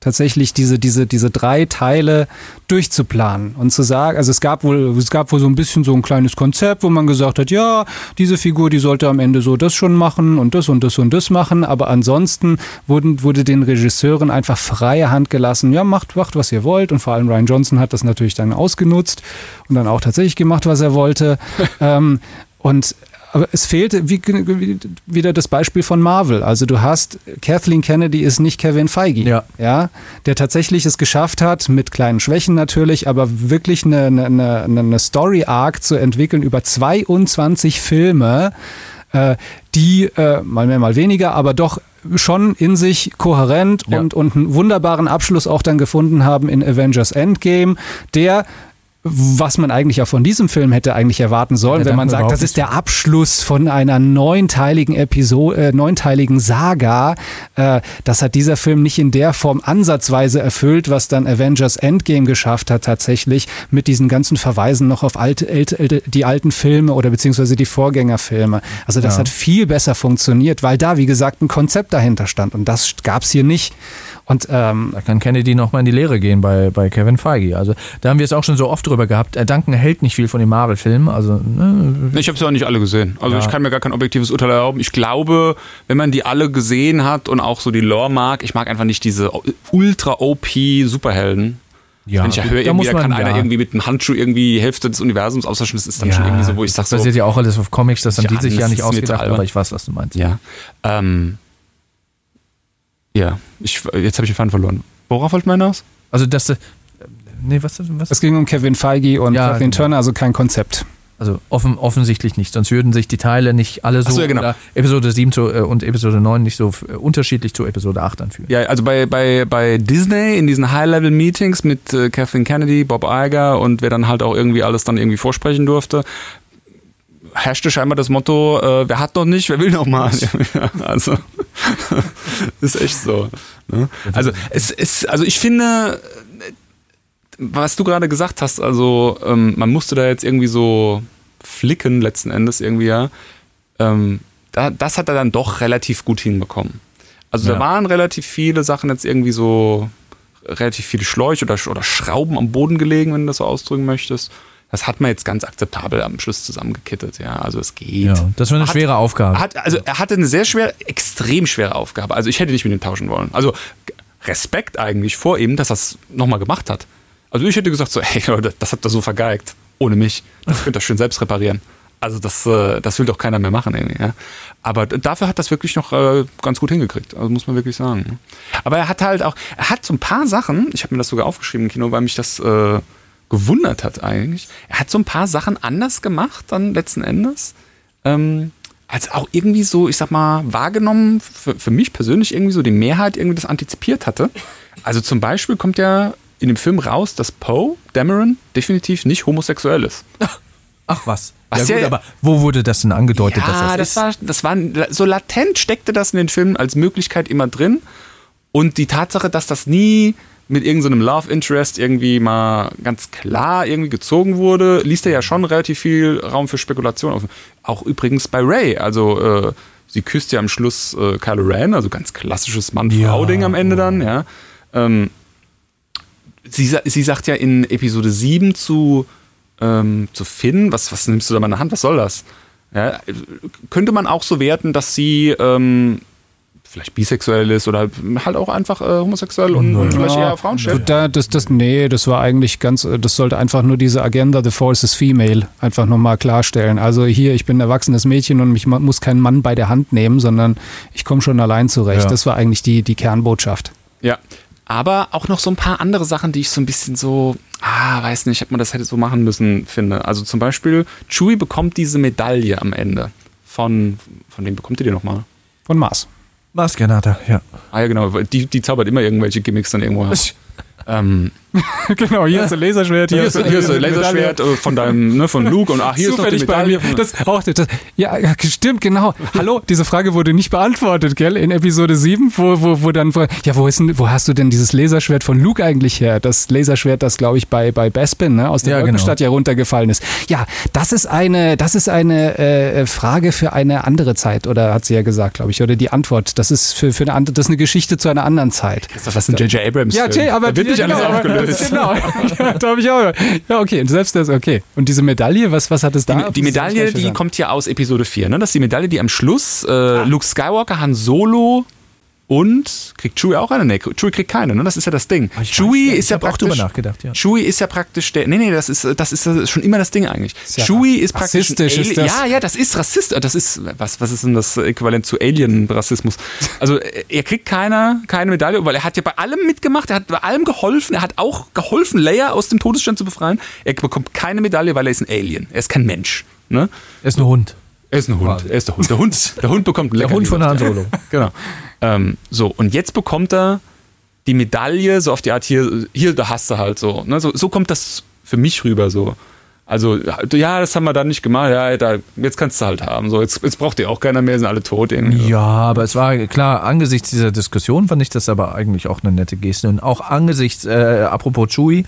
tatsächlich diese, diese, diese drei Teile durchzuplanen und zu sagen, also es gab wohl, es gab wohl so ein bisschen so ein kleines Konzept, wo man gesagt hat, ja, diese Figur, die sollte am Ende so das schon machen und das und das und das machen, aber ansonsten wurden, wurde den Regisseuren einfach freie Hand gelassen, ja, macht, macht, was ihr wollt und vor allem Ryan Johnson hat das natürlich dann ausgenutzt und dann auch tatsächlich gemacht, was er wollte. ähm, und aber es fehlt wie, wie, wieder das Beispiel von Marvel. Also du hast Kathleen Kennedy ist nicht Kevin Feige, Ja. ja, der tatsächlich es geschafft hat, mit kleinen Schwächen natürlich, aber wirklich eine, eine, eine, eine Story Arc zu entwickeln über 22 Filme, äh, die äh, mal mehr, mal weniger, aber doch schon in sich kohärent Ja. und, und einen wunderbaren Abschluss auch dann gefunden haben in Avengers Endgame, der was man eigentlich auch von diesem Film hätte eigentlich erwarten sollen, Ja, wenn man sagt, das ist der Abschluss von einer neunteiligen Episode, äh, neunteiligen Saga. Äh, das hat dieser Film nicht in der Form ansatzweise erfüllt, was dann Avengers Endgame geschafft hat tatsächlich mit diesen ganzen Verweisen noch auf alte, älte, die alten Filme oder beziehungsweise die Vorgängerfilme. Also das Ja. hat viel besser funktioniert, weil da wie gesagt ein Konzept dahinter stand und das gab's hier nicht. Und ähm, Da kann Kennedy nochmal in die Lehre gehen bei, bei Kevin Feige. Also da haben wir es auch schon so oft drüber gehabt. Äh, Duncan hält nicht viel von den Marvel-Filmen. Also ne, Ich habe sie auch nicht alle gesehen. Also Ja. ich kann mir gar kein objektives Urteil erlauben. Ich glaube, wenn man die alle gesehen hat und auch so die Lore mag, ich mag einfach nicht diese ultra OP Superhelden. ja, wenn ich ja höre, da irgendwie, da man, kann einer ja. irgendwie mit einem Handschuh irgendwie die Hälfte des Universums austauschen, das ist dann ja, schon irgendwie so, wo ich sage das so, basiert ja auch alles auf Comics, das haben die sich das ja nicht ausgedacht, aber ich weiß, was du meinst. ja. Ähm, ja, ich, jetzt habe ich den Faden verloren. Worauf wollte man hinaus? Also das, äh, nee, was, was? es ging um Kevin Feige und Ja, Kathleen genau. Turner, also kein Konzept. Also offen, offensichtlich nicht, sonst würden sich die Teile nicht alle so, so, ja, genau. oder Episode 7 zu, äh, und Episode 9 nicht so äh, unterschiedlich zu Episode 8 anfühlen. Ja, also bei, bei, bei Disney in diesen High-Level-Meetings mit äh, Kathleen Kennedy, Bob Iger und wer dann halt auch irgendwie alles dann irgendwie vorsprechen durfte, herrschte scheinbar das Motto, äh, wer hat noch nicht, wer will noch mal. Ja, also ist echt so. Ne? Also es ist, also ich finde, was du gerade gesagt hast, also ähm, man musste da jetzt irgendwie so flicken letzten Endes irgendwie ja. Ähm, da, das hat er dann doch relativ gut hinbekommen. Also Ja. da waren relativ viele Sachen jetzt irgendwie so relativ viele Schläuche oder, oder Schrauben am Boden gelegen, wenn du das so ausdrücken möchtest. Das hat man jetzt ganz akzeptabel am Schluss zusammengekittet, ja. Also es geht. Ja, das war eine Hat- schwere Aufgabe. Er hat, also er hatte eine sehr schwere, extrem schwere Aufgabe. Also ich hätte nicht mit ihm tauschen wollen. Also Respekt eigentlich vor ihm, dass er es nochmal gemacht hat. Also ich hätte gesagt so, hey Leute, das habt ihr so vergeigt. Ohne mich. Das könnt ihr schön selbst reparieren. Also das, äh, das will doch keiner mehr machen irgendwie. Ja? Aber dafür hat das wirklich noch äh, ganz gut hingekriegt. Also muss man wirklich sagen. ne? Aber er hat halt auch, er hat so ein paar Sachen, ich habe mir das sogar aufgeschrieben im Kino, weil mich das äh, gewundert hat eigentlich. Er hat so ein paar Sachen anders gemacht dann letzten Endes. Ähm, als auch irgendwie so, ich sag mal, wahrgenommen, für, für mich persönlich irgendwie so die Mehrheit irgendwie das antizipiert hatte. Also zum Beispiel kommt ja in dem Film raus, dass Poe Dameron definitiv nicht homosexuell ist. Ach was. Was ja, gut, ja- aber wo wurde das denn angedeutet, ja, dass das, das, ist? war, das war so latent steckte das in den Filmen als Möglichkeit immer drin. Und die Tatsache, dass das nie mit irgendeinem Love Interest irgendwie mal ganz klar irgendwie gezogen wurde, ließ da ja schon relativ viel Raum für Spekulation offen. Auch übrigens bei Ray. Also äh, sie küsst ja am Schluss äh, Kylo Ren, also ganz klassisches Mann-Frau-Ding am Ende dann, ja. Ähm, sie, sie sagt ja in Episode 7 zu, ähm, zu Finn, was, was nimmst du da mal in der Hand, was soll das? Ja, äh, könnte man auch so werten, dass sie ähm, vielleicht bisexuell ist oder halt auch einfach äh, homosexuell und, und vielleicht eher Frauen stellt? da, das, das, nee, das war eigentlich ganz, äh, das sollte einfach nur diese Agenda, the force is female, einfach nochmal klarstellen. Also hier, ich bin ein erwachsenes Mädchen und ich muss keinen Mann bei der Hand nehmen, sondern ich komme schon allein zurecht. Ja. Das war eigentlich die, die Kernbotschaft. Ja. Aber auch noch so ein paar andere Sachen, die ich so ein bisschen so, ah, weiß nicht, ob man das hätte so machen müssen, finde. Also zum Beispiel, Chewie bekommt diese Medaille am Ende. Von, von wem bekommt ihr die nochmal? Von Mars. Maskenata, ja. Ah ja, genau, die, die zaubert immer irgendwelche Gimmicks dann irgendwo. ähm, genau, hier ist ein Laserschwert, Hier ist, hier ist ein eine Medaille. Laserschwert äh, von deinem, ne, von Luke und ach, hier Zufällig ist noch bei die mir. Medaille. Das, auch, das, ja, stimmt, genau. Hallo, diese Frage wurde nicht beantwortet, gell? In Episode 7, wo, wo, wo dann, ja, wo, ist denn, wo hast du denn dieses Laserschwert von Luke eigentlich her? Das Laserschwert, das, glaube ich, bei, bei Bespin, ne, aus der Ja, genau. Wolkenstadt ja runtergefallen ist. Ja, das ist eine, das ist eine äh, Frage für eine andere Zeit, oder hat sie ja gesagt, glaube ich, oder die Antwort. Das ist für, für eine andere, das ist eine Geschichte zu einer anderen Zeit. Das ist ein J.J. Abrams. Ja, Jay, aber da wird nicht alles genau, aufgelöst. Genau, ja, da habe ich auch. Ja, okay, und selbst das, okay. Und diese Medaille, was, was hat es da? Die, die Medaille, die kommt ja aus Episode 4. Ne? Das ist die Medaille, die am Schluss äh, Ah. Luke Skywalker, Han Solo und kriegt Chewie auch eine? Nee, Chewie kriegt keine. Ne? Das ist ja das Ding. Ah, ich weiß Chewie nicht. ist ja hab auch praktisch. drüber nachgedacht, ja. Chewie ist ja praktisch der. Nee, nee, das ist, das ist schon immer das Ding eigentlich. ja Chewie ist praktisch. rassistisch, ist das. Ja, ja, das ist Rassist. Das ist. Was, was ist denn das Äquivalent zu Alien-Rassismus? Also, er kriegt keine, keine Medaille, weil er hat ja bei allem mitgemacht, er hat bei allem geholfen, er hat auch geholfen, Leia aus dem Todesstand zu befreien. Er bekommt keine Medaille, weil er ist ein Alien. Er ist kein Mensch. Ne? Er ist ein Hund. Er ist ein Hund. Er ist der Hund. Der Hund, der Hund bekommt einen Der Hund von Han Solo. Genau. Ähm, so, und jetzt bekommt er die Medaille, so auf die Art, hier, hier, da hast du halt so. Ne? So, so kommt das für mich rüber so. Also, ja, das haben wir dann nicht gemacht, ja, da, jetzt kannst du halt haben. So, jetzt, jetzt braucht ihr auch keiner mehr, sind alle tot irgendwie. Ja, aber es war klar, angesichts dieser Diskussion fand ich das aber eigentlich auch eine nette Geste. Und auch angesichts, äh, apropos Chewie,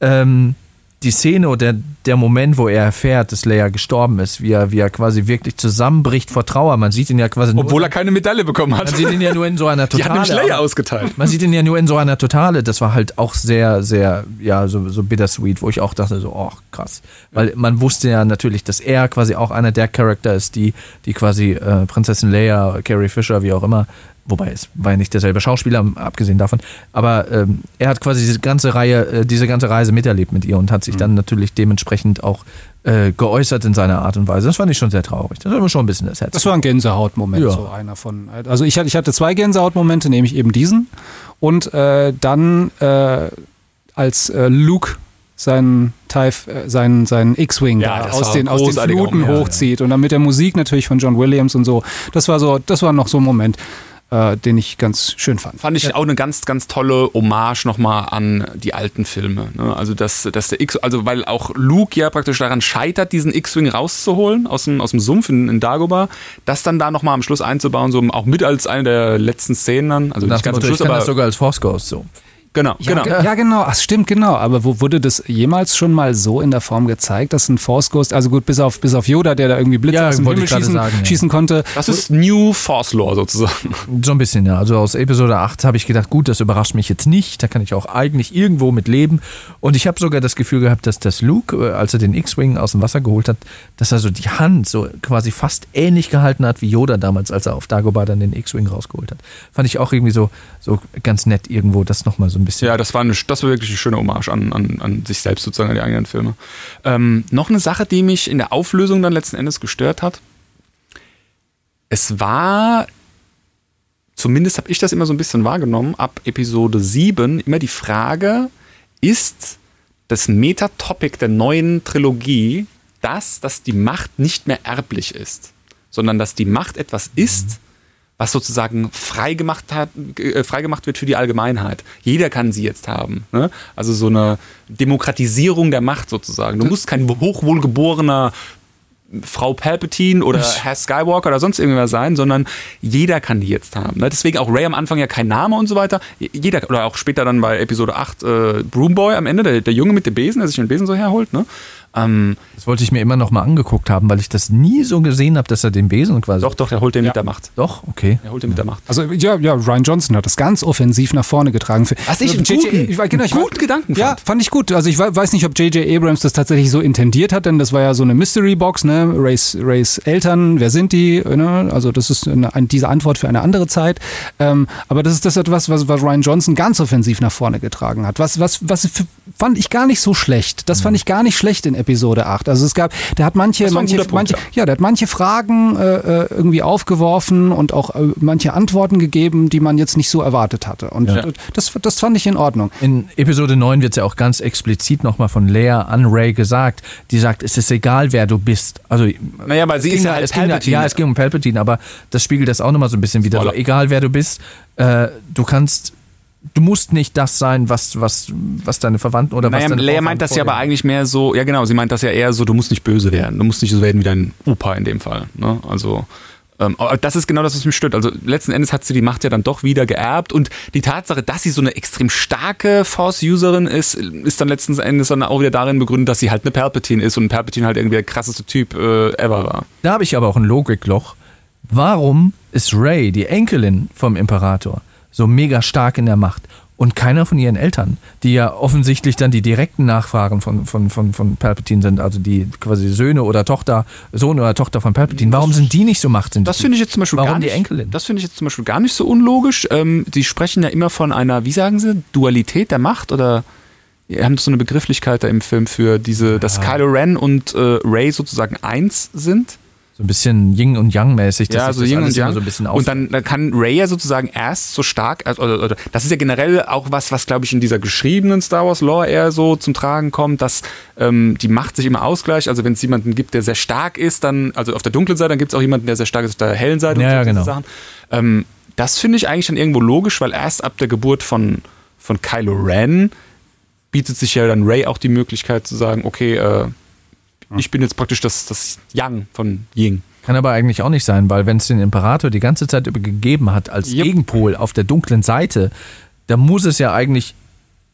ähm, die Szene oder der, Moment, wo er erfährt, dass Leia gestorben ist, wie er, wie er quasi wirklich zusammenbricht vor Trauer. Man sieht ihn ja quasi Obwohl nur, er keine Medaille bekommen hat. man sieht ihn ja nur in so einer Die hat Totale. nämlich Leia ausgeteilt. Man sieht ihn ja nur in so einer Totale. Das war halt auch sehr, sehr, ja, so, so bittersweet, wo ich auch dachte, so, oh, krass. Weil man wusste ja natürlich, dass er quasi auch einer der Charakter ist, die, die quasi äh, Prinzessin Leia, Carrie Fisher, wie auch immer, wobei es war ja nicht derselbe Schauspieler, abgesehen davon, aber ähm, er hat quasi diese ganze Reihe, äh, diese ganze Reise miterlebt mit ihr und hat sich dann natürlich dementsprechend auch äh, geäußert in seiner Art und Weise. Das fand ich schon sehr traurig. Das hat mir schon ein bisschen das Herz. Das war ein Gänsehautmoment, Ja. so einer von. Also ich hatte, ich hatte zwei Gänsehautmomente, nämlich eben diesen und äh, dann äh, als äh, Luke seinen TIE, äh, seinen, seinen X-Wing Ja, aus den, aus den Fluten Moment, ja, hochzieht und dann mit der Musik natürlich von John Williams und so. Das war so, das war noch so ein Moment, äh, den ich ganz schön fand. Fand ich auch eine ganz, ganz tolle Hommage nochmal an die alten Filme. Ne? Also, dass, dass der X, also weil auch Luke ja praktisch daran scheitert, diesen X-Wing rauszuholen aus dem, aus dem Sumpf in, in Dagobah, das dann da nochmal am Schluss einzubauen, so auch mit als eine der letzten Szenen dann. Also Nach nicht ganz am Motto, ich Schluss, kann aber das sogar als Force Ghost so. Genau, genau. Ja, ja, genau. Ach, stimmt, genau. Aber wo wurde das jemals schon mal so in der Form gezeigt, dass ein Force Ghost, also gut, bis auf, bis auf Yoda, der da irgendwie Blitze Ja, aus dem wollte Himmel ich gerade schießen, sagen, ja. schießen konnte. Das ist New Force Lore sozusagen. So ein bisschen, ja. Also aus Episode 8 habe ich gedacht, gut, das überrascht mich jetzt nicht. Da kann ich auch eigentlich irgendwo mit leben. Und ich habe sogar das Gefühl gehabt, dass das Luke, äh, als er den X-Wing aus dem Wasser geholt hat, dass er so die Hand so quasi fast ähnlich gehalten hat wie Yoda damals, als er auf Dagobah dann den X-Wing rausgeholt hat. Fand ich auch irgendwie so, so ganz nett irgendwo, das nochmal so ein bisschen. Ja, das war, eine, das war wirklich eine schöne Hommage an, an, an sich selbst sozusagen, an die eigenen Filme. Ähm, noch eine Sache, die mich in der Auflösung dann letzten Endes gestört hat. Es war, zumindest habe ich das immer so ein bisschen wahrgenommen, ab Episode 7 immer die Frage, ist das Metatopic der neuen Trilogie das, dass die Macht nicht mehr erblich ist, sondern dass die Macht etwas ist, was sozusagen freigemacht, hat, äh, freigemacht wird für die Allgemeinheit. Jeder kann sie jetzt haben. Ne? Also so eine Demokratisierung der Macht sozusagen. Du musst kein hochwohlgeborener Frau Palpatine oder Herr Skywalker oder sonst irgendwer sein, sondern jeder kann die jetzt haben. Ne? Deswegen auch Ray am Anfang ja kein Name und so weiter. Jeder, oder auch später dann bei Episode 8 äh, Broomboy am Ende, der, der Junge mit dem Besen, der sich den Besen so herholt. Ne? Ähm, Das wollte ich mir immer noch mal angeguckt haben, weil ich das nie so gesehen habe, dass er den Besen quasi. doch, doch, der holt den mit der Macht. Doch, okay. Er holt den mit der Macht. Also ja, ja, Ryan Johnson hat das ganz offensiv nach vorne getragen. Für- Was ich einen JJ guten- ich war- genau, ich guten Gedanken Ja, fand. fand ich gut. Also ich wei- weiß nicht, ob J.J. Abrams das tatsächlich so intendiert hat, denn das war ja so eine Mystery Box, ne? Rays, Rays Eltern, wer sind die? Ne? Also das ist eine, ein, diese Antwort für eine andere Zeit. Ähm, aber das ist das etwas, was, was Ryan Johnson ganz offensiv nach vorne getragen hat. Was, was, was fand ich gar nicht so schlecht. Das fand ich gar nicht schlecht in Episode 8. Also es gab, der hat manche, manche, Punkt, manche, ja, der hat manche Fragen äh, äh, irgendwie aufgeworfen und auch äh, manche Antworten gegeben, die man jetzt nicht so erwartet hatte. Und Ja. das, das fand ich in Ordnung. In Episode 9 wird es ja auch ganz explizit nochmal von Lea an Ray gesagt. Die sagt, es ist egal, wer du bist. Also, Naja, weil sie es ist ging, ja halt es ging, Palpatine. Ja, es ging um Palpatine, aber das spiegelt das auch nochmal so ein bisschen wieder. So, egal, wer du bist, äh, du kannst du musst nicht das sein, was, was, was deine Verwandten oder naja, was deine Leia Vorfahren meint das ja aber eigentlich mehr so, ja genau, sie meint das ja eher so, du musst nicht böse werden. Du musst nicht so werden wie dein Opa in dem Fall. Ne? Also ähm, das ist genau das, was mich stört. Also letzten Endes hat sie die Macht ja dann doch wieder geerbt und die Tatsache, dass sie so eine extrem starke Force-Userin ist, ist dann letzten Endes dann auch wieder darin begründet, dass sie halt eine Palpatine ist und Palpatine halt irgendwie der krasseste Typ äh, ever war. Da habe ich aber auch ein Logikloch. Warum ist Ray, die Enkelin vom Imperator, so mega stark in der Macht und keiner von ihren Eltern, die ja offensichtlich dann die direkten Nachfahren von, von, von, von Palpatine sind, also die quasi Söhne oder Tochter, Sohn oder Tochter von Palpatine, warum sind die nicht so machtsensitiv? Das finde ich jetzt zum Beispiel Warum gar die nicht. Enkelin? Das finde ich jetzt zum Beispiel gar nicht so unlogisch. Ähm, die sprechen ja immer von einer, wie sagen sie, Dualität der Macht oder habt so eine Begrifflichkeit da im Film für diese, dass Kylo Ren und äh, Ray sozusagen eins sind. So ein bisschen Yin und Yang mäßig, dass ja, so das Yin und Yang. so ein bisschen und dann, dann kann Ray ja sozusagen erst so stark, also, oder, oder, das ist ja generell auch was, was glaube ich in dieser geschriebenen Star Wars Lore eher so zum Tragen kommt, dass ähm, die Macht sich immer ausgleicht. Also wenn es jemanden gibt, der sehr stark ist, dann, also auf der dunklen Seite, dann gibt es auch jemanden, der sehr stark ist auf der hellen Seite. Ja, und ja, genau. Sachen. Ähm, das finde ich eigentlich dann irgendwo logisch, weil erst ab der Geburt von, von Kylo Ren bietet sich ja dann Ray auch die Möglichkeit zu sagen, okay, äh, ich bin jetzt praktisch das, das Yang von Ying. Kann aber eigentlich auch nicht sein, weil wenn es den Imperator die ganze Zeit über gegeben hat als Yep. Gegenpol auf der dunklen Seite, dann muss es ja eigentlich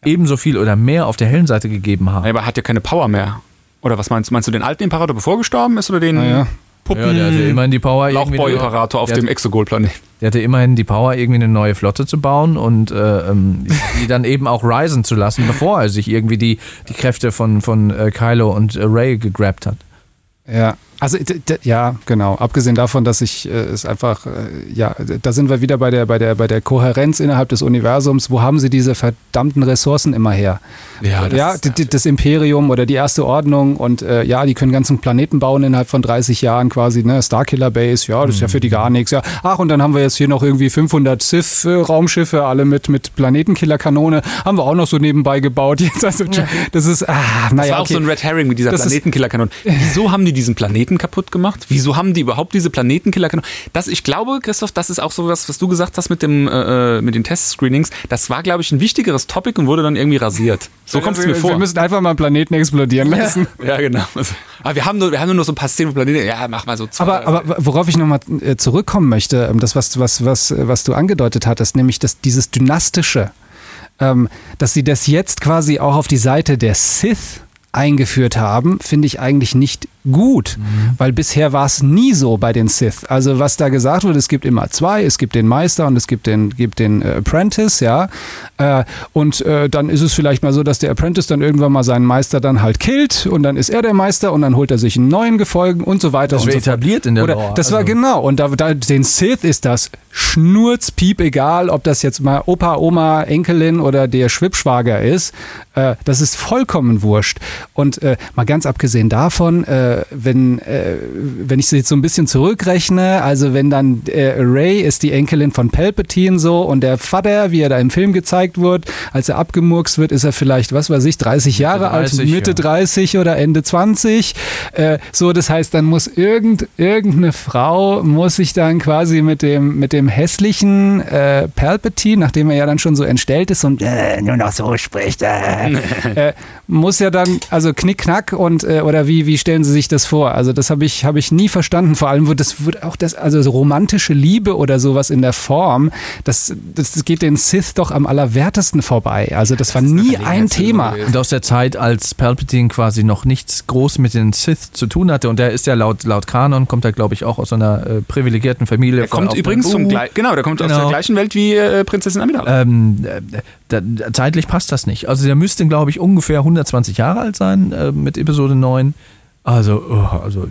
ebenso viel oder mehr auf der hellen Seite gegeben haben. Aber er hat ja keine Power mehr. Oder was meinst du? Meinst du den alten Imperator, bevor er gestorben ist, oder den Naja. Puppen Ja, der hatte immerhin die Power, irgendwie eine- Lauchboy-Imperator auf der, dem Exogol-Planet? der hatte immerhin die Power, irgendwie eine neue Flotte zu bauen und äh, ähm, die dann eben auch risen zu lassen, bevor er sich irgendwie die, die Kräfte von, von äh, Kylo und äh, Ray gegrabt hat. Ja, also ja, genau. Abgesehen davon, dass ich äh, es einfach, äh, ja, da sind wir wieder bei der, bei der, bei der Kohärenz innerhalb des Universums. Wo haben sie diese verdammten Ressourcen immer her? Ja, das ja, ist das Imperium oder die erste Ordnung und äh, ja, die können ganzen Planeten bauen innerhalb von 30 Jahren quasi, ne? Starkiller Base, ja, das ist ja für die gar nichts. Ja, ach, und dann haben wir jetzt hier noch irgendwie 500 Sith-Raumschiffe, alle mit, mit Planetenkillerkanone, haben wir auch noch so nebenbei gebaut. Jetzt also, das ist, ah, Das naja, war auch okay. so ein Red Herring mit dieser Das Planetenkillerkanone. Wieso haben die diesen Planeten kaputt gemacht? Wieso haben die überhaupt diese Planetenkillerkanone? Das, ich glaube, Christoph, das ist auch so was, was du gesagt hast mit, dem, äh, mit den Test-Screenings. Das war, glaube ich, ein wichtigeres Topic und wurde dann irgendwie rasiert. So kommt es mir Wir vor. müssen einfach mal einen Planeten explodieren lassen. Ja, genau. Also, aber wir haben, nur, wir haben nur so ein paar Szenen, wo Planeten. Ja, mach mal so zwei. Aber, aber worauf ich nochmal zurückkommen möchte, ähm, das, was, was, was, was du angedeutet hattest, nämlich das, dieses Dynastische, ähm, dass sie das jetzt quasi auch auf die Seite der Sith eingeführt haben, finde ich eigentlich nicht gut, weil bisher war es nie so bei den Sith. Also was da gesagt wurde, es gibt immer zwei, es gibt den Meister und es gibt den, gibt den äh, Apprentice, ja. Äh, und äh, dann ist es vielleicht mal so, dass der Apprentice dann irgendwann mal seinen Meister dann halt killt und dann ist er der Meister und dann holt er sich einen neuen Gefolgen und so weiter Das und war so fort. etabliert in der Oder, Lore, Das war also- genau. Und da, da den Sith ist das schnurzpiep egal, ob das jetzt mal Opa, Oma, Enkelin oder der Schwippschwager ist. Äh, das ist vollkommen wurscht. Und äh, mal ganz abgesehen davon, äh, wenn, äh, wenn ich sie jetzt so ein bisschen zurückrechne, also wenn dann äh, Ray ist die Enkelin von Palpatine so und der Vater, wie er da im Film gezeigt wird, als er abgemurkst wird, ist er vielleicht, was weiß ich, 30 Jahre alt, 30, Mitte ja. 30 oder Ende 20. Äh, so, das heißt, dann muss irgend, irgendeine Frau muss sich dann quasi mit dem, mit dem hässlichen äh, Palpatine, nachdem er ja dann schon so entstellt ist und äh, nur noch so spricht, äh, äh, muss ja dann, also knickknack und äh, oder wie, wie stellen Sie sich das vor? Also das habe ich, habe ich nie verstanden. Vor allem wird das wird auch das, also so romantische Liebe oder sowas in der Form, das, das geht den Sith doch am allerwertesten vorbei. Also das, war nie ein Thema. Und aus der Zeit, als Palpatine quasi noch nichts groß mit den Sith zu tun hatte, und der ist ja laut, laut Kanon, kommt er glaube ich auch aus einer äh, privilegierten Familie. der kommt übrigens zum gleichen. Genau, der kommt aus Genau. der gleichen Welt wie äh, Prinzessin Amidala. Ähm, äh, da, da, zeitlich passt das nicht. Also der müsste, glaube ich, ungefähr 120 Jahre alt sein äh, mit Episode 9. Also, oh, also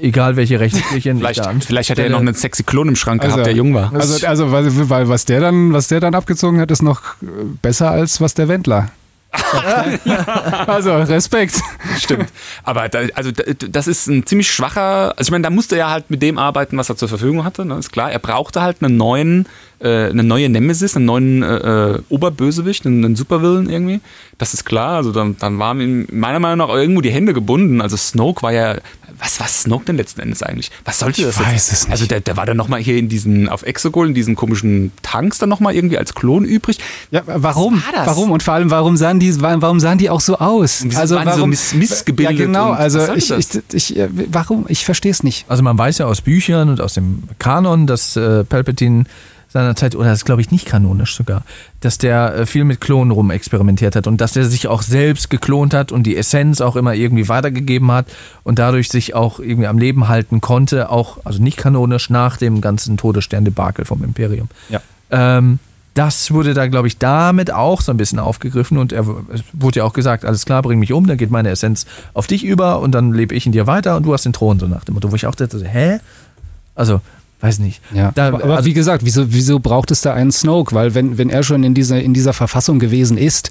egal welche Rechtlichen vielleicht, vielleicht hat er anstelle. noch einen sexy Klon im Schrank Also- gehabt, der jung war. Also, also weil, weil was der dann, was der dann abgezogen hat, ist noch äh, besser als was der Wendler. also Respekt. Stimmt. Aber da, also da, das ist ein ziemlich schwacher. Also ich meine, da musste er halt mit dem arbeiten, was er zur Verfügung hatte. Ne? Ist klar. Er brauchte halt einen neuen, äh, eine neue Nemesis, einen neuen äh, äh Oberbösewicht, einen, einen Supervillain irgendwie. Das ist klar. Also dann, dann waren ihm meiner Meinung nach irgendwo die Hände gebunden. Also Snoke war ja was war Snoke denn letzten Endes eigentlich? Was sollte das ich weiß jetzt? Es nicht. Also der, der war dann nochmal hier in diesen, auf Exegol, in diesen komischen Tanks dann nochmal irgendwie als Klon übrig. Ja, warum? Warum? Und vor allem, warum sahen die, warum sahen die auch so aus? Also waren warum? So miss, missgebildet. Ja, genau. Also ich, ich, ich, warum? Ich verstehe es nicht. Also man weiß ja aus Büchern und aus dem Kanon, dass äh, Palpatine seiner Zeit, oder das ist glaube ich nicht kanonisch sogar, dass der äh, viel mit Klonen rum experimentiert hat und dass er sich auch selbst geklont hat und die Essenz auch immer irgendwie weitergegeben hat und dadurch sich auch irgendwie am Leben halten konnte, auch, also nicht kanonisch, nach dem ganzen Todesstern-Debakel vom Imperium. Ja. Ähm, das wurde da, glaube ich, damit auch so ein bisschen aufgegriffen und er es wurde ja auch gesagt, alles klar, bring mich um, dann geht meine Essenz auf dich über und dann lebe ich in dir weiter und du hast den Thron, so nach dem Motto, wo ich auch dachte, hä? Also, weiß nicht. Ja, da, aber, also, wie gesagt, wieso, wieso braucht es da einen Snoke? Weil wenn, wenn er schon in dieser, in dieser Verfassung gewesen ist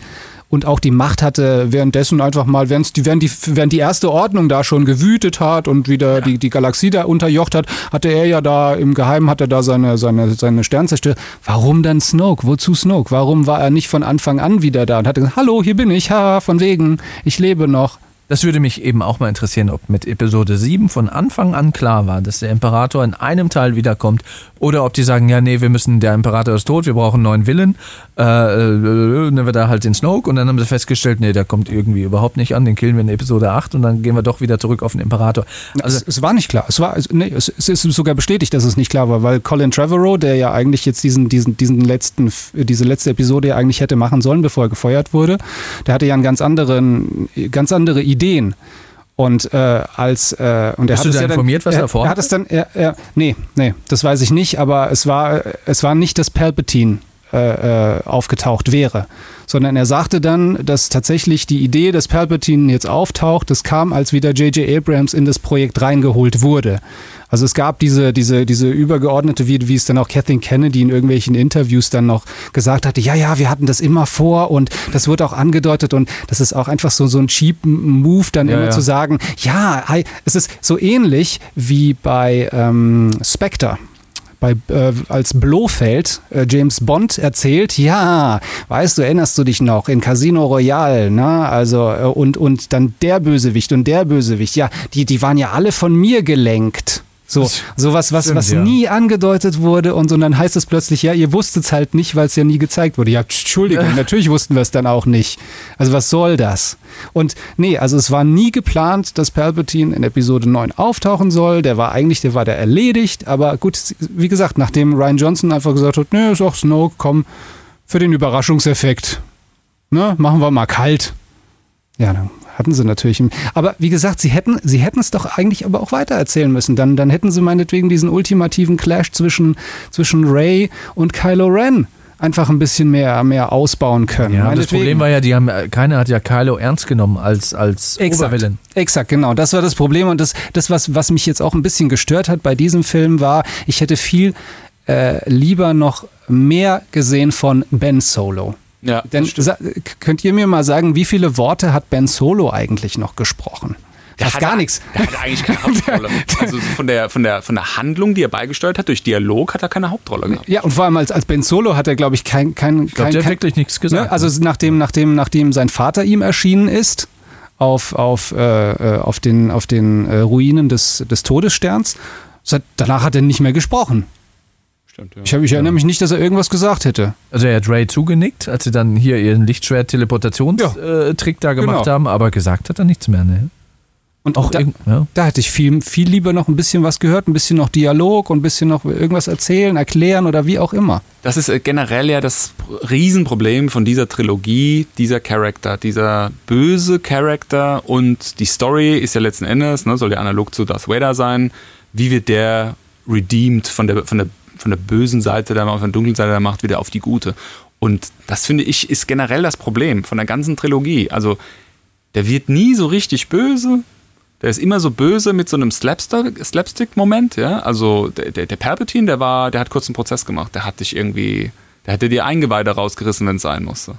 und auch die Macht hatte, währenddessen einfach mal, während die, während die, während die erste Ordnung da schon gewütet hat und wieder ja. die, die Galaxie da unterjocht hat, hatte er ja da im Geheimen, hat er da seine, seine, seine Sternzerstörer. Warum dann Snoke? Wozu Snoke? Warum war er nicht von Anfang an wieder da und hat gesagt, hallo, hier bin ich, ha, von wegen, ich lebe noch. Das würde mich eben auch mal interessieren, ob mit Episode 7 von Anfang an klar war, dass der Imperator in einem Teil wiederkommt oder ob die sagen, ja, nee, wir müssen, der Imperator ist tot, wir brauchen einen neuen Willen. Äh, äh, dann wird da halt den Snoke und dann haben sie festgestellt, nee, der kommt irgendwie überhaupt nicht an, den killen wir in Episode 8 und dann gehen wir doch wieder zurück auf den Imperator. Also, es, es war nicht klar. Es, war, nee, es, es, ist sogar bestätigt, dass es nicht klar war, weil Colin Trevorrow, der ja eigentlich jetzt diesen, diesen, diesen letzten, diese letzte Episode ja eigentlich hätte machen sollen, bevor er gefeuert wurde, der hatte ja einen ganz anderen, ganz andere Idee Ideen. Und äh, als äh, und er Bist hat du es da ja informiert, dann, was er, vorhat? Er hat es dann, er, er, nee, nee, das weiß ich nicht, aber es war, es war nicht, dass Palpatine äh, äh, aufgetaucht wäre, sondern er sagte dann, dass tatsächlich die Idee, dass Palpatine jetzt auftaucht, das kam, als wieder J.J. Abrams in das Projekt reingeholt wurde. Also es gab diese, diese, diese übergeordnete, wie, wie es dann auch Kathleen Kennedy in irgendwelchen Interviews dann noch gesagt hatte, ja, ja, wir hatten das immer vor und das wird auch angedeutet und das ist auch einfach so, so ein cheap Move, dann ja, immer ja. zu sagen, ja, es ist so ähnlich wie bei ähm, Spectre bei, äh, als Blofeld äh, James Bond erzählt, ja, weißt du, erinnerst du dich noch, in Casino Royale, ne? Also, äh, und, und dann der Bösewicht und der Bösewicht, ja, die, die waren ja alle von mir gelenkt. So, sowas, was, was ja. nie angedeutet wurde und, und dann heißt es plötzlich, ja, ihr wusstet es halt nicht, weil es ja nie gezeigt wurde. Ja, Entschuldigung, natürlich wussten wir es dann auch nicht. Also was soll das? Und nee, also es war nie geplant, dass Palpatine in Episode 9 auftauchen soll. Der war eigentlich, der war da erledigt, aber gut, wie gesagt, nachdem Ryan Johnson einfach gesagt hat, nee, ist auch Snoke, komm, für den Überraschungseffekt, ne, machen wir mal kalt. Ja, dann hatten sie natürlich. Aber wie gesagt, sie hätten sie hätten es doch eigentlich aber auch weiter erzählen müssen. Dann, dann hätten sie meinetwegen diesen ultimativen Clash zwischen, zwischen Ray und Kylo Ren einfach ein bisschen mehr, mehr ausbauen können. Ja, das Problem war ja, die haben, keiner hat ja Kylo ernst genommen als, als Exakt. Exakt, genau. Das war das Problem. Und das, das was, was mich jetzt auch ein bisschen gestört hat bei diesem Film, war, ich hätte viel äh, lieber noch mehr gesehen von Ben Solo. Ja, Denn könnt ihr mir mal sagen, wie viele Worte hat Ben Solo eigentlich noch gesprochen? Der hat gar nichts. Der hat eigentlich keine Hauptrolle. also von der, von, der, von der Handlung, die er beigesteuert hat, durch Dialog, hat er keine Hauptrolle gehabt. Ja, und vor allem als, als Ben Solo hat er, glaube ich, kein. kein, ich glaub, kein der hat wirklich nichts gesagt. Ne? Also nachdem, nachdem, nachdem sein Vater ihm erschienen ist, auf, auf, äh, äh auf den, auf den äh, Ruinen des, des Todessterns, danach hat er nicht mehr gesprochen. Stimmt, ja. Ich, hab, ich erinnere mich nicht, dass er irgendwas gesagt hätte. Also er hat Ray zugenickt, als sie dann hier ihren Lichtschwert-Teleportationstrick ja. da gemacht genau. haben, aber gesagt hat er nichts mehr, ne? Und auch da, ja. da hätte ich viel, viel lieber noch ein bisschen was gehört, ein bisschen noch Dialog und ein bisschen noch irgendwas erzählen, erklären oder wie auch immer. Das ist äh, generell ja das Riesenproblem von dieser Trilogie, dieser Charakter, dieser böse Charakter und die Story ist ja letzten Endes, ne, soll ja analog zu Darth Vader sein, wie wird der redeemed von der, von der von der bösen Seite der Macht, von der dunklen Seite der Macht wieder auf die gute. Und das finde ich ist generell das Problem von der ganzen Trilogie. Also der wird nie so richtig böse. Der ist immer so böse mit so einem Slapstick-Moment, ja. Also der, der, der Palpatine, der war, der hat kurz einen Prozess gemacht. Der hat dich irgendwie, der hätte dir Eingeweide rausgerissen, wenn es sein musste.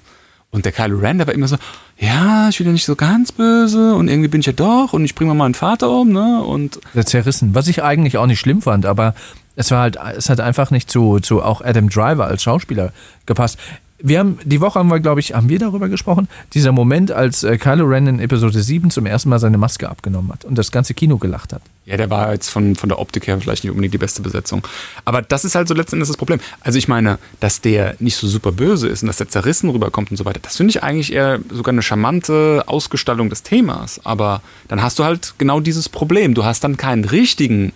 Und der Kylo Ren, der war immer so, ja, ich bin ja nicht so ganz böse und irgendwie bin ich ja doch und ich bringe mal meinen Vater um, ne? Und Der zerrissen. Was ich eigentlich auch nicht schlimm fand, aber es war halt, es hat einfach nicht zu, zu auch Adam Driver als Schauspieler gepasst. Wir haben, die Woche haben wir, glaube ich, haben wir darüber gesprochen, dieser Moment, als äh, Kylo Ren in Episode 7 zum ersten Mal seine Maske abgenommen hat und das ganze Kino gelacht hat. Ja, der war jetzt von, von der Optik her vielleicht nicht unbedingt die beste Besetzung. Aber das ist halt so letzten Endes das Problem. Also ich meine, dass der nicht so super böse ist und dass der zerrissen rüberkommt und so weiter, das finde ich eigentlich eher sogar eine charmante Ausgestaltung des Themas. Aber dann hast du halt genau dieses Problem. Du hast dann keinen richtigen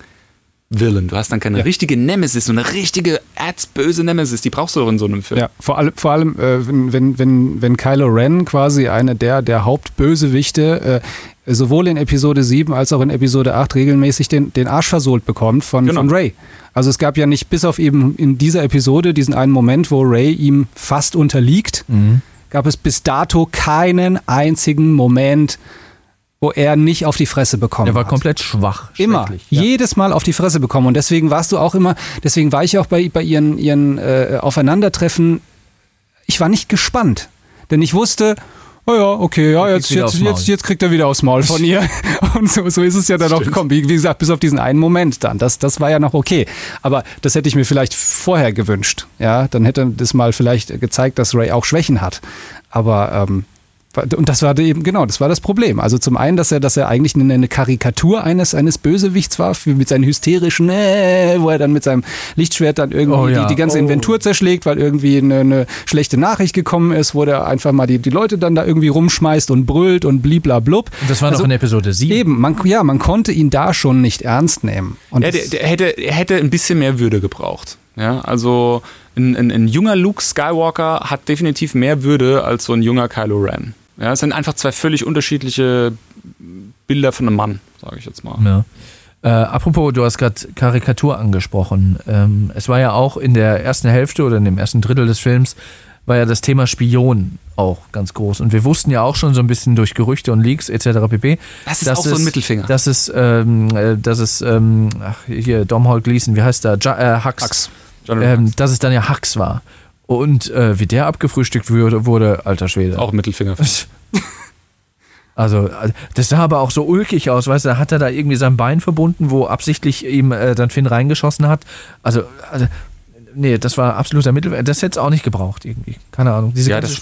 Villain. Du hast dann keine richtige Nemesis, so eine richtige erzböse Nemesis. Die brauchst du doch in so einem Film. Ja, vor allem, vor allem äh, wenn, wenn, wenn, Kylo Ren quasi eine der, der Hauptbösewichte äh, sowohl in Episode 7 als auch in Episode 8 regelmäßig den, den Arsch versohlt bekommt von, Genau. von Ray. Also es gab ja nicht bis auf eben in dieser Episode diesen einen Moment, wo Ray ihm fast unterliegt, gab es bis dato keinen einzigen Moment, wo er nicht auf die Fresse bekommen Er war hat. komplett schwach. Immer. Ja. Jedes Mal auf die Fresse bekommen. Und deswegen warst du auch immer, deswegen war ich auch bei, bei ihren, ihren äh, Aufeinandertreffen, ich war nicht gespannt. Denn ich wusste, oh ja, okay, ja, jetzt, jetzt, jetzt, jetzt kriegt er wieder aufs Maul von ihr. Und so, so ist es ja dann auch gekommen. Wie, wie gesagt, bis auf diesen einen Moment dann. Das, das war ja noch okay. Aber das hätte ich mir vielleicht vorher gewünscht. Ja, dann hätte das mal vielleicht gezeigt, dass Ray auch Schwächen hat. Aber ähm, und das war eben, genau, das war das Problem. Also zum einen, dass er, dass er eigentlich eine, eine Karikatur eines, eines Bösewichts war, mit seinen hysterischen, äh, wo er dann mit seinem Lichtschwert dann irgendwie Oh ja, die, die ganze oh. Inventur zerschlägt, weil irgendwie eine, eine schlechte Nachricht gekommen ist, wo der einfach mal die, die Leute dann da irgendwie rumschmeißt und brüllt und bliblablub. Und das war noch Also in Episode 7. Eben, man, ja, man konnte ihn da schon nicht ernst nehmen. Und das- der, der hätte, er hätte ein bisschen mehr Würde gebraucht. Ja, also ein, ein, ein junger Luke Skywalker hat definitiv mehr Würde als so ein junger Kylo Ren. Ja, es sind einfach zwei völlig unterschiedliche Bilder von einem Mann, sage ich jetzt mal. Ja. Äh, apropos, du hast gerade Karikatur angesprochen. Ähm, es war ja auch in der ersten Hälfte oder in dem ersten Drittel des Films war ja das Thema Spion auch ganz groß. Und wir wussten ja auch schon so ein bisschen durch Gerüchte und Leaks etc. pp. Das ist dass auch so ein es- Mittelfinger. Das ist, ähm, äh, das ist, ähm, ach, hier, Domhnall Gleeson, wie heißt der? Ja, äh, Hux. Hux. Ähm, dass es dann ja Hux war. Und äh, wie der abgefrühstückt wurde, wurde alter Schwede. auch Mittelfinger. Also, äh, das sah aber auch so ulkig aus, weißt du, da hat er da irgendwie sein Bein verbunden, wo absichtlich ihm äh, dann Finn reingeschossen hat. Also, also nee, das war absoluter Mittel. Das hätte es auch nicht gebraucht irgendwie. Keine Ahnung. Diese Ja, ganze.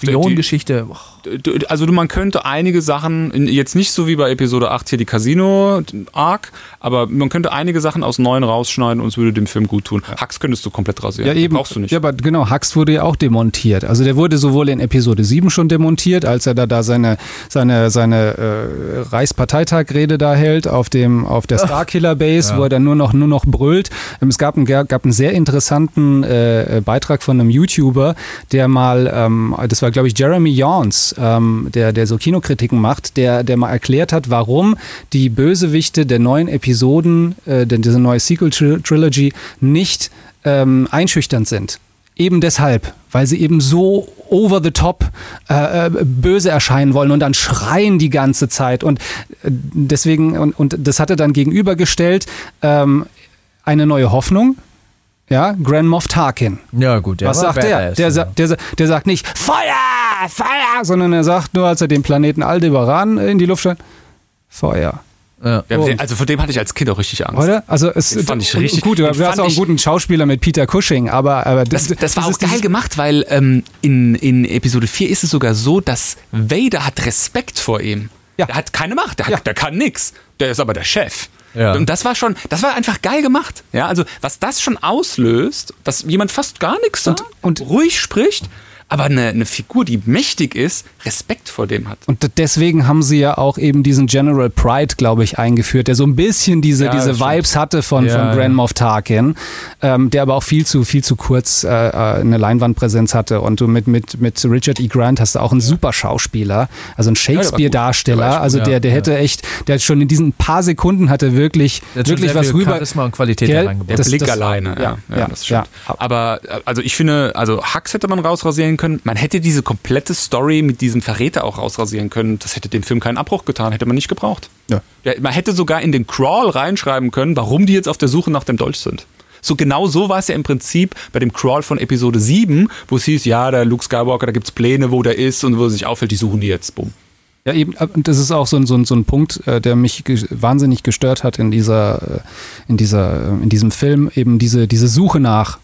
Du- Also du, man könnte einige Sachen, jetzt nicht so wie bei Episode 8 hier die Casino-Arc, aber man könnte einige Sachen aus neuen rausschneiden und es würde dem Film gut tun. Hux könntest du komplett rasieren. Ja, eben. Brauchst du nicht. Ja, aber genau, Hux wurde ja auch demontiert. Also der wurde sowohl in Episode 7 schon demontiert, als er da, da seine, seine, seine äh, Reichsparteitagrede da hält auf, dem, auf der Starkiller Base, wo er dann nur noch, nur noch brüllt. Ähm, Es gab einen, gab einen sehr interessanten äh, Beitrag von einem YouTuber, der mal, ähm, das war glaube ich Jeremy Yawns, ähm, der, der so Kinokritiken macht, der, der mal erklärt hat, warum die Bösewichte der neuen Episoden, äh, denn diese neue Sequel-Trilogy, nicht ähm, einschüchternd sind. Eben deshalb, weil sie eben so over the top äh, äh, böse erscheinen wollen und dann schreien die ganze Zeit. Und äh, deswegen, und, und das hat er dann gegenübergestellt, ähm, eine neue Hoffnung. Ja, Grand Moff Tarkin. Ja, gut. Der Was war sagt der? Der, ja. sa der, sa- der sagt nicht Feuer, Feuer, sondern er sagt nur, als er den Planeten Aldebaran in die Luft stand, Feuer. Ja. Ja, Oh. also vor dem hatte ich als Kind auch richtig Angst. Oder? Also es Den fand ich richtig- gut. Du hast auch einen guten Schauspieler mit Peter Cushing, aber, aber Das, das war auch ist geil gemacht, weil ähm, in, in Episode 4 ist es sogar so, dass Vader hat Respekt vor ihm. Ja. Der hat keine Macht, der, hat, Ja. der kann nix. Der ist aber der Chef. Ja. Und das war schon, das war einfach geil gemacht. Ja, also was das schon auslöst, dass jemand fast gar nichts sagt, und- ruhig spricht, aber eine, eine Figur, die mächtig ist, Respekt vor dem hat. Und deswegen haben sie ja auch eben diesen General Pride, glaube ich, eingeführt, der so ein bisschen diese, Ja, diese stimmt. Vibes hatte von, Ja, von ja. Grand Moff Tarkin, ähm, der aber auch viel zu, viel zu kurz äh, äh, eine Leinwandpräsenz hatte. Und du mit, mit, mit Richard E. Grant hast du auch einen super Schauspieler, also einen. Shakespeare-Darsteller. Also der, ja, der ja. hätte echt, der schon in diesen paar Sekunden hatte wirklich, wirklich was rüber. Charisma und Qualität Gell? da Der. Das- Blick das- alleine, ja, ja, ja, ja, das stimmt. ja. Aber äh, also ich finde, also Hux hätte man rausrasieren können. Man hätte diese komplette Story mit diesem Verräter auch rausrasieren können. Das hätte dem Film keinen Abbruch getan, hätte man nicht gebraucht. Ja. Ja, man hätte sogar in den Crawl reinschreiben können, warum die jetzt auf der Suche nach dem Dolch sind. So genau so war es ja im Prinzip bei dem Crawl von Episode 7, wo es hieß, ja, der Luke Skywalker, da gibt es Pläne, wo der ist und wo er sich auffällt, die suchen die jetzt. Bumm. Ja, eben, und das ist auch so ein, so ein, so ein Punkt, äh, der mich ge wahnsinnig gestört hat in dieser, äh, in dieser, äh, in diesem Film, eben diese, diese Suche nach.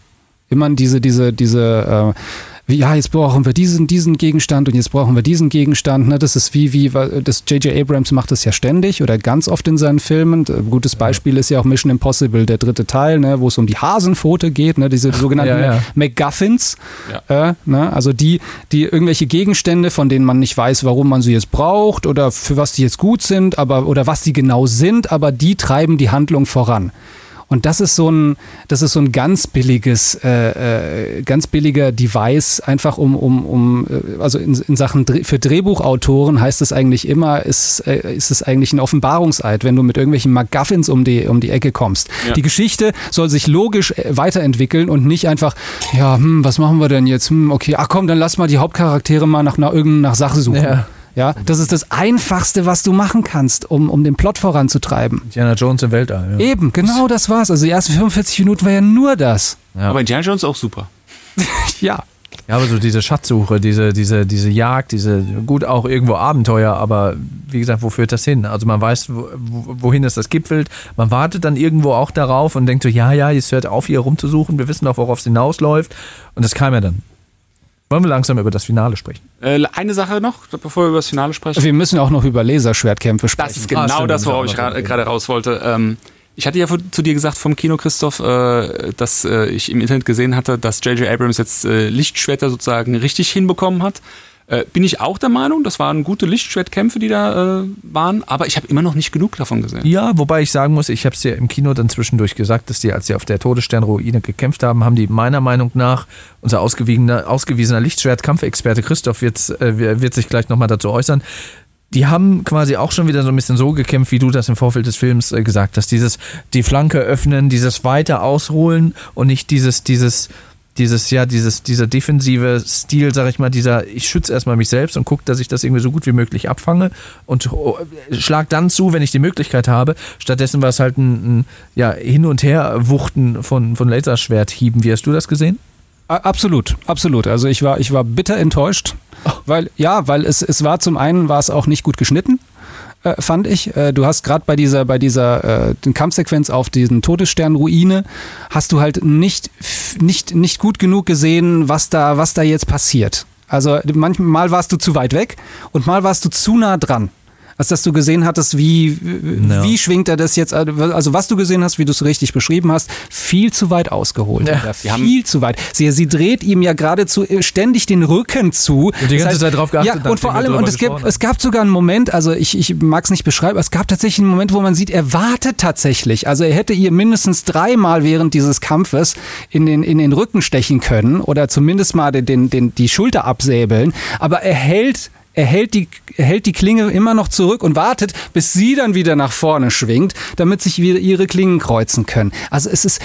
Immer diese, diese, diese, äh, wie, ja, jetzt brauchen wir diesen, diesen Gegenstand und jetzt brauchen wir diesen Gegenstand. Ne? Das ist wie, wie, das J.J. Abrams macht das ja ständig oder ganz oft in seinen Filmen. Ein gutes Beispiel ist ja auch Mission Impossible, der dritte Teil, ne? wo es um die Hasenpfote geht, ne? diese sogenannten Ja, ja. MacGuffins. Äh, ne? Also die, die irgendwelche Gegenstände, von denen man nicht weiß, warum man sie jetzt braucht oder für was die jetzt gut sind, aber oder was sie genau sind, aber die treiben die Handlung voran. Und das ist so ein, das ist so ein ganz billiges, äh, äh, ganz billiger Device, einfach um, um, um äh, also in, in Sachen Dreh, für Drehbuchautoren heißt es eigentlich immer, ist, äh, ist es eigentlich ein Offenbarungseid, wenn du mit irgendwelchen MacGuffins um die, um die Ecke kommst. Ja. Die Geschichte soll sich logisch äh, weiterentwickeln und nicht einfach, ja, hm, was machen wir denn jetzt? Hm, okay, ach komm, dann lass mal die Hauptcharaktere mal nach, nach irgendeiner nach Sache suchen. Ja. Ja, das ist das Einfachste, was du machen kannst, um, um den Plot voranzutreiben. Indiana Jones im Weltall. Ja. Eben, genau das war's. Also die ersten 45 Minuten war ja nur das. Ja. Aber Indiana Jones auch super. Ja. Ja, aber so diese Schatzsuche, diese, diese, diese Jagd, diese, gut, auch irgendwo Abenteuer, aber wie gesagt, wo führt das hin? Also man weiß, wo, wo- wohin es das gipfelt. Man wartet dann irgendwo auch darauf und denkt so, ja, ja, jetzt hört auf, hier rumzusuchen, wir wissen doch, worauf es hinausläuft. Und das kam ja dann. Wollen wir langsam über das Finale sprechen? Äh, eine Sache noch, bevor wir über das Finale sprechen. Wir müssen auch noch über Laserschwertkämpfe sprechen. Das ist Ah, genau stimmt, das, worauf ich gerade raus wollte. Ähm, ich hatte ja zu dir gesagt vom Kino, Christoph, äh, dass äh, ich im Internet gesehen hatte, dass J.J. Abrams jetzt äh, Lichtschwerter sozusagen richtig hinbekommen hat. Äh, bin ich auch der Meinung, das waren gute Lichtschwertkämpfe, die da äh, waren, aber ich habe immer noch nicht genug davon gesehen. Ja, wobei ich sagen muss, ich habe es dir im Kino dann zwischendurch gesagt, dass die, als sie auf der Todessternruine gekämpft haben, haben die meiner Meinung nach, unser ausgewiesener, ausgewiesener Lichtschwert-Kampfexperte Christoph wird, äh, wird sich gleich nochmal dazu äußern, die haben quasi auch schon wieder so ein bisschen so gekämpft, wie du das im Vorfeld des Films äh, gesagt hast. Dieses, die Flanke öffnen, dieses weiter ausholen und nicht dieses, dieses, dieses, ja, dieses, dieser defensive Stil, sag ich mal, dieser, ich schütze erstmal mich selbst und gucke, dass ich das irgendwie so gut wie möglich abfange und oh, schlag dann zu, wenn ich die Möglichkeit habe. Stattdessen war es halt ein, ein ja, Hin- und Her-Wuchten von, von Laserschwerthieben. Wie hast du das gesehen? Absolut, absolut. Also ich war, ich war bitter enttäuscht, weil ja, weil es, es war zum einen war es auch nicht gut geschnitten, äh, fand ich. Äh, du hast gerade bei dieser bei dieser äh, Kampfsequenz auf diesen Todessternruine hast du halt nicht nicht nicht gut genug gesehen, was da was da jetzt passiert. Also manchmal warst du zu weit weg und mal warst du zu nah dran. Als dass du gesehen hattest, wie, Ja. wie schwingt er das jetzt, also was du gesehen hast, wie du es richtig beschrieben hast, viel zu weit ausgeholt. Ja. Viel zu weit. Sie, sie dreht ihm ja geradezu äh, ständig den Rücken zu. Und die ganze Zeit drauf geachtet, Ja, und vor allem, und es, gibt, es gab sogar einen Moment, also ich, ich mag es nicht beschreiben, aber es gab tatsächlich einen Moment, wo man sieht, er wartet tatsächlich. Also er hätte ihr mindestens dreimal während dieses Kampfes in den, in den Rücken stechen können oder zumindest mal den, den, den, die Schulter absäbeln. Aber er hält er hält, die, er hält die Klinge immer noch zurück und wartet, bis sie dann wieder nach vorne schwingt, damit sich wieder ihre Klingen kreuzen können. Also es ist,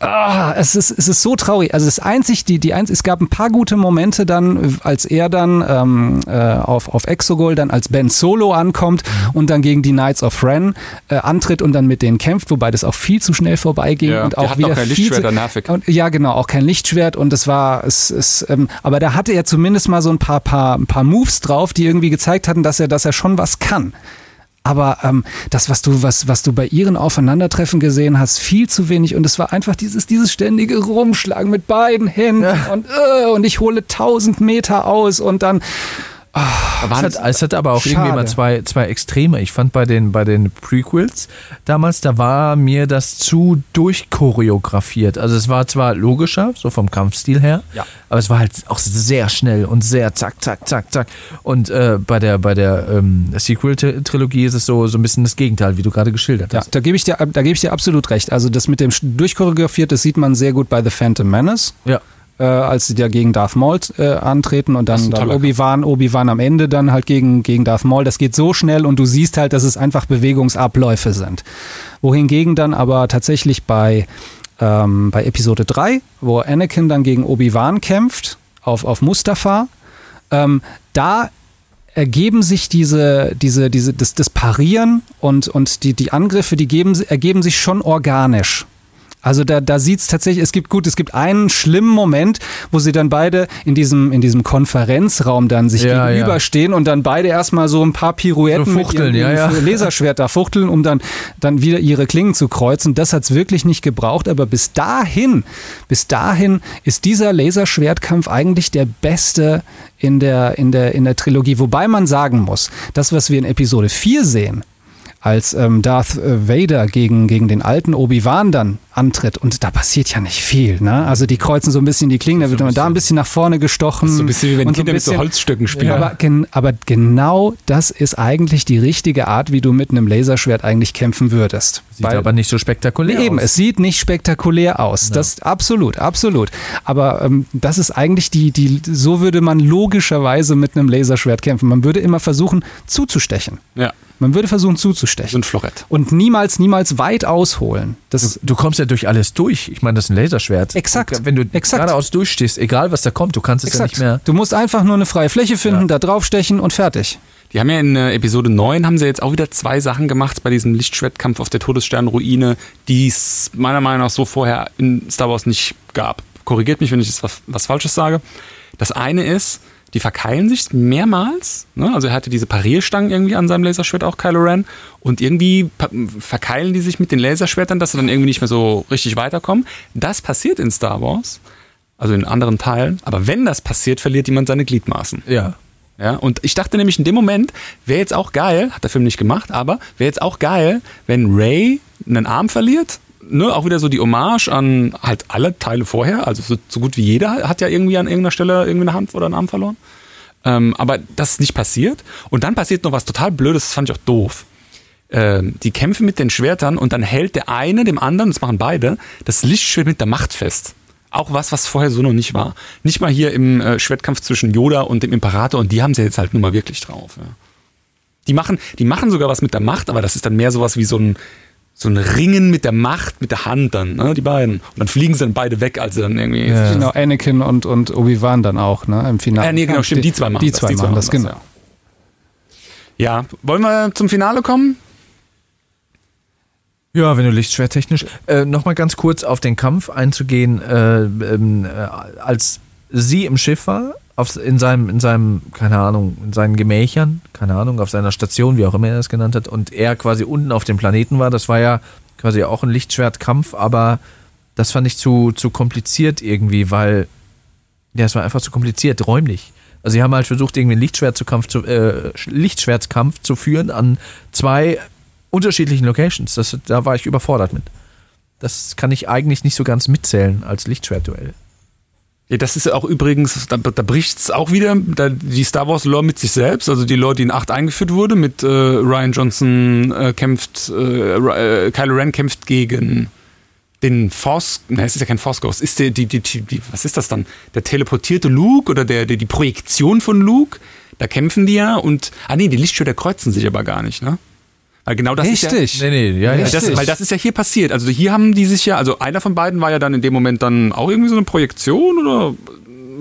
ah, es ist, es ist so traurig. Also das einzig, die, die eins, es gab ein paar gute Momente dann, als er dann ähm, äh, auf, auf Exogol dann als Ben Solo ankommt und dann gegen die Knights of Ren äh, antritt und dann mit denen kämpft, wobei das auch viel zu schnell vorbeiging Ja, und auch wieder auch kein viel Lichtschwert, zu, nervig. und, ja, genau, auch kein Lichtschwert und es war, es, es, ähm, aber da hatte er zumindest mal so ein paar, paar, ein paar Moves drauf, die irgendwie gezeigt hatten, dass er, dass er schon was kann. Aber ähm, das, was du, was, was du bei ihren Aufeinandertreffen gesehen hast, viel zu wenig. Und es war einfach dieses, dieses ständige Rumschlagen mit beiden Händen und, äh, und ich hole tausend Meter aus und dann. Es hat, es hat aber auch Schade. irgendwie immer zwei, zwei Extreme. Ich fand bei den, bei den Prequels damals, da war mir das zu durchchoreografiert. Also es war zwar logischer, so vom Kampfstil her, Ja. aber es war halt auch sehr schnell und sehr zack, zack, zack, zack. Und äh, bei der, bei der ähm, Sequel-Trilogie ist es so, so ein bisschen das Gegenteil, wie du gerade geschildert Ja, hast. da gebe ich dir, da gebe ich dir absolut recht. Also das mit dem durchchoreografiert, das sieht man sehr gut bei The Phantom Menace. Ja. Äh, als sie da gegen Darth Maul äh, antreten und dann, dann Obi-Wan, Obi-Wan am Ende dann halt gegen, gegen Darth Maul. Das geht so schnell und du siehst halt, dass es einfach Bewegungsabläufe sind. Wohingegen dann aber tatsächlich bei, ähm, bei Episode 3, wo Anakin dann gegen Obi-Wan kämpft, auf, auf Mustafa, ähm, da ergeben sich diese, diese, diese, das, das Parieren und, und die, die Angriffe, die geben, ergeben sich schon organisch. Also da, da sieht es tatsächlich, es gibt gut, es gibt einen schlimmen Moment, wo sie dann beide in diesem, in diesem Konferenzraum dann sich Ja, gegenüberstehen und dann beide erstmal so ein paar Pirouetten So fuchteln, mit ihrem ja, ja. Laserschwert da fuchteln, um dann, dann wieder ihre Klingen zu kreuzen. Das hat's wirklich nicht gebraucht, aber bis dahin, bis dahin ist dieser Laserschwertkampf eigentlich der beste in der, in der, in der Trilogie. Wobei man sagen muss, das, was wir in Episode 4 sehen, als ähm, Darth äh, Vader gegen, gegen den alten Obi-Wan dann antritt. Und da passiert ja nicht viel. Ne? Also die kreuzen so ein bisschen die Klingen, da wird man da ein bisschen nach vorne gestochen. So ein bisschen wie wenn und Kinder mit so Holzstöcken spielen. aber, gen, aber genau das ist eigentlich die richtige Art, wie du mit einem Laserschwert eigentlich kämpfen würdest. Sieht aber nicht so spektakulär Eben, aus. es sieht nicht spektakulär aus. Das absolut, absolut. Aber ähm, das ist eigentlich die, die, so würde man logischerweise mit einem Laserschwert kämpfen. Man würde immer versuchen zuzustechen. Ja, Man würde versuchen so zuzustechen. ein Florett. Und niemals, niemals weit ausholen. Das, Du kommst ja durch alles durch. Ich meine, das ist ein Laserschwert. Exakt. Wenn du Exakt. geradeaus durchstehst, egal was da kommt, du kannst es ja nicht mehr. Du musst einfach nur eine freie Fläche finden, Ja. da draufstechen und fertig. Die haben ja in äh, Episode 9 haben sie jetzt auch wieder zwei Sachen gemacht bei diesem Lichtschwertkampf auf der Todessternruine, die es meiner Meinung nach so vorher in Star Wars nicht gab. Korrigiert mich, wenn ich jetzt was, was Falsches sage. Das eine ist, die verkeilen sich mehrmals. Ne? Also er hatte diese Parierstangen irgendwie an seinem Laserschwert auch, Kylo Ren. Und irgendwie verkeilen die sich mit den Laserschwertern, dass sie dann irgendwie nicht mehr so richtig weiterkommen. Das passiert in Star Wars, also in anderen Teilen. Aber wenn das passiert, verliert jemand seine Gliedmaßen. Ja. Ja, und ich dachte nämlich in dem Moment, wäre jetzt auch geil, hat der Film nicht gemacht, aber wäre jetzt auch geil, wenn Ray einen Arm verliert. Ne, auch wieder so die Hommage an halt alle Teile vorher. Also so, so gut wie jeder hat ja irgendwie an irgendeiner Stelle irgendwie eine Hand oder einen Arm verloren. Ähm, aber das ist nicht passiert. Und dann passiert noch was total Blödes, das fand ich auch doof. Ähm, die kämpfen mit den Schwertern und dann hält der eine dem anderen, das machen beide, das Lichtschwert mit der Macht fest. Auch was, was vorher so noch nicht war. Nicht mal hier im äh, Schwertkampf zwischen Yoda und dem Imperator und die haben sie jetzt halt nun mal wirklich drauf. Ja. Die, machen, die machen sogar was mit der Macht, aber das ist dann mehr sowas wie so ein, so ein Ringen mit der Macht, mit der Hand dann, ne, die beiden. Und dann fliegen sie dann beide weg, als sie dann irgendwie. Ja. Genau, Anakin und, und Obi-Wan dann auch, ne, im Finale. Äh, nee, genau, stimmt, die zwei machen die das. Zwei machen das, genau. ja. ja, wollen wir zum Finale kommen? Ja, wenn du lichtschwerttechnisch. Äh, Nochmal ganz kurz auf den Kampf einzugehen, äh, ähm, äh, als sie im Schiff war, auf, in seinem, in seinem, keine Ahnung, in seinen Gemächern, keine Ahnung, auf seiner Station, wie auch immer er es genannt hat, und er quasi unten auf dem Planeten war, das war ja quasi auch ein Lichtschwertkampf, aber das fand ich zu, zu kompliziert irgendwie, weil, ja, es war einfach zu kompliziert, räumlich. Also sie haben halt versucht, irgendwie einen Lichtschwertkampf zu, äh, Lichtschwertkampf zu führen an zwei unterschiedlichen Locations. Das, da war ich überfordert mit. Das kann ich eigentlich nicht so ganz mitzählen als Lichtschwertduell. Ja, das ist auch übrigens, da, da bricht es auch wieder, da, die Star Wars Lore mit sich selbst, also die Lore, die in 8 eingeführt wurde, mit äh, Ryan Johnson äh, kämpft, äh, äh, Kylo Ren kämpft gegen den Force, nein, es ist ja kein Force Ghost, ist der, die, die, die, was ist das dann? Der teleportierte Luke oder der, der, die Projektion von Luke? Da kämpfen die ja und, ah nee, die Lichtschwerter kreuzen sich aber gar nicht, ne? Weil genau das ist ja, Richtig. Nee, nee, ja, Richtig. das, weil das ist ja hier passiert. Also hier haben die sich ja, also einer von beiden war ja dann in dem Moment dann auch irgendwie so eine Projektion oder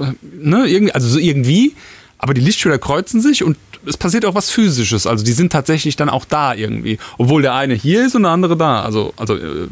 äh, ne, irgendwie, also so irgendwie. Aber die Lichtschwerter kreuzen sich und es passiert auch was Physisches. Also die sind tatsächlich dann auch da irgendwie. Obwohl der eine hier ist und der andere da. Also, also äh,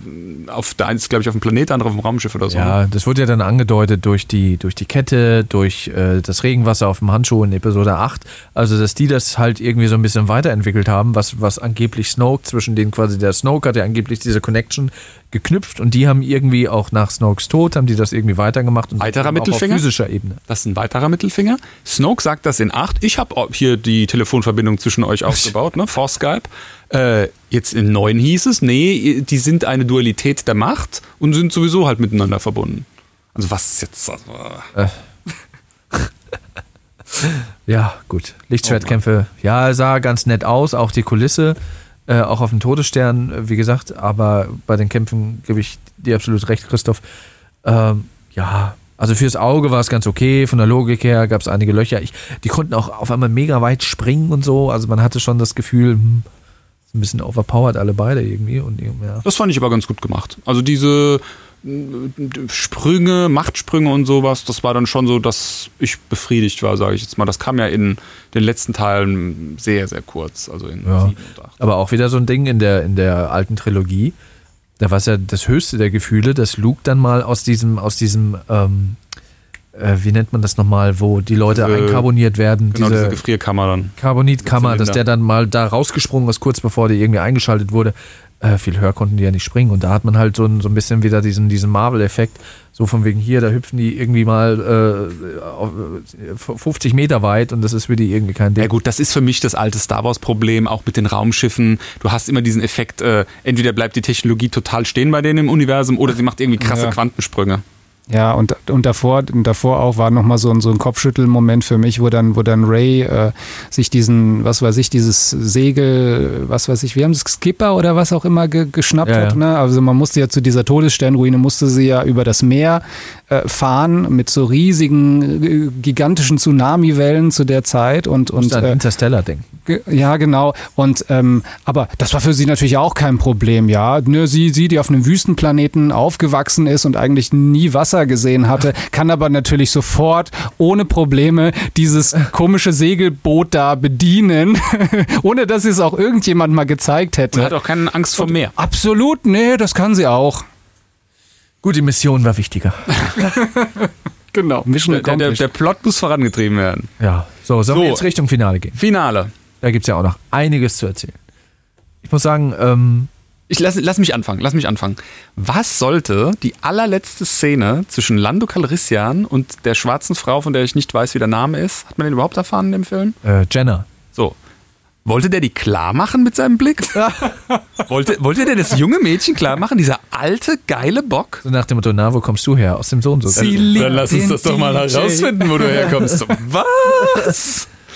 auf der eine ist, glaube ich, auf dem Planet, der andere auf dem Raumschiff oder so. Ja, das wurde ja dann angedeutet durch die, durch die Kette, durch äh, das Regenwasser auf dem Handschuh in Episode 8. Also, dass die das halt irgendwie so ein bisschen weiterentwickelt haben, was, was angeblich Snoke, zwischen denen quasi der Snoke hat ja angeblich diese Connection geknüpft und die haben irgendwie auch nach Snokes Tod, haben die das irgendwie weitergemacht und Weiterer Mittelfinger? auf physischer Ebene. Das ist ein weiterer Mittelfinger. Snoke sagt das in 8. Ich habe hier die Telefonverbindung zwischen euch aufgebaut, ne? vor Skype. Äh, jetzt in 9 hieß es, nee, die sind eine Dualität der Macht und sind sowieso halt miteinander verbunden. Also was ist jetzt... Also, Ja, gut. Lichtschwertkämpfe, ja, sah ganz nett aus, auch die Kulisse, äh, auch auf dem Todesstern, äh, wie gesagt, aber bei den Kämpfen gebe ich dir absolut recht, Christoph. Ähm, ja, also fürs Auge war es ganz okay, von der Logik her gab es einige Löcher. Ich, die konnten auch auf einmal mega weit springen und so, also man hatte schon das Gefühl, hm, ein bisschen overpowered alle beide irgendwie und ja. das fand ich aber ganz gut gemacht. Also diese Sprünge, Machtsprünge und sowas, das war dann schon so, dass ich befriedigt war, sage ich jetzt mal. Das kam ja in den letzten Teilen sehr, sehr kurz. Also in Ja. 7 und 8. Aber auch wieder so ein Ding in der, in der alten Trilogie. Da war es ja das höchste der Gefühle, dass Luke dann mal aus diesem, aus diesem, ähm, äh, wie nennt man das nochmal, wo die Leute Diese- einkarboniert werden, Genau, diese, diese Gefrierkammer dann. Carbonitkammer, dass der dann mal da rausgesprungen ist, kurz bevor die irgendwie eingeschaltet wurde. Äh, viel höher konnten die ja nicht springen. Und da hat man halt so ein, so ein bisschen wieder diesen, diesen Marvel-Effekt. So von wegen hier, da hüpfen die irgendwie mal äh, auf, äh, 50 Meter weit und das ist für die irgendwie kein Ding. Ja gut, das ist für mich das alte Star Wars-Problem, auch mit den Raumschiffen. Du hast immer diesen Effekt, äh, entweder bleibt die Technologie total stehen bei denen im Universum oder sie macht irgendwie krasse Ja. Quantensprünge. Ja, und, und davor, und davor auch war nochmal so ein, so ein Kopfschüttelmoment für mich, wo dann, wo dann Ray äh, sich diesen, was weiß ich, dieses Segel, was weiß ich, wir haben das Skipper oder was auch immer ge, geschnappt Ja, hat. ja. Ne? Also man musste ja zu dieser Todessternruine, musste sie ja über das Meer äh, fahren mit so riesigen, äh, gigantischen Tsunami-Wellen zu der Zeit und, und an äh, Interstellar denken. Ge- Ja, genau. Und ähm, aber das war für sie natürlich auch kein Problem, ja. Ne, sie, sie, die auf einem Wüstenplaneten aufgewachsen ist und eigentlich nie Wasser gesehen hatte, kann aber natürlich sofort ohne Probleme dieses komische Segelboot da bedienen, ohne dass sie es auch irgendjemand mal gezeigt Und hätte. hat auch keine Angst vor Meer. Absolut, nee, das kann sie auch. Gut, die Mission war wichtiger. Genau. Mission Der, der, der Plot muss vorangetrieben werden. Ja, so, sollen wir So. jetzt Richtung Finale gehen? Finale. Da gibt es ja auch noch einiges zu erzählen. Ich muss sagen, ähm, Ich lass, lass mich anfangen, lass mich anfangen. Was sollte die allerletzte Szene zwischen Lando Calrissian und der schwarzen Frau, von der ich nicht weiß, wie der Name ist, hat man den überhaupt erfahren in dem Film? äh, Jenna. So. Wollte der die klar machen mit seinem Blick? wollte, wollte der das junge Mädchen klar machen? Dieser alte, geile Bock? So nach dem Motto, na, wo kommst du her? Aus dem Sohn so. Liebt Dann lass uns das doch mal DJ. herausfinden, wo du herkommst. So,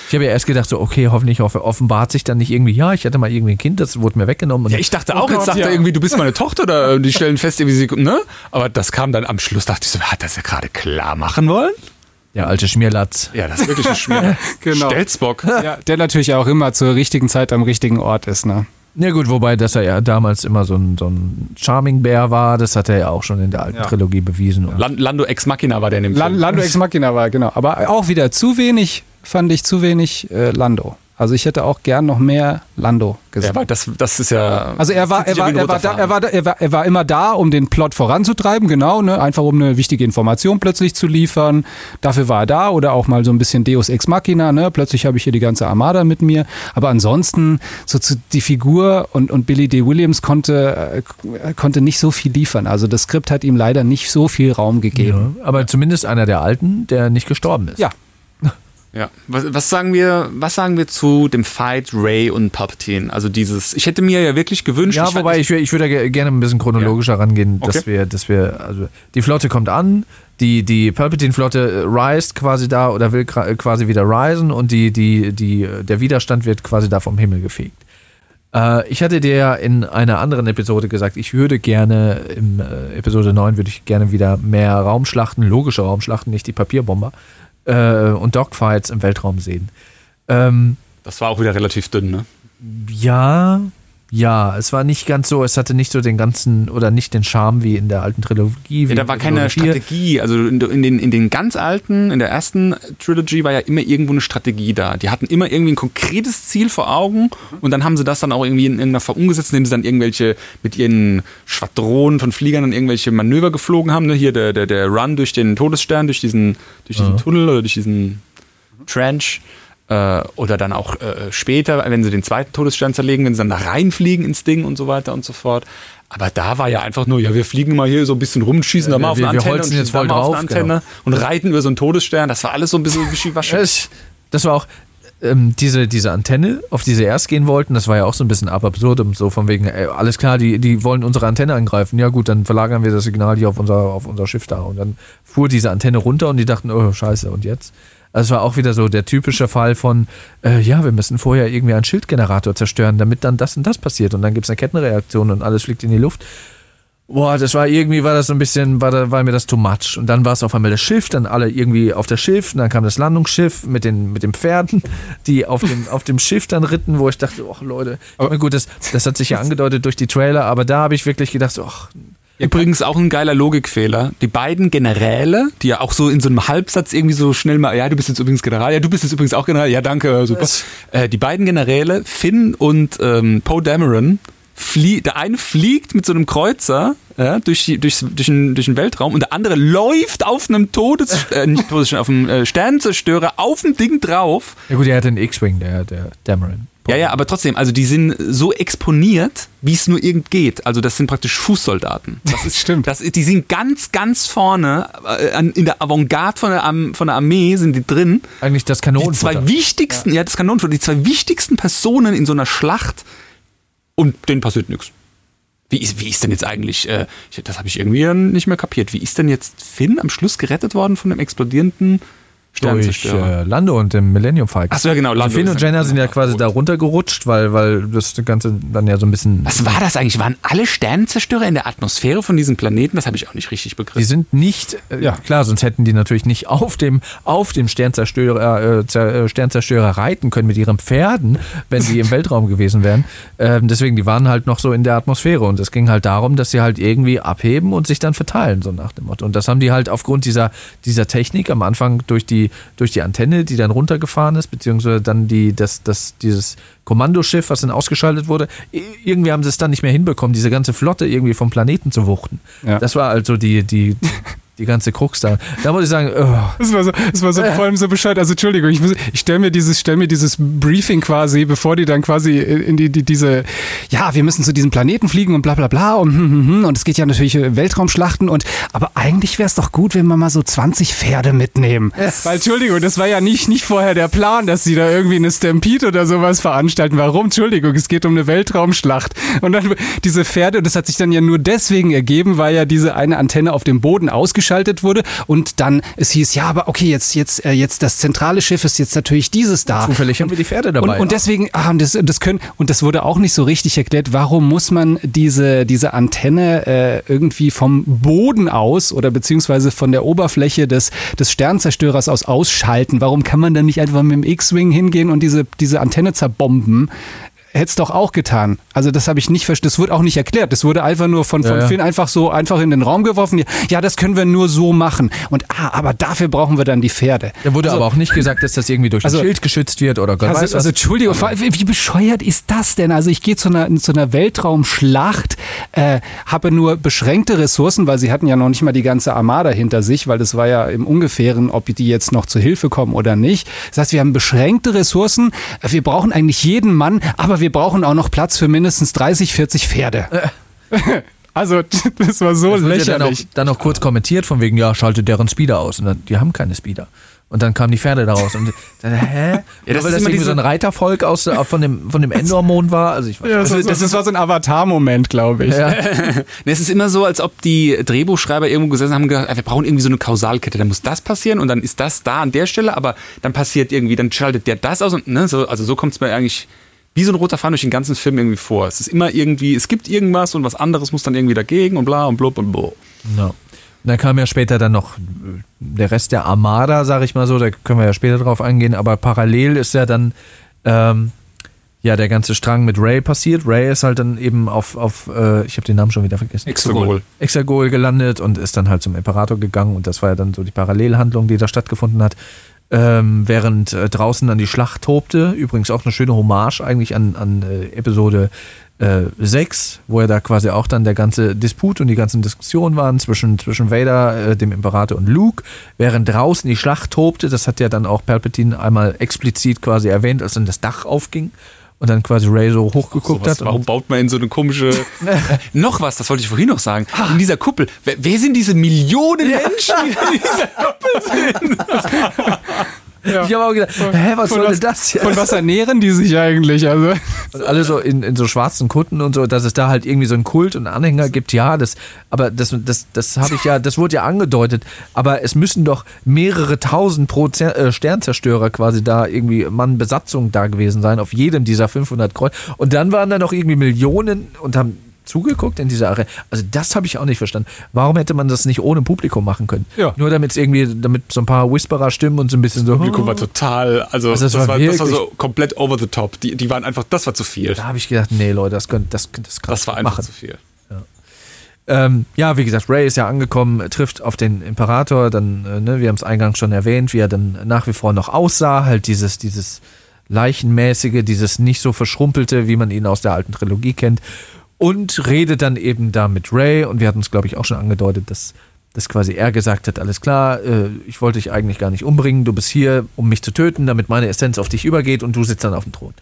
Was? habe ja erst gedacht, so, okay, hoffentlich off- offenbart sich dann nicht irgendwie, ja, ich hatte mal irgendwie ein Kind, das wurde mir weggenommen. Und Ja, ich dachte Oh auch, jetzt Gott, sagt ja. er irgendwie, du bist meine Tochter oder äh, die stellen fest, irgendwie sie, ne? Aber das kam dann am Schluss, dachte ich so, hat das ja gerade klar machen wollen? der alte Schmierlatz. Ja, das ist wirklich ein Schmier. Genau. Stelzbock. ja, der natürlich auch immer zur richtigen Zeit am richtigen Ort ist, ne? Ja gut, wobei, dass er ja damals immer so ein, so ein Charming Bär war, das hat er ja auch schon in der alten Ja. Trilogie bewiesen. Und Lan- Lando Ex Machina war der in dem Film. Lando Ex Machina war, genau. Aber auch wieder zu wenig, fand ich zu wenig äh, Lando. Also ich hätte auch gern noch mehr Lando gesehen. Ja, das, das ist ja. also er war, er war, er war, da, er, war, da- er, war, er war immer da, um den Plot voranzutreiben, genau, ne? einfach um eine wichtige Information plötzlich zu liefern. Dafür war er da oder auch mal so ein bisschen Deus Ex Machina, ne? plötzlich habe ich hier die ganze Armada mit mir. Aber ansonsten, so zu, die Figur und, und Billy D. Williams konnte, äh, konnte nicht so viel liefern. Also das Skript hat ihm leider nicht so viel Raum gegeben. ja, aber zumindest einer der Alten, der nicht gestorben ist. Ja. Ja. Was, was sagen wir, was sagen wir zu dem Fight Ray und Palpatine? Also dieses, ich hätte mir ja wirklich gewünscht. Ja, ich wobei ich, ich würde ge- gerne ein bisschen chronologischer rangehen, dass Okay. wir, dass wir, also die Flotte kommt an, die, die Palpatine-Flotte äh, reist quasi da oder will quasi wieder reisen und die, die, die, äh, der Widerstand wird quasi da vom Himmel gefegt. Äh, ich hatte dir ja in einer anderen Episode gesagt, ich würde gerne, im äh, Episode 9 würde ich gerne wieder mehr Raumschlachten, logische Raumschlachten, nicht die Papierbomber, äh, und Dogfights im Weltraum sehen. Ähm, Das war auch wieder relativ dünn, ne? ja, ja, es war nicht ganz so, es hatte nicht so den ganzen oder nicht den Charme wie in der alten Trilogie. Ja, da war keine. Strategie. Also in, den, in den ganz alten, in der ersten Trilogy war ja immer irgendwo eine Strategie da. Die hatten immer irgendwie ein konkretes Ziel vor Augen und dann haben sie das dann auch irgendwie in irgendeiner Form umgesetzt, indem sie dann irgendwelche mit ihren Schwadronen von Fliegern dann irgendwelche Manöver geflogen haben. Ne? Hier der, der, der Run durch den Todesstern, durch diesen, durch diesen Ja. Tunnel oder durch diesen Trench. Äh, oder dann auch äh, später, wenn sie den zweiten Todesstern zerlegen, wenn sie dann da reinfliegen ins Ding und so weiter und so fort. Aber da war ja einfach nur, ja, wir fliegen mal hier so ein bisschen rum, schießen da mal auf wir- eine wir Antenne holzen und jetzt voll mal auf drauf, genau. Antenne und reiten über so einen Todesstern. Das war alles so ein bisschen wischiwaschi. Das, war auch ähm, diese, diese Antenne, auf die sie erst gehen wollten, das war ja auch so ein bisschen absurdum, so von wegen, ey, alles klar, die, die wollen unsere Antenne angreifen. Ja gut, dann verlagern wir das Signal hier auf unser, auf unser Schiff da. Und dann fuhr diese Antenne runter und die dachten, oh scheiße, und jetzt? Also es war auch wieder so der typische Fall von, äh, ja, wir müssen vorher irgendwie einen Schildgenerator zerstören, damit dann das und das passiert. Und dann gibt es eine Kettenreaktion und alles fliegt in die Luft. Boah, das war irgendwie, war das so ein bisschen, war, da, war mir das too much. Und dann war es auf einmal das Schiff, dann alle irgendwie auf das Schiff, und dann kam das Landungsschiff mit den, mit den Pferden, die auf dem, auf dem Schiff dann ritten, wo ich dachte, ach Leute, meine, gut, das, das hat sich ja angedeutet durch die Trailer, aber da habe ich wirklich gedacht, so, ach, Übrigens auch ein geiler Logikfehler. Die beiden Generäle, die ja auch so in so einem Halbsatz irgendwie so schnell mal, ja, du bist jetzt übrigens General, ja, du bist jetzt übrigens auch General, ja, danke, super. Was? Äh, die beiden Generäle, Finn und ähm, Poe Dameron, flie der eine fliegt mit so einem Kreuzer ja, durch, die, durch, durch, den, durch den Weltraum und der andere läuft auf einem Todes, äh, nicht Todes, auf einem äh, Sternenzerstörer auf dem Ding drauf. Ja gut, er hat den X-Wing, der, der Dameron. Ja, ja, aber trotzdem, also die sind so exponiert, wie es nur irgend geht. Also das sind praktisch Fußsoldaten. Das ist Stimmt. Das, die sind ganz, ganz vorne, äh, an- in der Avantgarde von der, Arm- von der Armee sind die drin. Eigentlich das Die Kanonenfutter. zwei wichtigsten, ja. das Kanonenfutter, die zwei wichtigsten Personen in so einer Schlacht und denen passiert nichts. Wie ist, wie ist denn jetzt eigentlich, äh, das habe ich irgendwie nicht mehr kapiert, wie ist denn jetzt Finn am Schluss gerettet worden von dem explodierenden durch äh, Lando und dem Millennium Falcon. Ach so, ja, genau, Also Lando Finn und Jenna sind ja quasi da runtergerutscht, weil, weil das Ganze dann ja so ein bisschen. Was war das eigentlich? Waren alle Sternenzerstörer in der Atmosphäre von diesem Planeten? Das habe ich auch nicht richtig Die begriffen. sind nicht, äh, ja klar, sonst hätten die natürlich nicht auf dem, auf dem Sternzerstörer, äh, äh, Sternzerstörer reiten können mit ihren Pferden, wenn die im Weltraum gewesen wären. Ähm, deswegen, die waren halt noch so in der Atmosphäre und es ging halt darum, dass sie halt irgendwie abheben und sich dann verteilen, so nach dem Motto. Und das haben die halt aufgrund dieser, dieser Technik am Anfang durch die, durch die Antenne, die dann runtergefahren ist, beziehungsweise dann die, das, das, dieses Kommandoschiff, was dann ausgeschaltet wurde, irgendwie haben sie es dann nicht mehr hinbekommen, diese ganze Flotte irgendwie vom Planeten zu wuchten. Ja. Das war also die, die, die ganze Krux da. Da muss ich sagen, oh, Das war so, das war so vor allem so bescheuert. Also Entschuldigung, ich, muss- ich stelle mir dieses, stell mir dieses Briefing quasi, bevor die dann quasi in die, die diese, ja, wir müssen zu diesem Planeten fliegen und bla bla bla und hm, hm, hm, und es geht ja natürlich äh, Weltraumschlachten und aber eigentlich wäre es doch gut, wenn wir mal so 20 Pferde mitnehmen. Weil Entschuldigung, das war ja nicht, nicht vorher der Plan, dass sie da irgendwie eine Stampede oder sowas veranstalten. Warum? Entschuldigung, es geht um eine Weltraumschlacht. Und dann diese Pferde, und das hat sich dann ja nur deswegen ergeben, weil ja diese eine Antenne auf dem Boden ausgeschaltet wurde und dann es hieß, ja, aber okay, jetzt, jetzt, äh, jetzt das zentrale Schiff ist jetzt natürlich dieses da. zufällig haben wir die Pferde Und, dabei. und deswegen, ah, und das, das können, und das wurde auch nicht so richtig erklärt, warum muss man diese, diese Antenne äh, irgendwie vom Boden aus oder beziehungsweise von der Oberfläche des, des Sternzerstörers aus ausschalten? Warum kann man dann nicht einfach mit dem X-Wing hingehen und diese, diese Antenne zerbomben? Hätte es doch auch getan. Also das habe ich nicht verstanden. Das wurde auch nicht erklärt. Das wurde einfach nur von, von Ja. Finn einfach so einfach in den Raum geworfen. Ja, das können wir nur so machen. Und ah, aber dafür brauchen wir dann die Pferde. da wurde Also- aber auch nicht gesagt, dass das irgendwie durch Also- ein Schild geschützt wird oder Gott also, weiß was. also Entschuldigung, wie bescheuert ist das denn? Also ich gehe zu einer, zu einer Weltraumschlacht, äh, habe nur beschränkte Ressourcen, weil sie hatten ja noch nicht mal die ganze Armada hinter sich, weil das war ja im Ungefähren, ob die jetzt noch zu Hilfe kommen oder nicht. Das heißt, wir haben beschränkte Ressourcen, wir brauchen eigentlich jeden Mann, aber wir brauchen auch noch Platz für mindestens 30, 40 Pferde. Also das war so Das wurde ja dann auch, lächerlich. dann auch kurz kommentiert von wegen, ja, schaltet deren Speeder aus. Und dann, die haben keine Speeder. Und dann kamen die Pferde daraus. Und dann, hä? Ja, das weil ist das irgendwie so ein Reitervolk aus, äh, von dem, von dem Endor-Mond war. Also ich weiß Ja, das, das, das war so ein Avatar-Moment, glaube ich. Ja. Es ist immer so, als ob die Drehbuchschreiber irgendwo gesessen haben und gesagt, wir brauchen irgendwie so eine Kausalkette. Dann muss das passieren und dann ist das da an der Stelle, aber dann passiert irgendwie, dann schaltet der das aus und ne, so, also so kommt es mir eigentlich wie so ein roter Faden durch den ganzen Film irgendwie vor. Es ist immer irgendwie, es gibt irgendwas und was anderes muss dann irgendwie dagegen und bla und blub und bo. Ja. Und dann kam ja später dann noch äh, der Rest der Armada, sag ich mal so, da können wir ja später drauf eingehen, aber parallel ist ja dann ähm, ja der ganze Strang mit Ray passiert. Ray ist halt dann eben auf, auf äh, ich habe den Namen schon wieder vergessen. Exogol. Exagol gelandet und ist dann halt zum Imperator gegangen und das war ja dann so die Parallelhandlung, die da stattgefunden hat. Ähm, während äh, draußen dann die Schlacht tobte, übrigens auch eine schöne Hommage eigentlich an, an äh, Episode äh, 6, wo ja da quasi auch dann der ganze Disput und die ganzen Diskussionen waren zwischen, zwischen Vader, äh, dem Imperator und Luke, während draußen die Schlacht tobte, das hat ja dann auch Palpatine einmal explizit quasi erwähnt, als dann das Dach aufging und dann quasi Ray so hochgeguckt Sowas, hat. warum baut man in so eine komische. noch was, das wollte ich vorhin noch sagen. In dieser Kuppel. Wer, wer sind diese Millionen Menschen, die in dieser Kuppel sind? ich habe auch gedacht, hä, was Von soll was- das jetzt? Von was ernähren die sich eigentlich? Also Und alle so in, in so schwarzen Kutten und so, dass es da halt irgendwie so einen Kult und Anhänger gibt, ja, das, aber das, das, das habe ich ja, das wurde ja angedeutet, aber es müssen doch mehrere tausend pro Zer äh, Sternzerstörer quasi da irgendwie Mann Besatzung da gewesen sein, auf jedem dieser 500 Kreuz. Und dann waren da noch irgendwie Millionen und haben zugeguckt in dieser Arena. Also das habe ich auch nicht verstanden. Warum hätte man das nicht ohne Publikum machen können? Ja. Nur damit es irgendwie, damit so ein paar Whisperer stimmen und so ein bisschen so. Publikum war total, also, Also das, das war das war so komplett over the top. Die, die waren einfach, das war zu viel. Da habe ich gedacht, nee, Leute, das könnt, das, das kann Das war einfach machen. zu viel. Ähm, ja, wie gesagt, Ray ist ja angekommen, trifft auf den Imperator, dann, äh, ne, wir haben es eingangs schon erwähnt, wie er dann nach wie vor noch aussah, halt dieses, dieses Leichenmäßige, dieses nicht so verschrumpelte, wie man ihn aus der alten Trilogie kennt. Und redet dann eben da mit Ray und wir hatten es, glaube ich, auch schon angedeutet, dass, dass quasi er gesagt hat, alles klar, äh, ich wollte dich eigentlich gar nicht umbringen, du bist hier, um mich zu töten, damit meine Essenz auf dich übergeht und du sitzt dann auf dem Thron.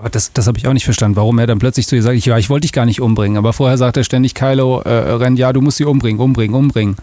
Aber das, das habe ich auch nicht verstanden, warum er dann plötzlich zu ihr sagt, ja, ich wollte dich gar nicht umbringen. Aber vorher sagt er ständig, Kylo, äh, Ren, ja, du musst sie umbringen, umbringen, umbringen.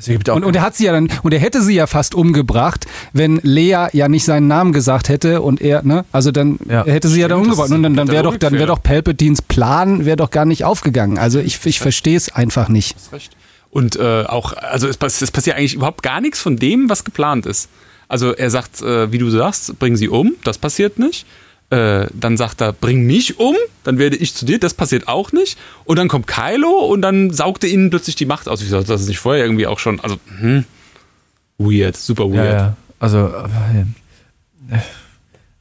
Es gibt auch Und, und er hat sie ja dann, und er hätte sie ja fast umgebracht, wenn Lea ja nicht seinen Namen gesagt hätte und er, ne, also dann Ja. hätte sie ja dann Stimmt, umgebracht. Und dann, dann wäre doch, dann wäre doch Palpatines Plan, wäre doch gar nicht aufgegangen. Also ich, ich verstehe es einfach nicht. Hast recht. Und äh, auch, also es, es passiert eigentlich überhaupt gar nichts von dem, was geplant ist. Also er sagt, äh, wie du sagst, bring sie um, das passiert nicht. Äh, dann sagt er, bring mich um, dann werde ich zu dir, das passiert auch nicht. Und dann kommt Kylo und dann saugt er ihnen plötzlich die Macht aus. Ich sag, das ist nicht vorher irgendwie auch schon, also, hm, weird, super Ja, weird. ja. Also, aber, äh,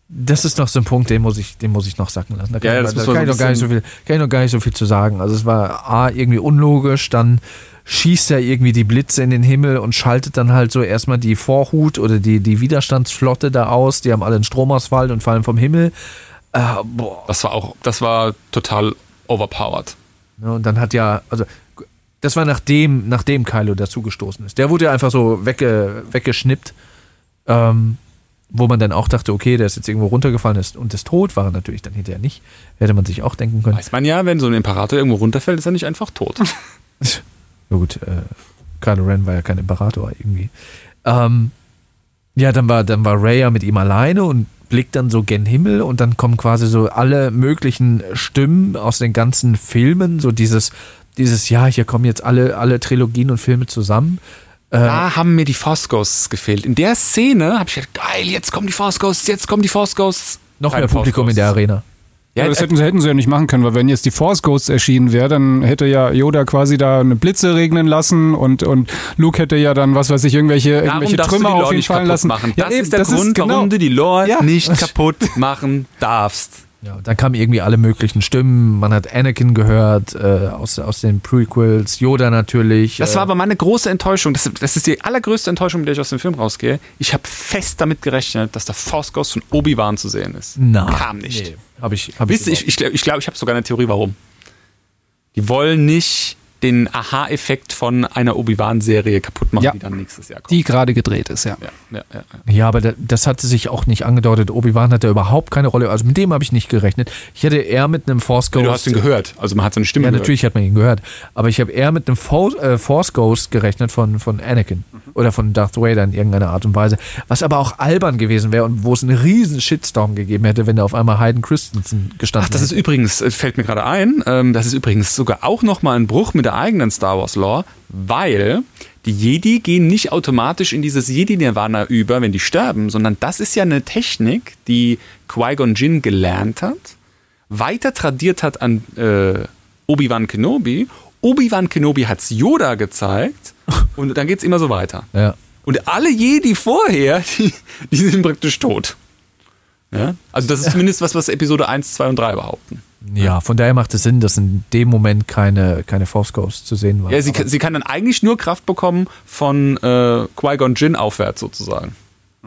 das ist noch so ein Punkt, den muss ich, den muss ich noch sacken lassen. Da kann, Ja, ja, ich, da kann, ich noch gar nicht so viel, kann ich noch gar nicht so viel zu sagen. Also es war A, irgendwie unlogisch, dann schießt er irgendwie die Blitze in den Himmel und schaltet dann halt so erstmal die Vorhut oder die, die Widerstandsflotte da aus. Die haben alle einen Stromausfall und fallen vom Himmel. Äh. Das war auch, das war total overpowered. Ne, und dann hat ja, also das war nachdem, nachdem Kylo dazugestoßen ist. Der wurde ja einfach so wegge, weggeschnippt, ähm, wo man dann auch dachte, okay, der ist jetzt irgendwo runtergefallen ist und ist tot, war er natürlich dann hinterher nicht. Hätte man sich auch denken können. Weiß man ja, wenn so ein Imperator irgendwo runterfällt, ist er nicht einfach tot. Na gut, äh, Kylo Ren war ja kein Imperator irgendwie. Ähm, ja, dann war, dann war Rey ja mit ihm alleine und blickt dann so gen Himmel und dann kommen quasi so alle möglichen Stimmen aus den ganzen Filmen, so dieses, dieses, ja, hier kommen jetzt alle, alle Trilogien und Filme zusammen. Äh, Da haben mir die Force Ghosts gefehlt. In der Szene habe ich gedacht, geil, jetzt kommen die Force Ghosts, jetzt kommen die Force Ghosts. noch Keine mehr Publikum in der. Arena. Ja, das äh, hätten sie, hätten sie ja nicht machen können, weil wenn jetzt die Force Ghosts erschienen wäre, dann hätte ja Yoda quasi da eine Blitze regnen lassen und, und Luke hätte ja dann, was weiß ich, irgendwelche, Darum irgendwelche Trümmer auf ihn nicht fallen lassen. machen. Ja, Das eben, ist der Grund, genau- warum du die Lore Ja. nicht kaputt machen darfst. Ja, dann kamen irgendwie alle möglichen Stimmen. Man hat Anakin gehört, äh, aus, aus den Prequels, Yoda natürlich. Das äh, war aber meine große Enttäuschung. Das, das ist die allergrößte Enttäuschung, mit der ich aus dem Film rausgehe. Ich habe fest damit gerechnet, dass der Force Ghost von Obi-Wan zu sehen ist. Nein. Kam nicht. Nee, hab ich, hab Wisst ihr, ich, ich glaube, ich, glaub, ich habe sogar eine Theorie, warum. Die wollen nicht den Aha-Effekt von einer Obi-Wan-Serie kaputt machen, Ja. die dann nächstes Jahr kommt. Die gerade gedreht ist, ja. ja, ja, ja, aber da, das hatte sich auch nicht angedeutet. Obi-Wan hat da überhaupt keine Rolle. Also mit dem habe ich nicht gerechnet. Ich hätte eher mit einem Force Ghost. Du hast ihn gehört, also man hat seine Stimme Ja, gehört. natürlich hat man ihn gehört. Aber ich habe eher mit einem Fo äh, Force Ghost gerechnet von, von Anakin. Oder von Darth Vader in irgendeiner Art und Weise. Was aber auch albern gewesen wäre und wo es einen riesen Shitstorm gegeben hätte, wenn da auf einmal Hayden Christensen gestanden Ach, das ist hätte. übrigens, äh, fällt mir gerade ein, ähm, das ist übrigens sogar auch nochmal ein Bruch mit der eigenen Star Wars Lore, weil die Jedi gehen nicht automatisch in dieses Jedi-Nirvana über, wenn die sterben, sondern das ist ja eine Technik, die Qui-Gon Jinn gelernt hat, weiter tradiert hat an äh, Obi-Wan Kenobi. Obi-Wan Kenobi hat's Yoda gezeigt und dann geht's immer so weiter. Ja. Und alle Jedi vorher, die, die sind praktisch tot. Ja? Also das ist zumindest was, was Episode 1, 2 und 3 behaupten. Ja, von daher macht es Sinn, dass in dem Moment keine, keine Force Ghosts zu sehen waren. Ja, sie, sie kann dann eigentlich nur Kraft bekommen von äh, Qui-Gon Jinn aufwärts sozusagen.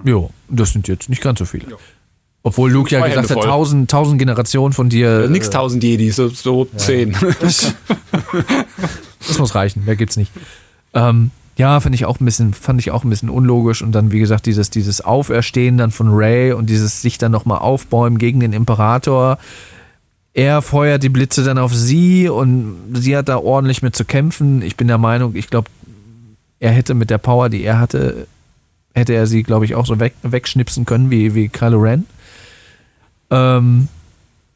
Jo, das sind jetzt nicht ganz so viele. Obwohl Luke ja gesagt hat, tausend, tausend Generationen von dir. Nix äh, 1000 Jedi, so, so 10. Das muss reichen, mehr gibt's nicht. Ähm, ja, fand ich auch ein bisschen, fand ich auch ein bisschen unlogisch und dann, wie gesagt, dieses, dieses Auferstehen dann von Ray und dieses sich dann nochmal aufbäumen gegen den Imperator. Er feuert die Blitze dann auf sie und sie hat da ordentlich mit zu kämpfen. Ich bin der Meinung, ich glaube, er hätte mit der Power, die er hatte, hätte er sie, glaube ich, auch so weg, wegschnipsen können wie, wie Kylo Ren. Ähm,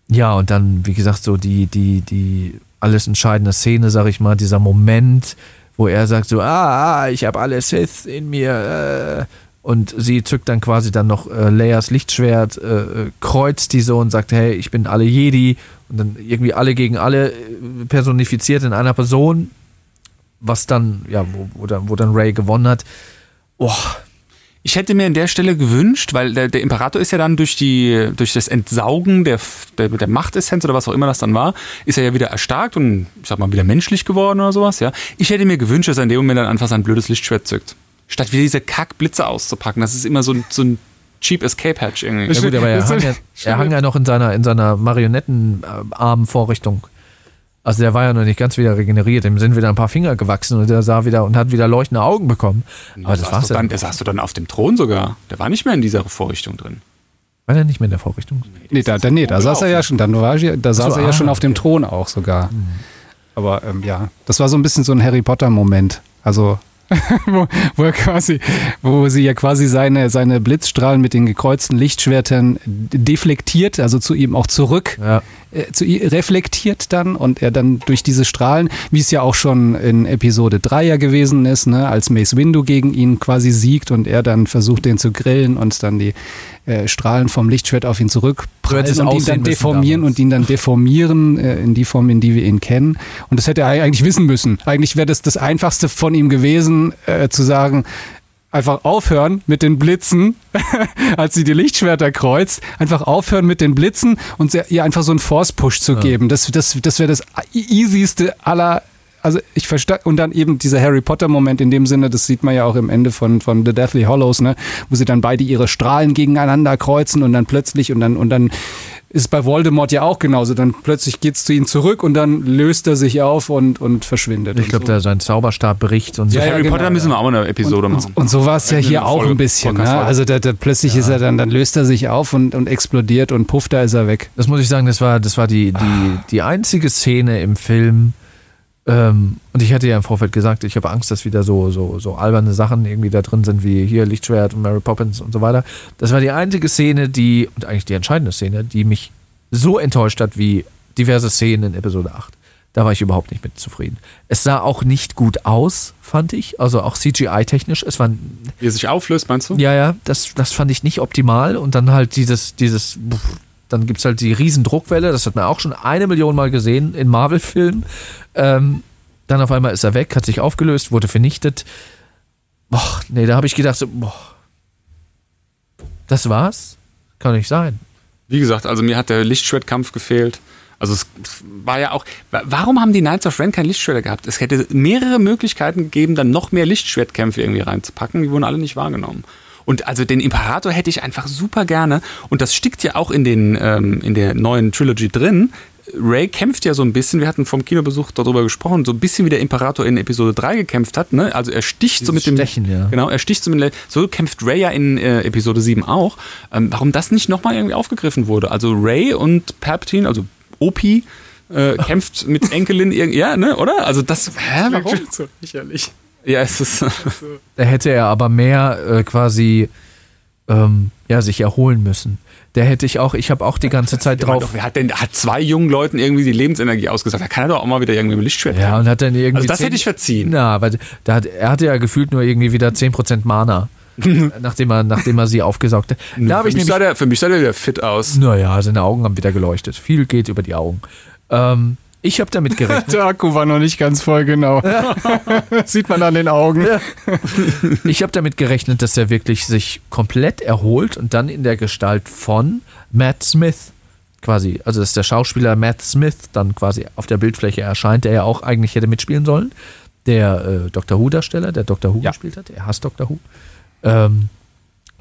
ja, und dann, wie gesagt, so die, die, die alles entscheidende Szene, sag ich mal, dieser Moment, wo er sagt so, ah, ah ich habe alle Sith in mir, äh, und sie zückt dann quasi dann noch äh, Leias Lichtschwert, äh, kreuzt die so und sagt, hey, ich bin alle Jedi und dann irgendwie alle gegen alle äh, personifiziert in einer Person, was dann, ja, wo, wo, dann, wo dann Ray gewonnen hat. Boah, Ich hätte mir an der Stelle gewünscht, weil der, der Imperator ist ja dann durch, die, durch das Entsaugen der, der, der Machtessenz oder was auch immer das dann war, ist er ja wieder erstarkt und ich sag mal wieder menschlich geworden oder sowas. Ja. Ich hätte mir gewünscht, dass er in dem Moment dann einfach sein blödes Lichtschwert zückt. Statt wieder diese Kackblitze auszupacken. Das ist immer so, ein- so ein Cheap Escape Hatch irgendwie. Ja gut, aber er Das hang ja, er hang ja noch in seiner, in seiner Marionettenarmvorrichtung. Also der war ja noch nicht ganz wieder regeneriert. Dem sind wieder ein paar Finger gewachsen und der sah wieder und hat wieder leuchtende Augen bekommen. Aber das saß war's dann, Der saß du dann auf dem Thron sogar. Der war nicht mehr in dieser Vorrichtung drin. War der nicht mehr in der Vorrichtung? Nee, da, da, nee, da saß er ja schon, dann war, da saß so, er ja ah, schon auf dem okay. Thron auch sogar. Aber ähm, ja, das war so ein bisschen so ein Harry Potter-Moment. Also, wo, wo er quasi, wo sie ja quasi seine, seine Blitzstrahlen mit den gekreuzten Lichtschwertern deflektiert, also zu ihm auch zurück Ja. Äh, zu reflektiert dann und er dann durch diese Strahlen, wie es ja auch schon in Episode 3 ja gewesen ist, ne, als Mace Windu gegen ihn quasi siegt und er dann versucht, den zu grillen und dann die äh, Strahlen vom Lichtschwert auf ihn es und ihn dann deformieren damals. und ihn dann deformieren äh, in die Form, in die wir ihn kennen. Und das hätte er eigentlich wissen müssen. Eigentlich wäre das das Einfachste von ihm gewesen, äh, zu sagen, einfach aufhören mit den Blitzen, als sie die Lichtschwerter kreuzt, einfach aufhören mit den Blitzen und ihr einfach so einen Force-Push zu geben. Das, das, das wäre das easyste aller. Also ich verstehe, und dann eben dieser Harry Potter-Moment in dem Sinne, das sieht man ja auch im Ende von, von The Deathly Hollows, ne, wo sie dann beide ihre Strahlen gegeneinander kreuzen und dann plötzlich und dann, und dann ist bei Voldemort ja auch genauso. Dann plötzlich geht's zu ihm zurück und dann löst er sich auf und, und verschwindet. Ich glaube, so. da sein Zauberstab bricht und so. Ja, ja, Harry genau, Potter müssen wir auch eine Episode und, machen. und, und so war es ja hier auch Folge- ein bisschen. Ne? Also da, da plötzlich ist er dann, dann löst er sich auf und, und explodiert und puff, da ist er weg. Das muss ich sagen, das war, das war die, die, die einzige Szene im Film. Ähm, und ich hatte ja im Vorfeld gesagt, ich habe Angst, dass wieder so, so, so alberne Sachen irgendwie da drin sind, wie hier Lichtschwert und Mary Poppins und so weiter. Das war die einzige Szene, die, und eigentlich die entscheidende Szene, die mich so enttäuscht hat wie diverse Szenen in Episode 8. Da war ich überhaupt nicht mit zufrieden. Es sah auch nicht gut aus, fand ich. Also auch CGI-technisch. Es war Wie er sich auflöst, meinst du? ja, ja, das, das fand ich nicht optimal. Und dann halt dieses, dieses, dann gibt's halt die Riesendruckwelle, das hat man auch schon eine Million Mal gesehen in Marvel-Filmen. Ähm, dann auf einmal ist er weg, hat sich aufgelöst, wurde vernichtet. Boah, nee, da habe ich gedacht, so, boah, das war's? Kann nicht sein. Wie gesagt, also mir hat der Lichtschwertkampf gefehlt. Also es war ja auch. wa- Warum haben die Knights of Ren kein Lichtschwerter gehabt? Es hätte mehrere Möglichkeiten gegeben, dann noch mehr Lichtschwertkämpfe irgendwie reinzupacken. Die wurden alle nicht wahrgenommen. Und also den Imperator hätte ich einfach super gerne. Und das stickt ja auch in, den, ähm, in der neuen Trilogy drin. Ray kämpft ja so ein bisschen, wir hatten vom Kinobesuch darüber gesprochen, so ein bisschen wie der Imperator in Episode 3 gekämpft hat. Ne? Also er sticht so mit Dieses dem. Stechen, ja. Genau, er sticht so mit dem. So kämpft Ray ja in äh, Episode 7 auch. Ähm, warum das nicht nochmal irgendwie aufgegriffen wurde? Also Ray und Palpatine, also OP, äh, kämpft mit Enkelin irgendwie. Ja, ne, oder? Also das. Hä, warum? so lächerlich. Ja, es ist. Da hätte er aber mehr äh, quasi ähm, ja, sich erholen müssen. Der hätte ich auch, ich habe auch die ganze Zeit Drauf. drauf. Doch, wer hat denn hat zwei jungen Leuten irgendwie die Lebensenergie ausgesagt? Da kann er doch auch mal wieder irgendwie mit Lichtschwert. Ja, und hat dann irgendwie. Also das zehn- hätte ich verziehen. Na, weil da hat, er hatte ja gefühlt nur irgendwie wieder 10% Mana, nachdem, er, nachdem er sie aufgesaugt hat. Da für, ich mich sah der, für mich sah der wieder fit aus. Naja, seine Augen haben wieder geleuchtet. Viel geht über die Augen. Ähm, ich habe damit gerechnet. Der Akku war noch nicht ganz voll, genau. Sieht man an den Augen. ich habe damit gerechnet, dass er wirklich sich komplett erholt und dann in der Gestalt von Matt Smith quasi, also dass der Schauspieler Matt Smith dann quasi auf der Bildfläche erscheint, der ja auch eigentlich hätte mitspielen sollen. Der äh, Doctor Who-Darsteller, der Doctor Who Ja. gespielt hat, er hasst Doctor Who. Ähm,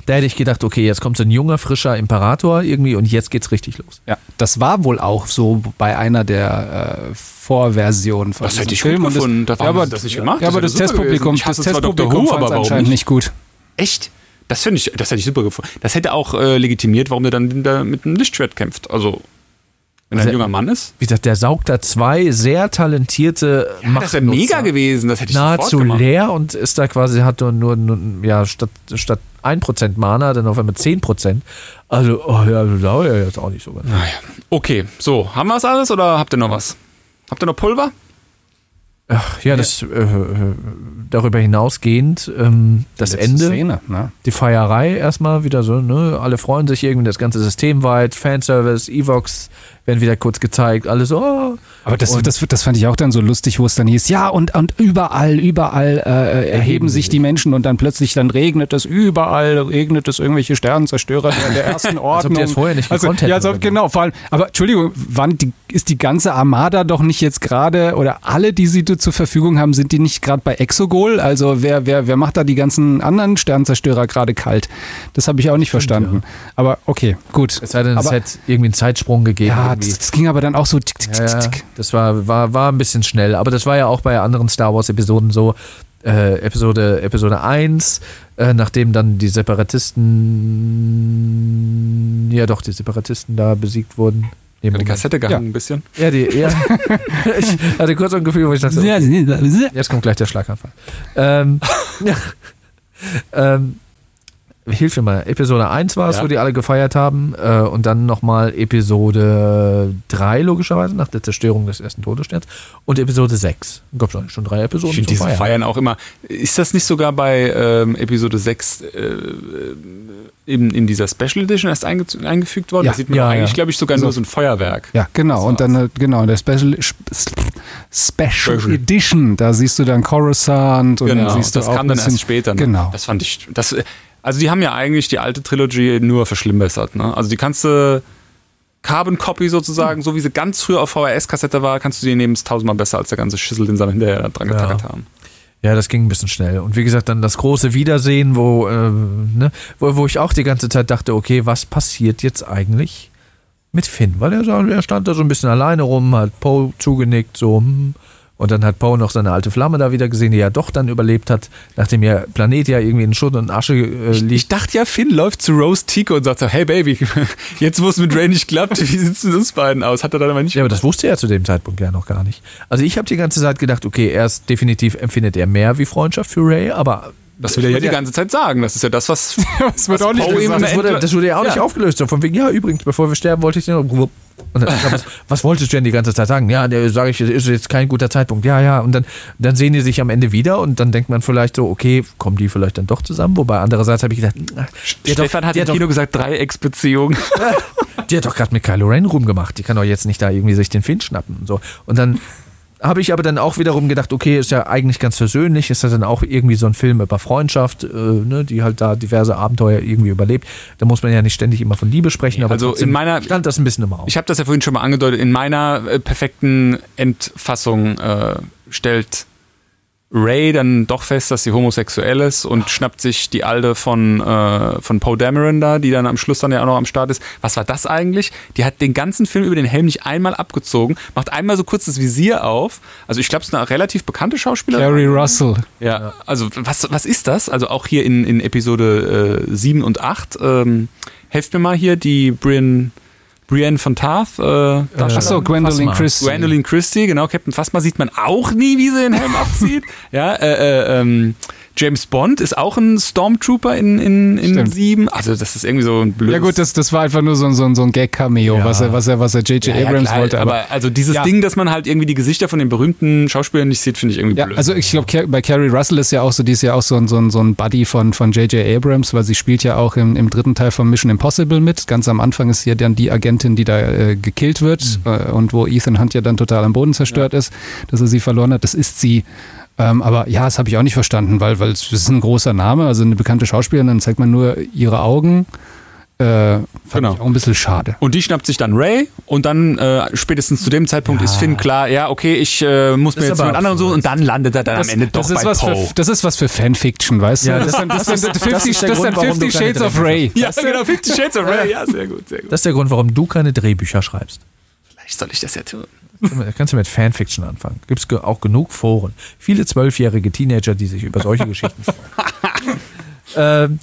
da hätte ich gedacht, okay, jetzt kommt so ein junger, frischer Imperator irgendwie und jetzt geht's richtig los. Ja, das war wohl auch so bei einer der äh, Vorversionen von Das diesem hätte ich Film. gut Und das- gefunden. Da- ja, aber das nicht gemacht? Ja, Das aber das super Testpublikum, das. Testpublikum fand aber es warum anscheinend nicht? nicht gut. Echt? Das finde ich, das hätte ich super gefunden. Das hätte auch äh, legitimiert, warum der dann da mit einem Lichtschwert kämpft. Also, wenn er Also- ein junger Mann ist. Wie gesagt, der saugt da zwei sehr talentierte Ja, das wäre mega gewesen. Das hätte ich nahezu leer und ist da quasi, hat nur, nur, ja, statt, statt 1% Mana, dann auf einmal 10%. Also, oh ja, das dauert ja jetzt auch nicht so ganz. Naja. Okay, so. Haben wir es alles oder habt ihr noch was? Habt ihr noch Pulver? Ach, ja, das äh, äh, darüber hinausgehend, ähm, das Letzte Ende, Szene, ne? die Feierei erstmal wieder so, ne? Alle freuen sich irgendwie, das ganze System weit, Fanservice, Evox werden wieder kurz gezeigt, alle so, oh. Aber das, Und- das, das fand ich auch dann so lustig, wo es dann hieß, ja, und, und überall, überall äh, erheben sich die Menschen und dann plötzlich dann regnet es, überall regnet es irgendwelche Sternenzerstörer der, der ersten Ordnung. die das vorher nicht also, hätten Ja, als ob, wie? genau, vor allem, aber Entschuldigung, wann die, ist die ganze Armada doch nicht jetzt gerade, oder alle, die sie zur Verfügung haben, sind die nicht gerade bei Exogol? Also wer, wer, wer macht da die ganzen anderen Sternenzerstörer gerade kalt? Das habe ich auch nicht verstanden. Aber okay, gut. Es sei denn, es aber, hätte irgendwie einen Zeitsprung gegeben. ja, das, das ging aber dann auch so tick, tick, tick, Ja, ja, tick. Das war, war, war ein bisschen schnell, aber das war ja auch bei anderen Star Wars Episoden so. Äh, Episode, Episode 1, äh, nachdem dann die Separatisten, ja doch, die Separatisten da besiegt wurden. Nee, die. Kassette gehangen ein bisschen. Ja, die, ja. ich hatte kurz ein Gefühl, wo ich dachte, jetzt kommt gleich der Schlaganfall. Ähm, ja. ähm, hilf mir mal, Episode 1 war es, Ja. wo die alle gefeiert haben äh, und dann nochmal Episode 3 logischerweise, nach der Zerstörung des ersten Todessterns und Episode 6. Gab schon, schon drei Episoden Ich finde diese Feiern. Feiern auch immer. Ist das nicht sogar bei ähm, Episode 6 äh, in, in dieser Special Edition erst einge eingefügt worden? Ja. da sieht man Ja, eigentlich, ja. glaube ich, sogar So. nur so ein Feuerwerk. Ja, genau. So und dann, äh, genau, in der Special, Special Special. Edition, da siehst du dann Coruscant und dann siehst du das auch kam dann ein bisschen, erst später. Ne? Genau. Das fand ich. Das, äh, also die haben ja eigentlich die alte Trilogie nur verschlimmbessert. Ne? Also die kannst du Carbon Copy sozusagen, so wie sie ganz früher auf VHS-Kassette war, kannst du die nehmen, ist tausendmal besser als der ganze Schissel, den sie hinterher dran Ja. getackert haben. Ja, das ging ein bisschen schnell. Und wie gesagt, dann das große Wiedersehen, wo, äh, ne, wo, wo ich auch die ganze Zeit dachte, okay, was passiert jetzt eigentlich mit Finn? Weil er, er stand da so ein bisschen alleine rum, hat Poe zugenickt, so, hm. Und dann hat Poe noch seine alte Flamme da wieder gesehen, die ja doch dann überlebt hat, nachdem ihr Planet ja irgendwie in Schutt und Asche äh, Ich liegt. dachte ja, Finn läuft zu Rose Tico und sagt so, hey Baby, jetzt wo es mit Ray nicht klappt, wie sieht's mit uns beiden aus? Hat er dann aber nicht Ja, aber das wusste er zu dem Zeitpunkt ja noch gar nicht. Also ich habe die ganze Zeit gedacht, okay, erst definitiv empfindet er mehr wie Freundschaft für Ray, aber Das will er ja die ganze Zeit sagen. Das ist ja das, was. Das wird Was auch nicht ihm gesagt. das, wurde, das wurde ja auch nicht Ja. aufgelöst. So von wegen, ja, übrigens, bevor wir sterben, wollte ich noch. Und dann, ja, was, was wolltest du denn die ganze Zeit sagen? Ja, der sage ich, ist jetzt kein guter Zeitpunkt. Ja, ja. Und dann, dann sehen die sich am Ende wieder und dann denkt man vielleicht so, okay, kommen die vielleicht dann doch zusammen? Wobei andererseits habe ich gedacht, ach, Stefan doch, hat hat Kino gesagt, Dreiecksbeziehung. die hat doch gerade mit Kylo Ren rumgemacht. Die kann doch jetzt nicht da irgendwie sich den Finn schnappen und so. Und dann habe ich aber dann auch wiederum gedacht, okay, ist ja eigentlich ganz versöhnlich, ist ja dann auch irgendwie so ein Film über Freundschaft, äh, ne, die halt da diverse Abenteuer irgendwie überlebt. Da muss man ja nicht ständig immer von Liebe sprechen, aber Also in meiner- stand das ein bisschen im Raum. Ich habe das ja vorhin schon mal angedeutet. In meiner äh, perfekten Endfassung äh, stellt Ray dann doch fest, dass sie homosexuell ist und schnappt sich die Alte von, äh, von Poe Dameron da, die dann am Schluss dann ja auch noch am Start ist. Was war das eigentlich? Die hat den ganzen Film über den Helm nicht einmal abgezogen, macht einmal so kurz das Visier auf. Also ich glaube, es ist eine relativ bekannte Schauspielerin. Carrie Russell. Ja, also was, was ist das? Also auch hier in, in Episode äh, 7 und 8. Ähm, helft mir mal hier, die Brienne, Brienne von Tarth. Äh, Darstellerin. Achso, Gwendolyn. Christie. Gwendolyn Christie, genau, Captain Phasma sieht man auch nie, wie sie den Helm abzieht. Ja, äh, äh, ähm, James Bond ist auch ein Stormtrooper in, in, in Stimmt. 7. Also das ist irgendwie so ein blödes... Ja gut, das, das war einfach nur so, ein- so, ein- so ein Gag-Cameo, Ja. was er, was er, was er J.J. ja, Abrams klar, wollte. aber, also dieses. Ding, dass man halt irgendwie die Gesichter von den berühmten Schauspielern nicht sieht, finde ich irgendwie blöd. also ich glaube, bei Carrie Russell ist ja auch so, die ist ja auch so ein, so ein, so ein Buddy von, von J.J. Abrams, weil sie spielt ja auch im, im dritten Teil von Mission Impossible mit. Ganz am Anfang ist hier dann die Agentin, die da äh, gekillt wird äh, und wo Ethan Hunt ja dann total am Boden zerstört ist, dass er sie verloren hat. Das ist sie. Ähm, aber ja, das habe ich auch nicht verstanden, weil, weil es ist ein großer Name, also eine bekannte Schauspielerin, dann zeigt man nur ihre Augen. Äh, fand Genau. ich auch ein bisschen schade. Und die schnappt sich dann Ray und dann äh, spätestens zu dem Zeitpunkt ist Finn klar, ja, okay, ich äh, muss Das mir jetzt mit anderen suchen und dann landet er dann am Ende doch das, ist bei was Poe. für, das ist was für Fanfiction, weißt du? Ja, das, das- das, das sind ist- 50, das das Grund, warum du 50 keine Shades of Ray. ja, genau, Fifty Shades of Ray. Ja, sehr gut, sehr gut. das ist der Grund, warum du keine Drehbücher schreibst. Vielleicht soll ich das ja tun. Da kannst du mit Fanfiction anfangen. Gibt es auch genug Foren. Viele zwölfjährige Teenager, die sich über solche Geschichten freuen. ähm,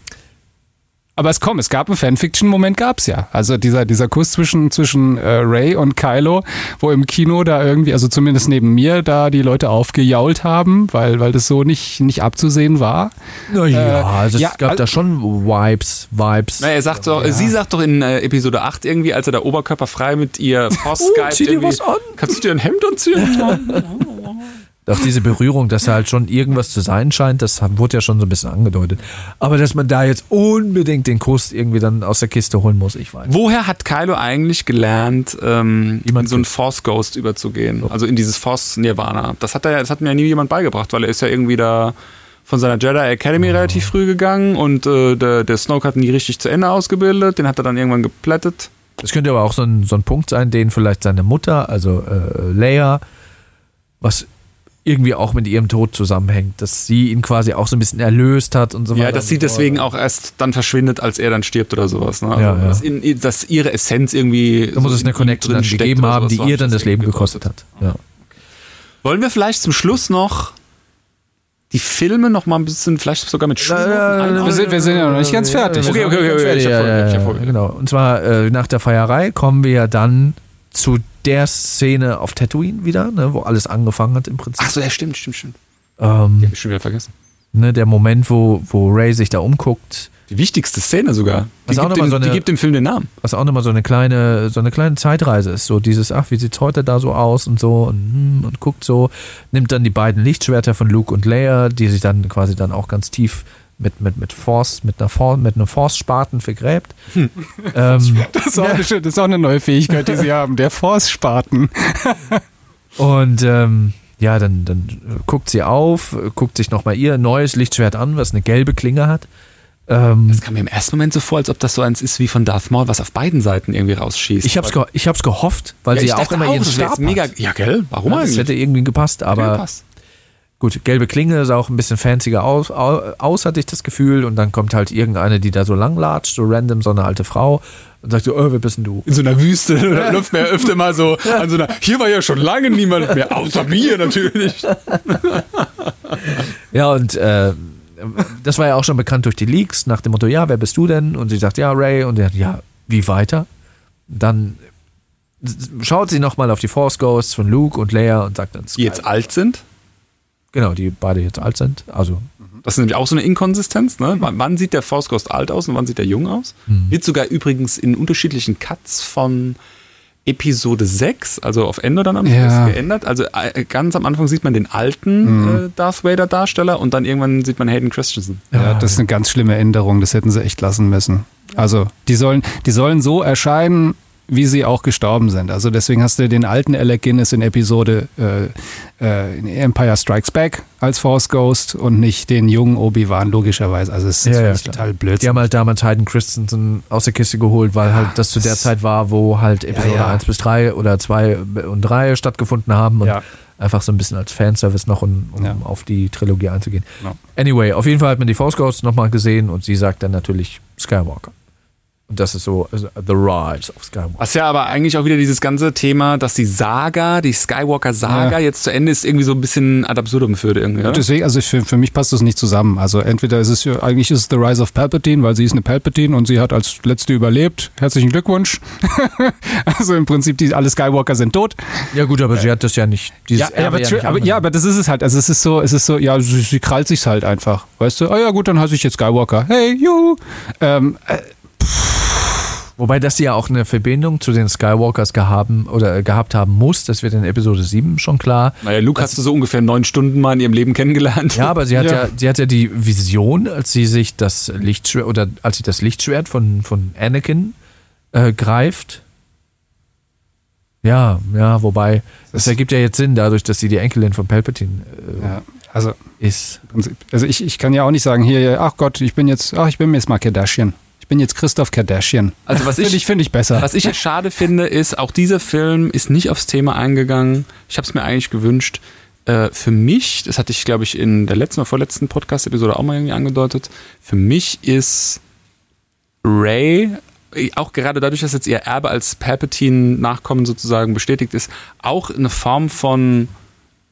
Aber es komm, es gab einen Fanfiction-Moment, gab's ja. Also dieser, dieser Kuss zwischen, zwischen äh, Ray und Kylo, wo im Kino da irgendwie, also zumindest neben mir, da die Leute aufgejault haben, weil, weil das so nicht, nicht abzusehen war. naja, Äh, also es ja, gab da schon Vibes, Vibes. Na, er sagt doch, sie sagt doch in äh, Episode 8 irgendwie, als er da oberkörperfrei mit ihr Post Uh, zieh dir was an. Kannst du dir ein Hemd anziehen? Auch diese Berührung, dass da halt schon irgendwas zu sein scheint, das wurde ja schon so ein bisschen angedeutet. Aber dass man da jetzt unbedingt den Kuss irgendwie dann aus der Kiste holen muss, ich weiß. Woher hat Kylo eigentlich gelernt, ähm, in so einen. Force Ghost überzugehen? Also in dieses Force Nirvana. Das hat, er, das hat mir ja nie jemand beigebracht, weil er ist ja irgendwie da von seiner Jedi Academy relativ früh gegangen und äh, der, der Snoke hat ihn nie richtig zu Ende ausgebildet. Den hat er dann irgendwann geplättet. Das könnte aber auch so ein, so ein Punkt sein, den vielleicht seine Mutter, also äh, Leia, was irgendwie auch mit ihrem Tod zusammenhängt, dass sie ihn quasi auch so ein bisschen erlöst hat und so weiter. Ja, dass sie so deswegen auch erst dann verschwindet, als er dann stirbt oder sowas. Ne? Also, Ja, ja. Dass, in, dass ihre Essenz irgendwie. Da muss so es eine Connection dann gegeben haben, die ihr dann das Leben gekostet hat. Ja. Wollen wir vielleicht zum Schluss noch die Filme noch mal ein bisschen, vielleicht sogar mit Schulnoten einordnen? Wir sind- wir sind ja noch nicht ganz fertig. Okay, okay, nicht okay, ganz ich hab fertig. voll- Ja, ich hab ja, voll- ja, Genau. Und zwar äh, nach der Feierei kommen wir ja dann zu der Szene auf Tatooine wieder, ne, wo alles angefangen hat im Prinzip. Ach so, ja, stimmt, stimmt, stimmt. Ähm, Die hab ich schon wieder vergessen. ne, der Moment, wo, wo Ray sich da umguckt, Die wichtigste Szene sogar. Die, Was auch gibt, dem, so eine- die gibt dem Film den Namen. was auch nochmal so eine kleine, so eine kleine Zeitreise ist. So dieses, ach, wie sieht's heute da so aus und so und, hm, und guckt so, nimmt dann die beiden Lichtschwerter von Luke und Leia, die sich dann quasi dann auch ganz tief mit, mit, mit Force, mit einer Force, mit einem Force-Spaten vergräbt. ähm, Das ist, auch eine, das ist auch eine neue Fähigkeit, die sie haben, der Force-Spaten. Und ähm, ja, dann, dann guckt sie auf, guckt sich nochmal ihr neues Lichtschwert an, was eine gelbe Klinge hat. Ähm, Das kam mir im ersten Moment so vor, als ob das so eins ist wie von Darth Maul, was auf beiden Seiten irgendwie rausschießt. ich, hab's ge ich hab's gehofft, weil sie ich ja auch immer ihren das wäre Stab mega. hat. Ja, gell? Warum Ja, das eigentlich? hätte irgendwie gepasst, aber Ja, passt. Gut, gelbe Klinge sah auch ein bisschen fancier aus, au- aus, hatte ich das Gefühl. Und dann kommt halt irgendeine, die da so lang latscht, so random, so eine alte Frau und sagt so, oh, wer bist denn du? in so einer Wüste, da läuft ja öfter mal so an so einer, hier war ja schon lange niemand mehr, außer mir natürlich. Ja, und äh, das war ja auch schon bekannt durch die Leaks, nach dem Motto, ja, wer bist du denn? Und sie sagt, ja, Ray. Und er sagt, ja, wie weiter? Dann schaut sie nochmal auf die Force Ghosts von Luke und Leia und sagt dann, Die jetzt alt sind. Genau, die beide jetzt alt sind. Also, Das ist nämlich auch so eine Inkonsistenz. Ne? Wann, wann sieht der Force Ghost alt aus und wann sieht er jung aus? Wird sogar übrigens in unterschiedlichen Cuts von Episode 6, also auf Ende dann am Schluss Ja. geändert. Also äh, ganz am Anfang sieht man den alten äh, Darth Vader Darsteller und dann irgendwann sieht man Hayden Christensen. Ja, das ist eine ganz schlimme Änderung, das hätten sie echt lassen müssen. Also, die sollen, die sollen so erscheinen, wie sie auch gestorben sind. Also deswegen hast du den alten Alec Guinness in Episode äh, äh, Empire Strikes Back als Force Ghost und nicht den jungen Obi-Wan, logischerweise. Also es ist Ja, ja, total die blöd. haben halt damals Hayden Christensen aus der Kiste geholt, weil halt das zu der Zeit war, wo halt Episode ja. 1 bis 3 oder 2 und 3 stattgefunden haben und Ja. einfach so ein bisschen als Fanservice noch, um, um Ja. auf die Trilogie einzugehen. Ja. Anyway, auf jeden Fall hat man die Force Ghosts nochmal gesehen und sie sagt dann natürlich Skywalker. Das ist so also, The Rise of Skywalker. Was ja aber eigentlich auch wieder dieses ganze Thema, dass die Saga, die Skywalker-Saga Ja. jetzt zu Ende ist, irgendwie so ein bisschen ad absurdum führt irgendwie. Oder? Deswegen, also für, für mich passt das nicht zusammen. Also entweder ist es ja, eigentlich ist es The Rise of Palpatine, weil sie ist eine Palpatine und sie hat als letzte überlebt. Herzlichen Glückwunsch. also im Prinzip, die, alle Skywalker sind tot. Ja gut, aber sie hat das ja nicht. Ja, ja, aber, nicht aber, ja, aber das ist es halt. Also es ist so, es ist so, ja, sie, sie krallt sich's halt einfach. Weißt du, oh ja gut, dann heiße ich jetzt Skywalker. Hey, juhu. Ähm, äh, Wobei das ja auch eine Verbindung zu den Skywalkers gehaben oder gehabt haben muss. Das wird in Episode 7 schon klar. Naja, Luke hast du so ungefähr neun Stunden mal in ihrem Leben kennengelernt. Ja, aber sie hat ja. Ja. sie hat ja die Vision, als sie sich das Lichtschwert oder als sie das Lichtschwert von, von Anakin äh, greift. Ja, ja, wobei, das ergibt ja jetzt Sinn, dadurch, dass sie die Enkelin von Palpatine äh, ja, also, ist. also ich, ich kann ja auch nicht sagen, hier, ach Gott, ich bin jetzt, ach, ich bin jetzt mal Kardashian. Ich bin jetzt Christoph Kardashian. Also was Finde ich, finde ich besser. was ich ja schade finde, ist, auch dieser Film ist nicht aufs Thema eingegangen. Ich habe es mir eigentlich gewünscht. Äh, für mich, das hatte ich, glaube ich, in der letzten oder vorletzten Podcast-Episode auch mal irgendwie angedeutet, für mich ist Ray, auch gerade dadurch, dass jetzt ihr Erbe als Palpatine-Nachkommen sozusagen bestätigt ist, auch eine Form von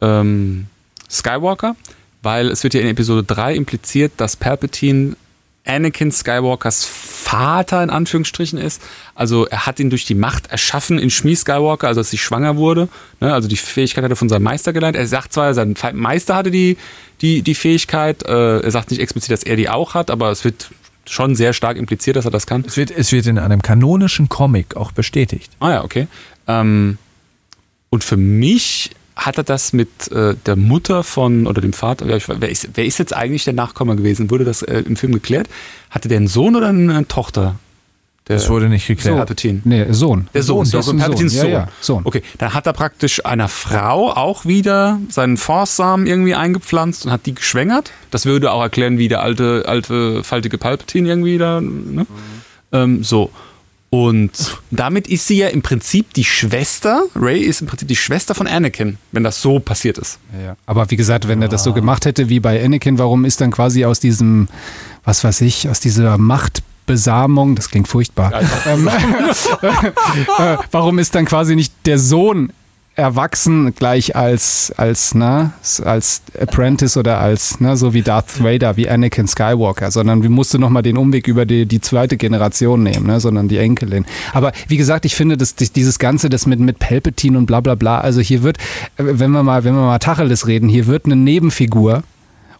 ähm, Skywalker, weil es wird ja in Episode 3 impliziert, dass Palpatine Anakin Skywalkers Vater in Anführungsstrichen ist. Also er hat ihn durch die Macht erschaffen in Shmi Skywalker, also als sie schwanger wurde. Ne, also die Fähigkeit hat er von seinem Meister gelernt. Er sagt zwar, sein Meister hatte die, die, die Fähigkeit. Äh, er sagt nicht explizit, dass er die auch hat, aber es wird schon sehr stark impliziert, dass er das kann. Es wird, es wird in einem kanonischen Comic auch bestätigt. Ah ja, okay. Ähm, und für mich hat er das mit äh, der Mutter von oder dem Vater? Wer, wer, ist, wer ist jetzt eigentlich der Nachkomme gewesen? Wurde das äh, im Film geklärt? Hatte der einen Sohn oder eine Tochter? Der Das wurde nicht geklärt. Palpatine. Nee, Sohn. Der Sohn, Sohn, ein Palpatines Ja, Sohn. ja, Sohn. Okay, dann hat er praktisch einer Frau auch wieder seinen Force-Samen irgendwie eingepflanzt und hat die geschwängert. Das würde auch erklären, wie der alte, alte faltige Palpatine irgendwie da. Ne? Ähm, so. Und damit ist sie ja im Prinzip die Schwester, Ray ist im Prinzip die Schwester von Anakin, wenn das so passiert ist. Ja. Aber wie gesagt, wenn er das so gemacht hätte wie bei Anakin, warum ist dann quasi aus diesem, was weiß ich, aus dieser Machtbesamung, das klingt furchtbar, ähm, äh, warum ist dann quasi nicht der Sohn erwachsen gleich als als na, als Apprentice oder als na, so wie Darth Vader wie Anakin Skywalker, sondern wir musste noch mal den Umweg über die, die zweite Generation nehmen, ne, sondern die Enkelin. Aber wie gesagt, ich finde, dass dieses ganze das mit mit Palpatine und bla bla bla, also hier wird äh, wenn wir mal wenn wir mal Tacheles reden, hier wird eine Nebenfigur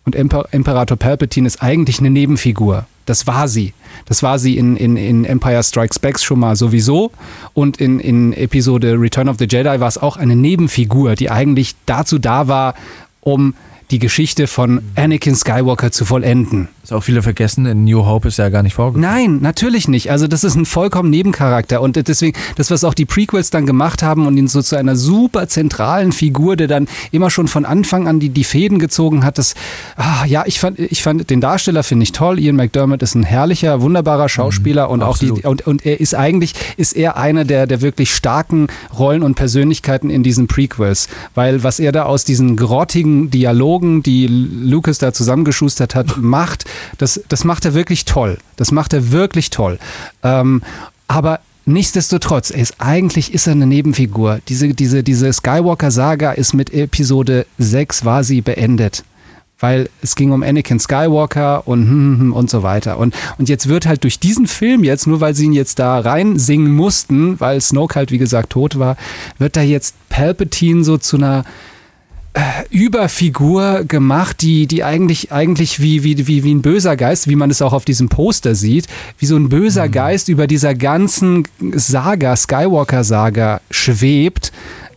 und Emper Imperator Palpatine ist eigentlich eine Nebenfigur. Das war sie. Das war sie in, in, in Empire Strikes Back schon mal sowieso. Und in, in Episode Return of the Jedi war es auch eine Nebenfigur, die eigentlich dazu da war, um die Geschichte von Anakin Skywalker zu vollenden. Ist auch viele vergessen, in New Hope ist er ja gar nicht vorgekommen. Nein, natürlich nicht. Also das ist ein vollkommen Nebencharakter und deswegen, das was auch die Prequels dann gemacht haben und ihn so zu einer super zentralen Figur, der dann immer schon von Anfang an die, die Fäden gezogen hat, das, ah, ja, ich fand, ich fand den Darsteller finde ich toll. Ian McDermott ist ein herrlicher, wunderbarer Schauspieler und auch die, absolut. und, und er ist eigentlich, ist er einer der, der wirklich starken Rollen und Persönlichkeiten in diesen Prequels, weil was er da aus diesen grottigen Dialogen, die Lucas da zusammengeschustert hat, macht, das, das macht er wirklich toll. Das macht er wirklich toll. Ähm, aber nichtsdestotrotz, ist, eigentlich ist er eine Nebenfigur. Diese, diese, diese Skywalker-Saga ist mit Episode 6 war beendet. Weil es ging um Anakin Skywalker und, hm, hm, und so weiter. Und, und jetzt wird halt durch diesen Film jetzt, nur weil sie ihn jetzt da reinsingen mussten, weil Snoke halt wie gesagt tot war, wird da jetzt Palpatine so zu einer Überfigur gemacht, die, die eigentlich, eigentlich wie, wie, wie, wie ein böser Geist, wie man es auch auf diesem Poster sieht, wie so ein böser Geist über dieser ganzen Saga, Skywalker-Saga schwebt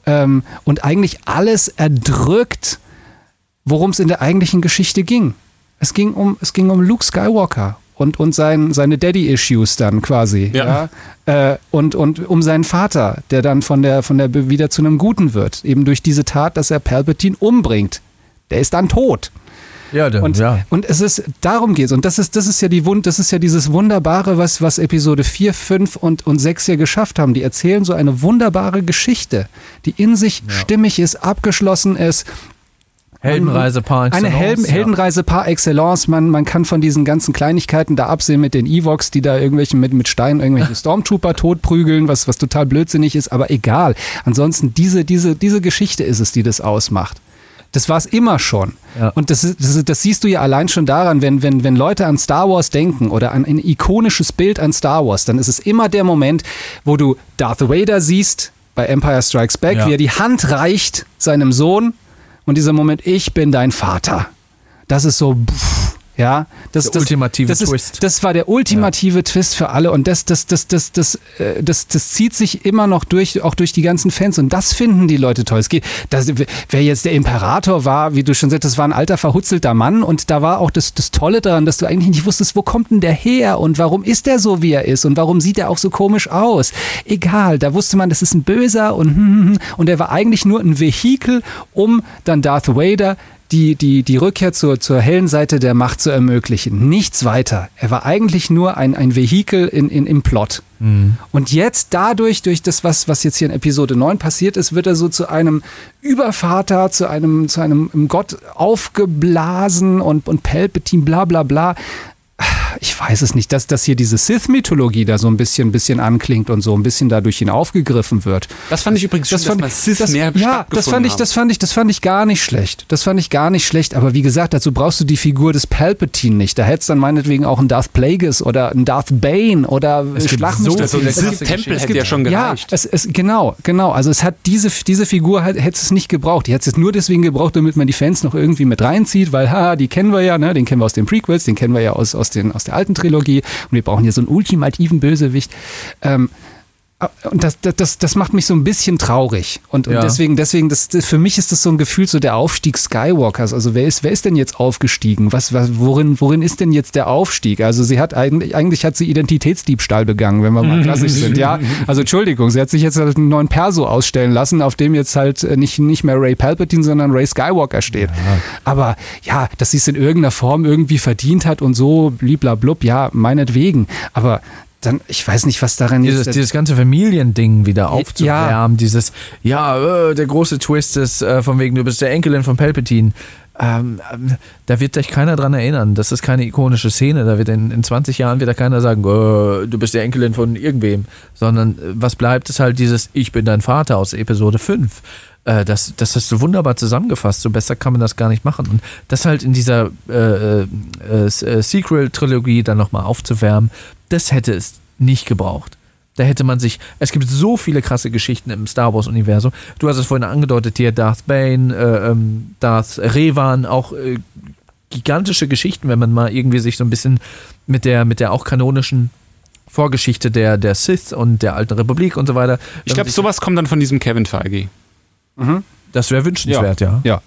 ähm, und eigentlich alles erdrückt, worum es in der eigentlichen Geschichte ging. Es ging um, es ging um Luke Skywalker und, und sein, seine Daddy-Issues dann quasi. Ja. Ja? Äh, und, und um seinen Vater, der dann von der, von der wieder zu einem Guten wird. Eben durch diese Tat, dass er Palpatine umbringt. Der ist dann tot. Ja, dann, Und, ja. und es ist, darum geht's. Und das ist, das ist ja die Wund, das ist ja dieses Wunderbare, was, was Episode 4, 5 und, und 6 hier geschafft haben. Die erzählen so eine wunderbare Geschichte, die in sich stimmig ist, abgeschlossen ist. Heldenreise par Eine excellence, Helden, ja. Heldenreise par excellence. Man, man kann von diesen ganzen Kleinigkeiten da absehen mit den Evox, die da irgendwelche mit, mit Steinen irgendwelche Stormtrooper totprügeln, was, was total blödsinnig ist, aber egal. Ansonsten diese, diese, diese Geschichte ist es, die das ausmacht. Das war es immer schon. Ja. Und das, ist- das, das siehst du ja allein schon daran, wenn, wenn, wenn Leute an Star Wars denken oder an ein ikonisches Bild an Star Wars, dann ist es immer der Moment, wo du Darth Vader siehst bei Empire Strikes Back, Ja. wie er die Hand reicht seinem Sohn und dieser Moment, ich bin dein Vater. Das ist so, pff, ja, das, Der das, ultimative das ist, Twist. Das war der ultimative Twist für alle und das, das, das, das, das, äh, das, das zieht sich immer noch durch, auch durch die ganzen Fans und das finden die Leute toll. Es geht, das, wer jetzt der Imperator war, wie du schon sagst, das war ein alter verhutzelter Mann und da war auch das, das Tolle daran, dass du eigentlich nicht wusstest, wo kommt denn der her und warum ist der so, wie er ist und warum sieht er auch so komisch aus. Egal, da wusste man, das ist ein Böser und, und er war eigentlich nur ein Vehikel, um dann Darth Vader die, die, die Rückkehr zur, zur hellen Seite der Macht zu ermöglichen. Nichts weiter. Er war eigentlich nur ein, ein Vehikel in, in, im Plot. Und jetzt dadurch, durch das, was, was jetzt hier in Episode 9 passiert ist, wird er so zu einem Übervater, zu einem, zu einem Gott aufgeblasen und, und Palpatine, bla bla bla. Ich weiß es nicht, dass, dass hier diese Sith-Mythologie da so ein bisschen, bisschen anklingt und so ein bisschen da durch ihn aufgegriffen wird. Das fand ich übrigens schön, dass mal Sith das, mehr Ja, das fand ich, das fand ich, das fand ich gar nicht schlecht. Das fand ich gar nicht schlecht. Aber wie gesagt, dazu brauchst du die Figur des Palpatine nicht. Da hättest dann meinetwegen auch einen Darth Plagueis oder einen Darth Bane oder Schlag so doch. So ein viele Es gibt- krasse Sith-Tempel Geschichten. hätte ja schon ja, gereicht. es, es, genau, genau. Also es hat diese, diese Figur hat- hätte es nicht gebraucht. Die hätte es nur deswegen gebraucht, damit man die Fans noch irgendwie mit reinzieht, weil, haha, die kennen wir ja, ne? Den kennen wir aus den Prequels, den kennen wir ja aus, aus, den, aus der alten Trilogie. Und wir brauchen hier so einen ultimativen Bösewicht. Ähm, und das, das, das macht mich so ein bisschen traurig. Und, und Ja. deswegen, deswegen, das, für mich ist das so ein Gefühl, so der Aufstieg Skywalkers. Also wer ist, wer ist denn jetzt aufgestiegen? Was, was, worin, worin ist denn jetzt der Aufstieg? Also sie hat eigentlich, eigentlich hat sie Identitätsdiebstahl begangen, wenn wir mal klassisch sind. Ja, also Entschuldigung, sie hat sich jetzt halt einen neuen Perso ausstellen lassen, auf dem jetzt halt äh, nicht, nicht mehr Ray Palpatine, sondern Ray Skywalker steht. Aber ja, dass sie es in irgendeiner Form irgendwie verdient hat und so, bliblablub, ja, meinetwegen. Aber dann, ich weiß nicht, was daran Dieses, jetzt. dieses ganze Familiending wieder aufzuwärmen, dieses, ja, äh, der große Twist ist äh, von wegen, du bist der Enkelin von Palpatine. Ähm, ähm, da wird dich keiner dran erinnern. Das ist keine ikonische Szene. Da wird in, in 20 Jahren wieder keiner sagen, äh, du bist der Enkelin von irgendwem. Sondern äh, was bleibt, ist halt dieses Ich bin dein Vater aus Episode 5. Äh, das, das hast du wunderbar zusammengefasst. So besser kann man das gar nicht machen. Und das halt in dieser äh, Sequel-Trilogie dann nochmal aufzuwärmen, das hätte es nicht gebraucht. Da hätte man sich. Es gibt so viele krasse Geschichten im Star Wars-Universum. Du hast es vorhin angedeutet hier: Darth Bane, äh, ähm, Darth Revan, auch äh, gigantische Geschichten, wenn man mal irgendwie sich so ein bisschen mit der, mit der auch kanonischen Vorgeschichte der, der Sith und der Alten Republik und so weiter. Ich glaube, sowas kommt dann von diesem Kevin Feige. Das wäre wünschenswert, ja. Ja.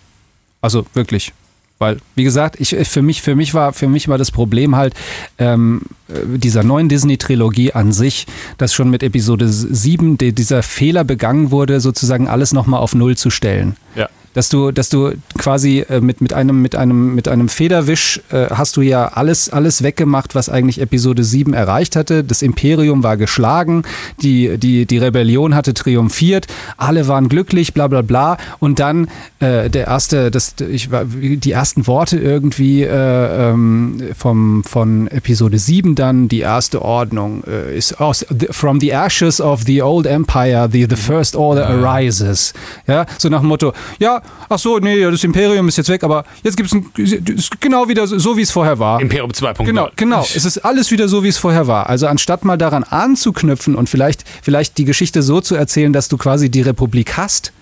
Also wirklich. Weil, wie gesagt, ich, für, mich, für, mich war, für mich war das Problem halt ähm, äh, dieser neuen Disney-Trilogie an sich, dass schon mit Episode 7 die, dieser Fehler begangen wurde, sozusagen alles nochmal auf Null zu stellen. Ja. Dass du, dass du quasi äh, mit, mit, einem, mit, einem, mit einem Federwisch äh, hast du ja alles, alles weggemacht, was eigentlich Episode 7 erreicht hatte. Das Imperium war geschlagen, die, die, die Rebellion hatte triumphiert, alle waren glücklich, bla bla bla. Und dann äh, der erste, das, ich, die ersten Worte irgendwie äh, ähm, vom, von Episode 7 dann, die erste Ordnung äh, ist aus, from the ashes of the old empire, the, the first order arises. Ja, so nach dem Motto, ja, ach so, nee, das Imperium ist jetzt weg, aber jetzt gibt es ein, ist genau wieder so, so wie es vorher war. Imperium 2.0. Genau, genau. Es ist alles wieder so, wie es vorher war. Also anstatt mal daran anzuknüpfen und vielleicht, vielleicht die Geschichte so zu erzählen, dass du quasi die Republik hast.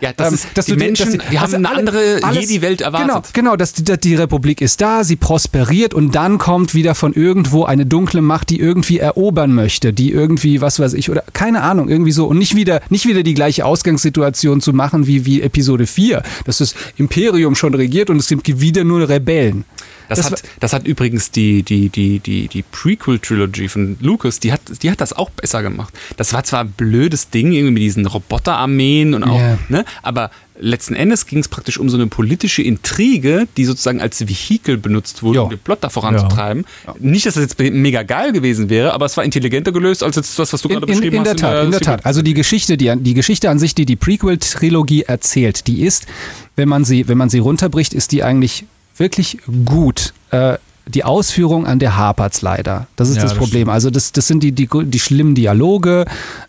Ja, das ähm, ist, dass die die- Menschen, dass die- die haben also eine andere alles- Jedi-Welt erwartet. Genau, genau dass die, die Republik ist da, sie prosperiert und dann kommt wieder von irgendwo eine dunkle Macht, die irgendwie erobern möchte, die irgendwie, was weiß ich, oder keine Ahnung, irgendwie so und nicht wieder, nicht wieder die gleiche Ausgangssituation zu machen wie, wie Episode 4, dass das Imperium schon regiert und es gibt wieder nur Rebellen. Das, Das hat, das hat übrigens die, die, die, die, die Prequel-Trilogy von Lucas, die hat, die hat das auch besser gemacht. Das war zwar ein blödes Ding, irgendwie mit diesen Roboterarmeen und auch, Ja. ne, aber letzten Endes ging es praktisch um so eine politische Intrige, die sozusagen als Vehikel benutzt wurde, Ja. um den Plot da voranzutreiben. Nicht, dass das jetzt mega geil gewesen wäre, aber es war intelligenter gelöst als jetzt das, was du In, gerade in, beschrieben in der hast. Tat, in der Sequel- Tat. Also die Geschichte, die, die Geschichte an sich, die die Prequel-Trilogie erzählt, die ist, wenn man sie, wenn man sie runterbricht, ist die eigentlich wirklich gut. Äh, die Ausführung an der hapert's leider. Das ist Ja, das das Problem. Also das, das sind die, die, die schlimmen Dialoge,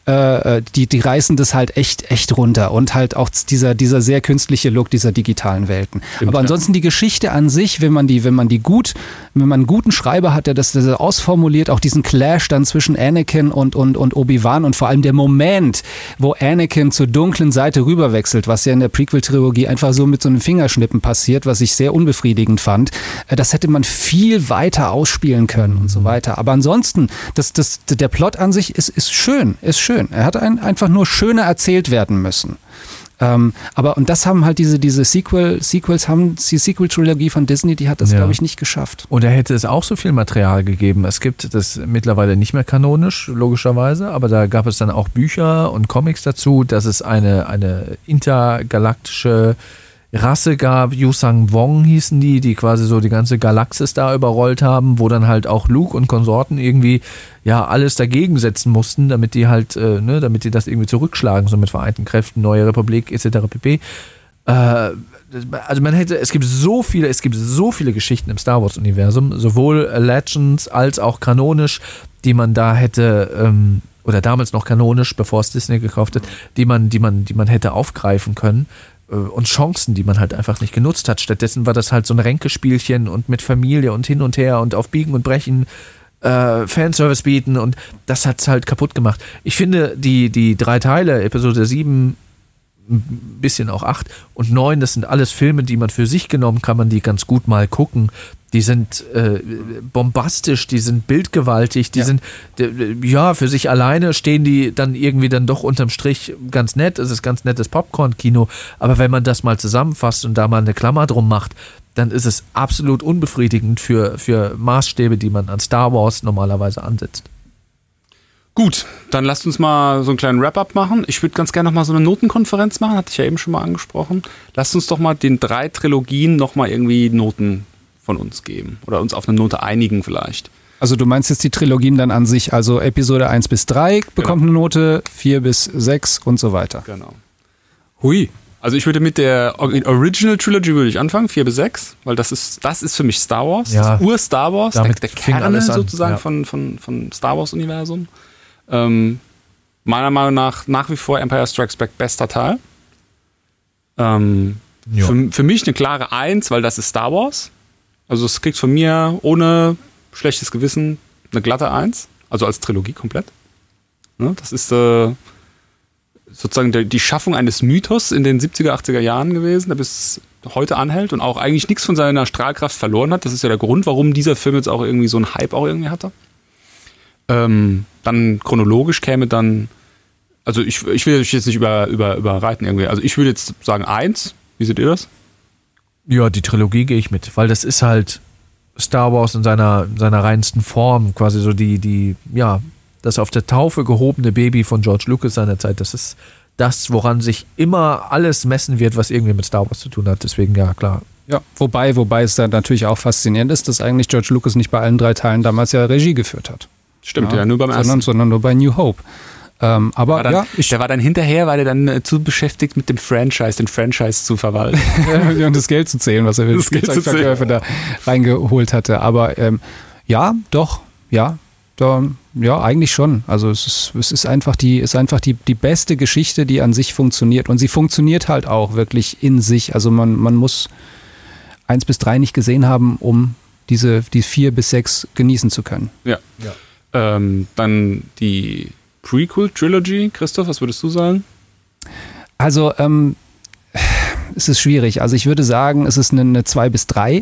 äh, die, die reißen das halt echt, echt runter. Und halt auch dieser, dieser sehr künstliche Look dieser digitalen Welten. Aber ansonsten die Geschichte an sich, wenn man die, wenn man die gut, wenn man einen guten Schreiber hat, der das, das ausformuliert, auch diesen Clash dann zwischen Anakin und, und, und Obi-Wan und vor allem der Moment, wo Anakin zur dunklen Seite rüberwechselt, was ja in der Prequel-Trilogie einfach so mit so einem Fingerschnippen passiert, was ich sehr unbefriedigend fand, äh, das hätte man viel weiter ausspielen können und so weiter. Aber ansonsten, das, das, der Plot an sich ist, ist schön, ist schön. Er hat ein, einfach nur schöner erzählt werden müssen. Ähm, aber und das haben halt diese, diese Sequel, Sequels haben, die Sequel-Trilogie von Disney, die hat das, Ja. glaube ich, nicht geschafft. Und da hätte es auch so viel Material gegeben. Es gibt das mittlerweile nicht mehr kanonisch, logischerweise, aber da gab es dann auch Bücher und Comics dazu, dass es eine, eine intergalaktische Rasse gab, Yusang Wong hießen die, die quasi so die ganze Galaxis da überrollt haben, wo dann halt auch Luke und Konsorten irgendwie ja alles dagegen setzen mussten, damit die halt, äh, ne, damit die das irgendwie zurückschlagen, so mit vereinten Kräften, Neue Republik etc. pp. Äh, also man hätte, es gibt so viele, es gibt so viele Geschichten im Star Wars Universum, sowohl Legends als auch kanonisch, die man da hätte ähm, oder damals noch kanonisch, bevor es Disney gekauft hat, die man, die man, die man hätte aufgreifen können und Chancen, die man halt einfach nicht genutzt hat. Stattdessen war das halt so ein Ränkespielchen und mit Familie und hin und her und auf Biegen und Brechen äh, Fanservice bieten und das hat's halt kaputt gemacht. Ich finde, die, die drei Teile, Episode 7, ein bisschen auch acht und neun, das sind alles Filme, die man für sich genommen kann man die ganz gut mal gucken. Die sind äh, bombastisch, die sind bildgewaltig, die Ja. sind ja für sich alleine stehen die dann irgendwie dann doch unterm Strich ganz nett. Es ist ganz nettes Popcorn-Kino, aber wenn man das mal zusammenfasst und da mal eine Klammer drum macht, dann ist es absolut unbefriedigend für, für Maßstäbe, die man an Star Wars normalerweise ansetzt. Gut, dann lasst uns mal so einen kleinen Wrap-up machen. Ich würde ganz gerne noch mal so eine Notenkonferenz machen, hatte ich ja eben schon mal angesprochen. Lasst uns doch mal den drei Trilogien noch mal irgendwie Noten von uns geben oder uns auf eine Note einigen vielleicht. Also du meinst jetzt die Trilogien dann an sich, also Episode 1 bis 3 bekommt eine Note, 4 bis 6 und so weiter. Genau. Hui. Also ich würde mit der Or- Original Trilogy würde ich anfangen, 4 bis 6, weil das ist, das ist für mich Star Wars, Ja. das Ur-Star Wars, der, Damit der fing Kern sozusagen ja. von, von, von Star Wars-Universum. Ähm, meiner Meinung nach nach wie vor Empire Strikes Back bester Teil. Ähm, für, für mich eine klare Eins, weil das ist Star Wars. Also es kriegt von mir ohne schlechtes Gewissen eine glatte Eins, also als Trilogie komplett. Ne, das ist äh, sozusagen die Schaffung eines Mythos in den 70er, 80er Jahren gewesen, der bis heute anhält und auch eigentlich nichts von seiner Strahlkraft verloren hat. Das ist ja der Grund, warum dieser Film jetzt auch irgendwie so einen Hype auch irgendwie hatte. Ähm, dann chronologisch käme dann, also ich, ich will euch jetzt nicht über, über, überreiten irgendwie. Also ich würde jetzt sagen eins. Wie seht ihr das? Ja, die Trilogie gehe ich mit, weil das ist halt Star Wars in seiner, seiner reinsten Form, quasi so die, die, ja, das auf der Taufe gehobene Baby von George Lucas seiner Zeit. Das ist das, woran sich immer alles messen wird, was irgendwie mit Star Wars zu tun hat. Deswegen, ja, klar. Ja, wobei, wobei es da natürlich auch faszinierend ist, dass eigentlich George Lucas nicht bei allen drei Teilen damals ja Regie geführt hat. Stimmt, ja, nur beim sondern, ersten. sondern nur bei New Hope. Ähm, aber War dann, ja, ich der war dann hinterher, weil er dann äh, zu beschäftigt mit dem Franchise, den Franchise zu verwalten. und das Geld zu zählen, was er für die Das Geld zu Spielzeugverkäufe da reingeholt hatte. Aber ähm, ja, doch, ja, da, ja, eigentlich schon. Also es ist, es ist einfach die, ist einfach die, die beste Geschichte, die an sich funktioniert. Und sie funktioniert halt auch wirklich in sich. Also man, man muss eins bis drei nicht gesehen haben, um diese, die vier bis sechs genießen zu können. Ja. Ähm, dann die Prequel-Trilogy. Christoph, was würdest du sagen? Also, ähm, es ist schwierig. Also ich würde sagen, es ist eine, eine 2 bis 3.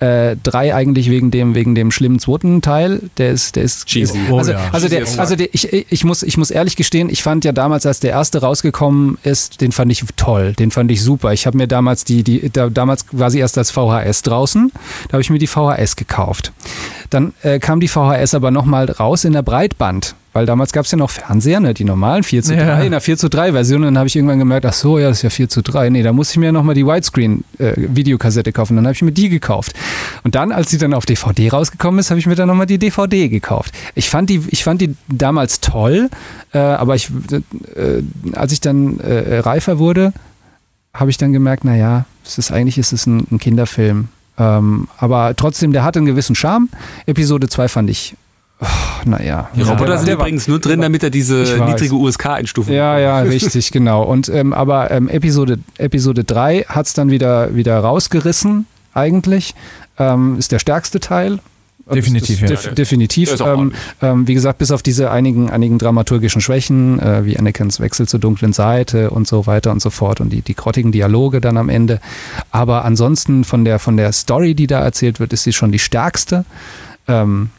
Äh, drei eigentlich wegen dem, wegen dem schlimmen zweiten Teil. Der ist, der ist Cheesy. Oh also, also, der, Cheesy as also der, ich, ich, muss, ich muss ehrlich gestehen, ich fand ja damals, als der erste rausgekommen ist, den fand ich toll, den fand ich super. Ich habe mir damals die, die da, damals quasi erst als VHS draußen, da habe ich mir die VHS gekauft. Dann äh, kam die VHS aber nochmal raus in der Breitband. Weil damals gab es ja noch Fernseher, ne, die normalen 4 zu 3, Ja. in der 4 zu 3 Version. Und dann habe ich irgendwann gemerkt, ach so, ja, das ist ja 4 zu 3. Nee, da muss ich mir nochmal die Widescreen-Videokassette kaufen. Dann habe ich mir die gekauft. Und dann, als sie dann auf DVD rausgekommen ist, habe ich mir dann nochmal die DVD gekauft. Ich fand die, ich fand die damals toll, äh, aber ich, äh, als ich dann äh, reifer wurde, habe ich dann gemerkt, naja, es ist eigentlich ist es ein, ein Kinderfilm. Ähm, aber trotzdem, der hatte einen gewissen Charme. Episode 2 fand ich, oh, naja. Die Ja, Roboter war- sind übrigens nur drin, damit er diese niedrige USK-Einstufung ja, ja, richtig, genau. Und ähm, aber ähm, Episode Episode 3 hat es dann wieder wieder rausgerissen eigentlich. Ähm, ist der stärkste Teil. Definitiv, das, ja. def definitiv. Ähm, ähm, wie gesagt, bis auf diese einigen, einigen dramaturgischen Schwächen, äh, wie Anakins Wechsel zur dunklen Seite und so weiter und so fort und die, die grottigen Dialoge dann am Ende. Aber ansonsten von der, von der Story, die da erzählt wird, ist sie schon die stärkste. Ähm,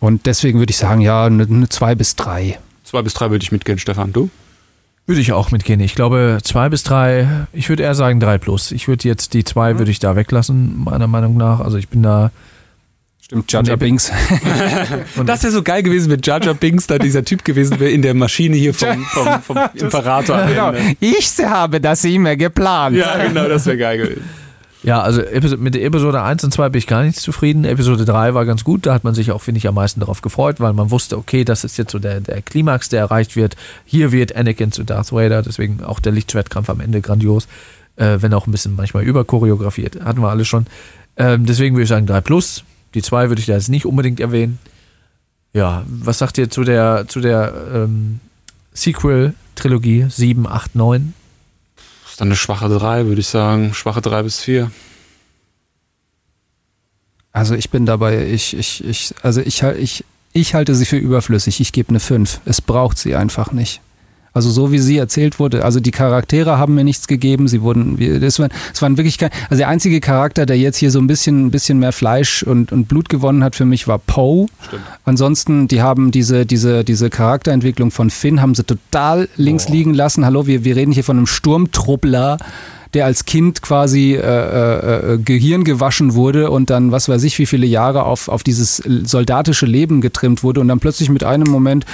und deswegen würde ich sagen, ja, eine, eine zwei bis drei. Zwei bis drei würde ich mitgehen, Stefan. Du? Würde ich auch mitgehen. Ich glaube, zwei bis drei, ich würde eher sagen drei plus. Ich würde jetzt die zwei würde ich da weglassen, meiner Meinung nach. Also ich bin da. Stimmt, Nee, Binks. Das wäre so geil gewesen, wenn Jar Binks da dieser Typ gewesen wäre in der Maschine hier vom, vom, vom Imperator. Genau. Ich habe das immer geplant. Ja, genau, das wäre geil gewesen. Ja, also mit der Episode 1 und 2 bin ich gar nicht zufrieden. Episode 3 war ganz gut. Da hat man sich auch, finde ich, am meisten darauf gefreut, weil man wusste, okay, das ist jetzt so der, der Klimax, der erreicht wird. Hier wird Anakin zu Darth Vader. Deswegen auch der Lichtschwertkampf am Ende grandios. Äh, wenn auch ein bisschen manchmal überchoreografiert. Hatten wir alles schon. Ähm, deswegen würde ich sagen 3 plus. Die 2 würde ich da jetzt nicht unbedingt erwähnen. Ja, was sagt ihr zu der, zu der ähm, Sequel-Trilogie 7, 8, 9? Dann eine schwache drei, würde ich sagen. Schwache drei bis vier. Also ich bin dabei, ich, ich, ich, also ich, ich, ich halte sie für überflüssig. Ich gebe eine 5. Es braucht sie einfach nicht. Also so wie sie erzählt wurde. Also die Charaktere haben mir nichts gegeben. Sie wurden, es waren, es waren wirklich kein, also der einzige Charakter, der jetzt hier so ein bisschen, ein bisschen mehr Fleisch und, und Blut gewonnen hat für mich war Poe. Ansonsten, die haben diese, diese, diese Charakterentwicklung von Finn haben sie total links liegen lassen. Hallo, wir, wir reden hier von einem Sturmtruppler der als Kind quasi äh, äh, äh, Gehirn gewaschen wurde und dann, was weiß ich, wie viele Jahre auf, auf dieses soldatische Leben getrimmt wurde und dann plötzlich mit einem Moment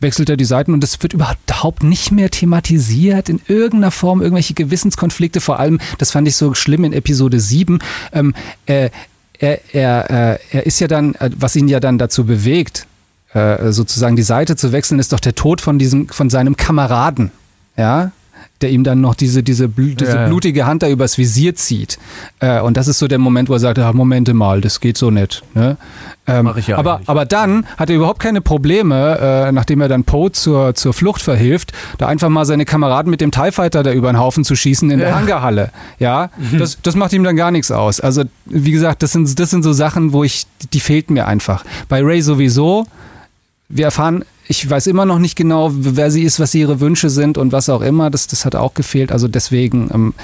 wechselt er die Seiten und es wird überhaupt nicht mehr thematisiert in irgendeiner Form, irgendwelche Gewissenskonflikte, vor allem, das fand ich so schlimm in Episode 7, ähm, äh, er, er, äh, er ist ja dann, äh, was ihn ja dann dazu bewegt, äh, sozusagen die Seite zu wechseln, ist doch der Tod von diesem, von seinem Kameraden. Ja, der ihm dann noch diese, diese, diese Ja, ja. blutige Hand da übers Visier zieht. Äh, und das ist so der Moment, wo er sagt, ah, Momente mal, das geht so nicht. Ne? Ähm, ich ja aber, eigentlich. aber dann hat er überhaupt keine Probleme, äh, nachdem er dann Poe zur, zur Flucht verhilft, da einfach mal seine Kameraden mit dem TIE Fighter da über den Haufen zu schießen in der Ja. Hangarhalle. Ja, Mhm. das, das macht ihm dann gar nichts aus. Also, wie gesagt, das sind, das sind so Sachen, wo ich, die fehlten mir einfach. Bei Ray sowieso, wir erfahren, ich weiß immer noch nicht genau, wer sie ist, was ihre Wünsche sind und was auch immer. Das, das hat auch gefehlt. Also deswegen, ähm,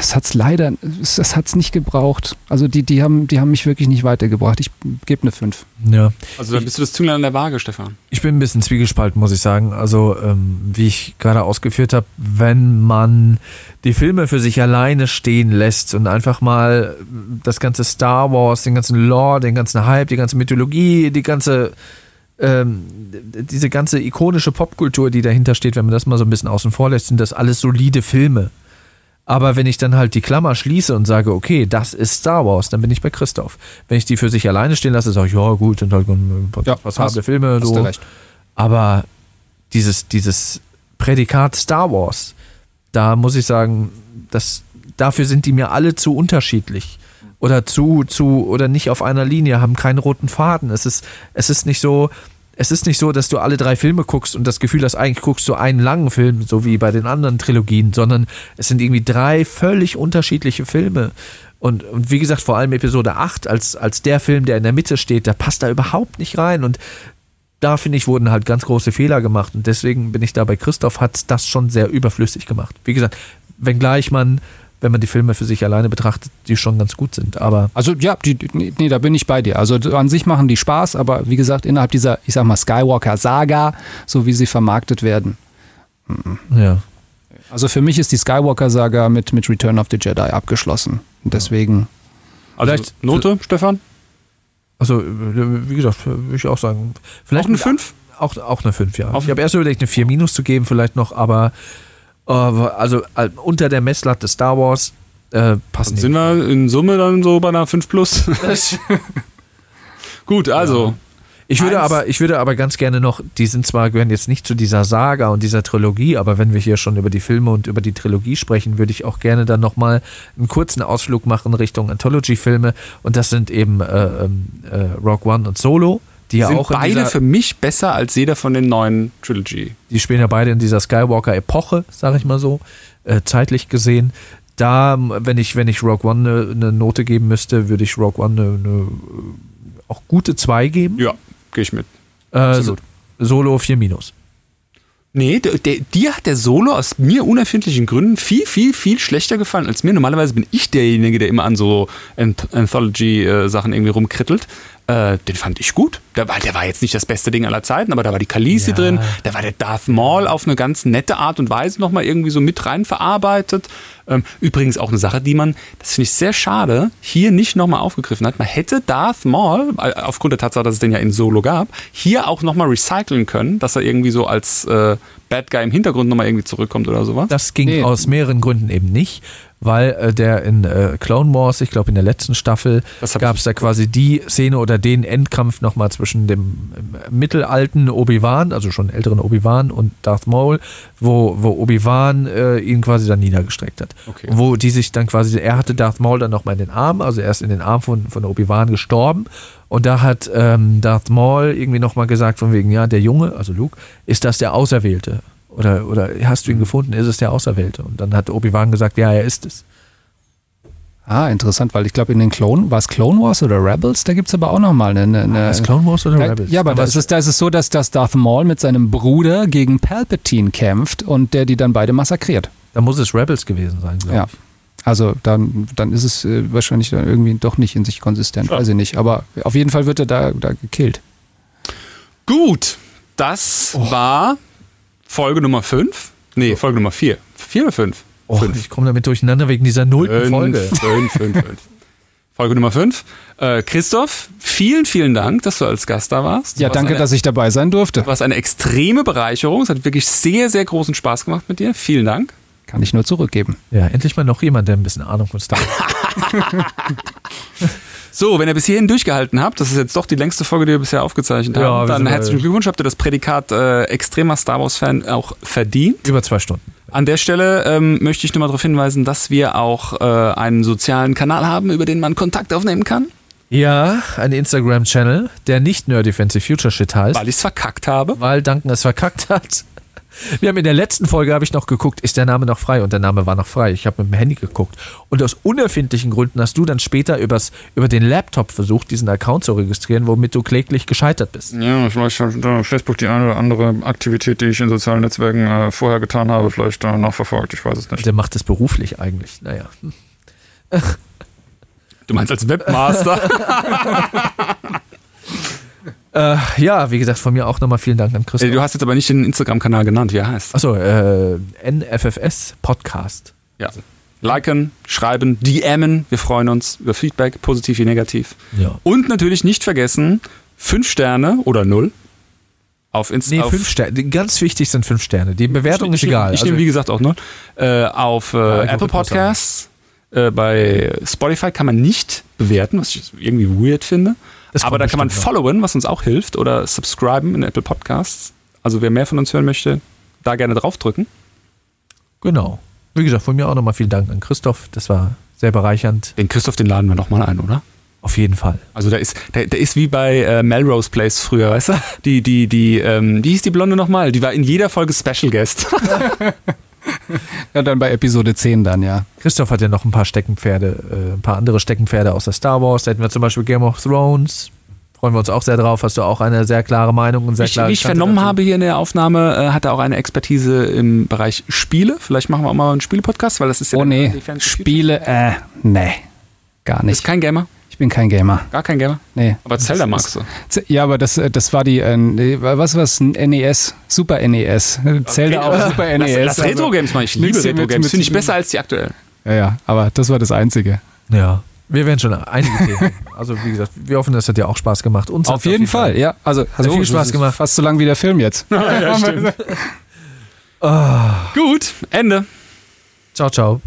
es hat's leider, es, es hat's nicht gebraucht. Also die, die haben, die haben mich wirklich nicht weitergebracht. Ich gebe eine 5. Ja. Also dann bist du das Zünglein an der Waage, Stefan. Ich bin ein bisschen zwiegespalten, muss ich sagen. Also, ähm, wie ich gerade ausgeführt habe, wenn man die Filme für sich alleine stehen lässt und einfach mal das ganze Star Wars, den ganzen Lore, den ganzen Hype, die ganze Mythologie, die ganze ähm, diese ganze ikonische Popkultur, die dahinter steht, wenn man das mal so ein bisschen außen vor lässt, sind das alles solide Filme. Aber wenn ich dann halt die Klammer schließe und sage, okay, das ist Star Wars, dann bin ich bei Christoph. Wenn ich die für sich alleine stehen lasse, sage ich, ja gut, sind halt Ja, passable Filme. So. Aber dieses, dieses Prädikat Star Wars, da muss ich sagen, das, dafür sind die mir alle zu unterschiedlich. Oder zu, zu, oder nicht auf einer Linie, haben keinen roten Faden. Es ist, es ist nicht so, es ist nicht so, dass du alle drei Filme guckst und das Gefühl hast, eigentlich guckst du einen langen Film, so wie bei den anderen Trilogien, sondern es sind irgendwie drei völlig unterschiedliche Filme. Und, und wie gesagt, vor allem Episode 8 als, als der Film, der in der Mitte steht, der passt da überhaupt nicht rein. Und da finde ich, wurden halt ganz große Fehler gemacht. Und deswegen bin ich da bei Christoph, hat das schon sehr überflüssig gemacht. Wie gesagt, wenngleich man, wenn man die Filme für sich alleine betrachtet, die schon ganz gut sind. Aber Also ja, die, nee, nee, da bin ich bei dir. Also an sich machen die Spaß, aber wie gesagt, innerhalb dieser, ich sag mal, Skywalker-Saga, so wie sie vermarktet werden. ja. Also für mich ist die Skywalker-Saga mit, mit Return of the Jedi abgeschlossen. Und deswegen, Also Vielleicht- Note, Stefan? Also, äh, wie gesagt, würde ich auch sagen. Vielleicht Auch eine mit- 5? Auch, auch eine 5, ja. Auf- ich habe erst überlegt, eine 4 minus zu geben, vielleicht noch, aber äh, also äh, unter der Messlatte Star Wars äh, passen Sind wir in Summe dann so bei einer 5 plus? Gut, also. Ich würde aber, ich würde aber ganz gerne noch, die sind zwar, gehören jetzt nicht zu dieser Saga und dieser Trilogie, aber wenn wir hier schon über die Filme und über die Trilogie sprechen, würde ich auch gerne dann nochmal einen kurzen Ausflug machen Richtung Anthology-Filme. Und das sind eben äh, ähm, äh, Rock One und Solo, die ja sind auch beide dieser, für mich besser als jeder von den neuen Trilogy. die spielen ja beide in dieser Skywalker-Epoche, sag ich mal so, äh, zeitlich gesehen. Da, wenn ich, wenn ich Rogue One eine, eine Note geben müsste, würde ich Rogue One eine, eine äh, auch gute 2 geben. Ja, gehe ich mit. Äh. Solo 4 minus. Nee, der, der, dir hat der Solo aus mir unerfindlichen Gründen viel, viel, viel schlechter gefallen als mir. Normalerweise bin ich derjenige, der immer an so Anth Anthology-Sachen irgendwie rumkrittelt. Äh, den fand ich gut. Der war, der war jetzt nicht das beste Ding aller Zeiten, aber da war die Khaleesi Ja. drin, da war der Darth Maul auf eine ganz nette Art und Weise nochmal irgendwie so mit rein verarbeitet. Ähm, übrigens auch eine Sache, die man, das finde ich sehr schade, hier nicht nochmal aufgegriffen hat. Man hätte Darth Maul, äh, aufgrund der Tatsache, dass es den ja in Solo gab, hier auch nochmal recyceln können, dass er irgendwie so als äh, Bad Guy im Hintergrund nochmal irgendwie zurückkommt oder sowas. Das ging Nee. aus mehreren Gründen eben nicht, weil äh, der in äh, Clone Wars, ich glaube in der letzten Staffel, gab es da quasi die Szene oder den Endkampf nochmal zwischen dem äh, mittelalten Obi-Wan, also schon älteren Obi-Wan und Darth Maul, wo, wo Obi-Wan äh, ihn quasi dann niedergestreckt hat. Okay. Wo die sich dann quasi, er hatte Darth Maul dann nochmal in den Arm, also er ist in den Arm von, von Obi-Wan gestorben. Und da hat ähm, Darth Maul irgendwie nochmal gesagt, von wegen, ja, der Junge, also Luke, ist das der Auserwählte? Oder, oder hast du ihn gefunden, ist es der Auserwählte? Und dann hat Obi-Wan gesagt, ja, er ist es. Ah, interessant, weil ich glaube, in den Clone, war es Clone Wars oder Rebels? Da gibt es aber auch nochmal eine. eine Das Clone Wars oder da, Rebels? Ja, aber, da, ist es, da ist es so, dass das Darth Maul mit seinem Bruder gegen Palpatine kämpft und der die dann beide massakriert. da muss es Rebels gewesen sein, glaube Ja. ich. Also dann, dann ist es äh, wahrscheinlich dann irgendwie doch nicht in sich konsistent, Ja. weiß ich nicht. Aber auf jeden Fall wird er da, da gekillt. Gut, das war Folge Nummer 5. Nee, Folge Nummer 4. 4 oder 5? Oh, ich komme damit durcheinander wegen dieser nullten Folge. 5, 5, 5. Folge Nummer 5. Äh, Christoph, vielen, vielen Dank, dass du als Gast da warst. Ja, warst danke, eine, dass ich dabei sein durfte. Du warst eine extreme Bereicherung. Es hat wirklich sehr, sehr großen Spaß gemacht mit dir. Vielen Dank. Kann ich nur zurückgeben. Ja, endlich mal noch jemand, der ein bisschen Ahnung von Star Wars So, wenn ihr bis hierhin durchgehalten habt, das ist jetzt doch die längste Folge, die wir bisher aufgezeichnet Ja, haben, dann herzlichen Glückwunsch, habt ihr das Prädikat äh, extremer Star Wars-Fan auch verdient. Über zwei Stunden. An der Stelle ähm, möchte ich nur mal darauf hinweisen, dass wir auch äh, einen sozialen Kanal haben, über den man Kontakt aufnehmen kann, Ja, ein Instagram-Channel, der nicht Nerdy Fancy Future Shit heißt, weil ich es verkackt habe. weil Duncan es verkackt hat. Wir haben in der letzten Folge habe ich noch geguckt, ist der Name noch frei? Und der Name war noch frei. Ich habe mit dem Handy geguckt. Und aus unerfindlichen Gründen hast du dann später übers, über den Laptop versucht, diesen Account zu registrieren, womit du kläglich gescheitert bist. Ja, vielleicht hat da Facebook die eine oder andere Aktivität, die ich in sozialen Netzwerken äh, vorher getan habe, vielleicht äh, nachverfolgt. Ich weiß es nicht. Der macht das beruflich eigentlich. Naja. Du meinst als Webmaster? Äh, ja, wie gesagt, von mir auch nochmal vielen Dank an Christoph. Äh, du hast jetzt aber nicht den Instagram-Kanal genannt, wie er heißt. Achso, äh, NFFS Podcast. Ja. Liken, schreiben, DMen. Wir freuen uns über Feedback, positiv wie negativ. Ja. Und natürlich nicht vergessen, fünf Sterne oder null auf Insta. Nee, fünf Sterne. Ganz wichtig sind fünf Sterne. Die Bewertung ist ich, egal. Ich Also- nehme, wie gesagt, auch null. Äh, auf äh, Algorithmus Apple Podcasts, äh, bei Spotify kann man nicht bewerten, was ich irgendwie weird finde. Das Aber da kann man followen, was uns auch hilft, oder subscriben in Apple Podcasts. Also wer mehr von uns hören möchte, da gerne draufdrücken. Genau. Wie gesagt, von mir auch nochmal vielen Dank an Christoph. Das war sehr bereichernd. Den Christoph, den laden wir nochmal ein, oder? Auf jeden Fall. Also der ist, der, der ist wie bei äh, Melrose Place früher, weißt du? Die, die, die, ähm, wie hieß die Blonde nochmal? Die war in jeder Folge Special Guest. Ja, dann bei Episode 10 dann, ja. Christoph hat ja noch ein paar Steckenpferde, äh, ein paar andere Steckenpferde außer Star Wars. Da hätten wir zum Beispiel Game of Thrones. Freuen wir uns auch sehr drauf. Hast du auch eine sehr klare Meinung und sehr Ich, klare wie ich Kante vernommen dazu? habe hier in der Aufnahme, äh, hat er auch eine Expertise im Bereich Spiele. Vielleicht machen wir auch mal einen Spiele-Podcast, weil das ist ja Oh der- nee, die Fans- Spiele, äh, nee. Gar Ist nicht. kein Gamer? Ich bin kein Gamer. Gar kein Gamer? Nee. Aber Zelda magst du. Z- Ja, aber das, äh, das war die, äh, was war's, ein NES, Super NES. Zelda auf Super Lass, NES. lass Retro-Games mal. Ich liebe Retro-Games. mit- Finde ich besser als die aktuellen. Ja, ja, aber das war das Einzige. Ja. Wir werden schon einige Themen. Also, wie gesagt, wir hoffen, das hat dir auch Spaß gemacht. Uns hat's Auf jeden Fall, ja. Also, Hat viel Spaß das ist gemacht. Fast so lang wie der Film jetzt. ja, stimmt. Gut, Ende. Ciao, ciao.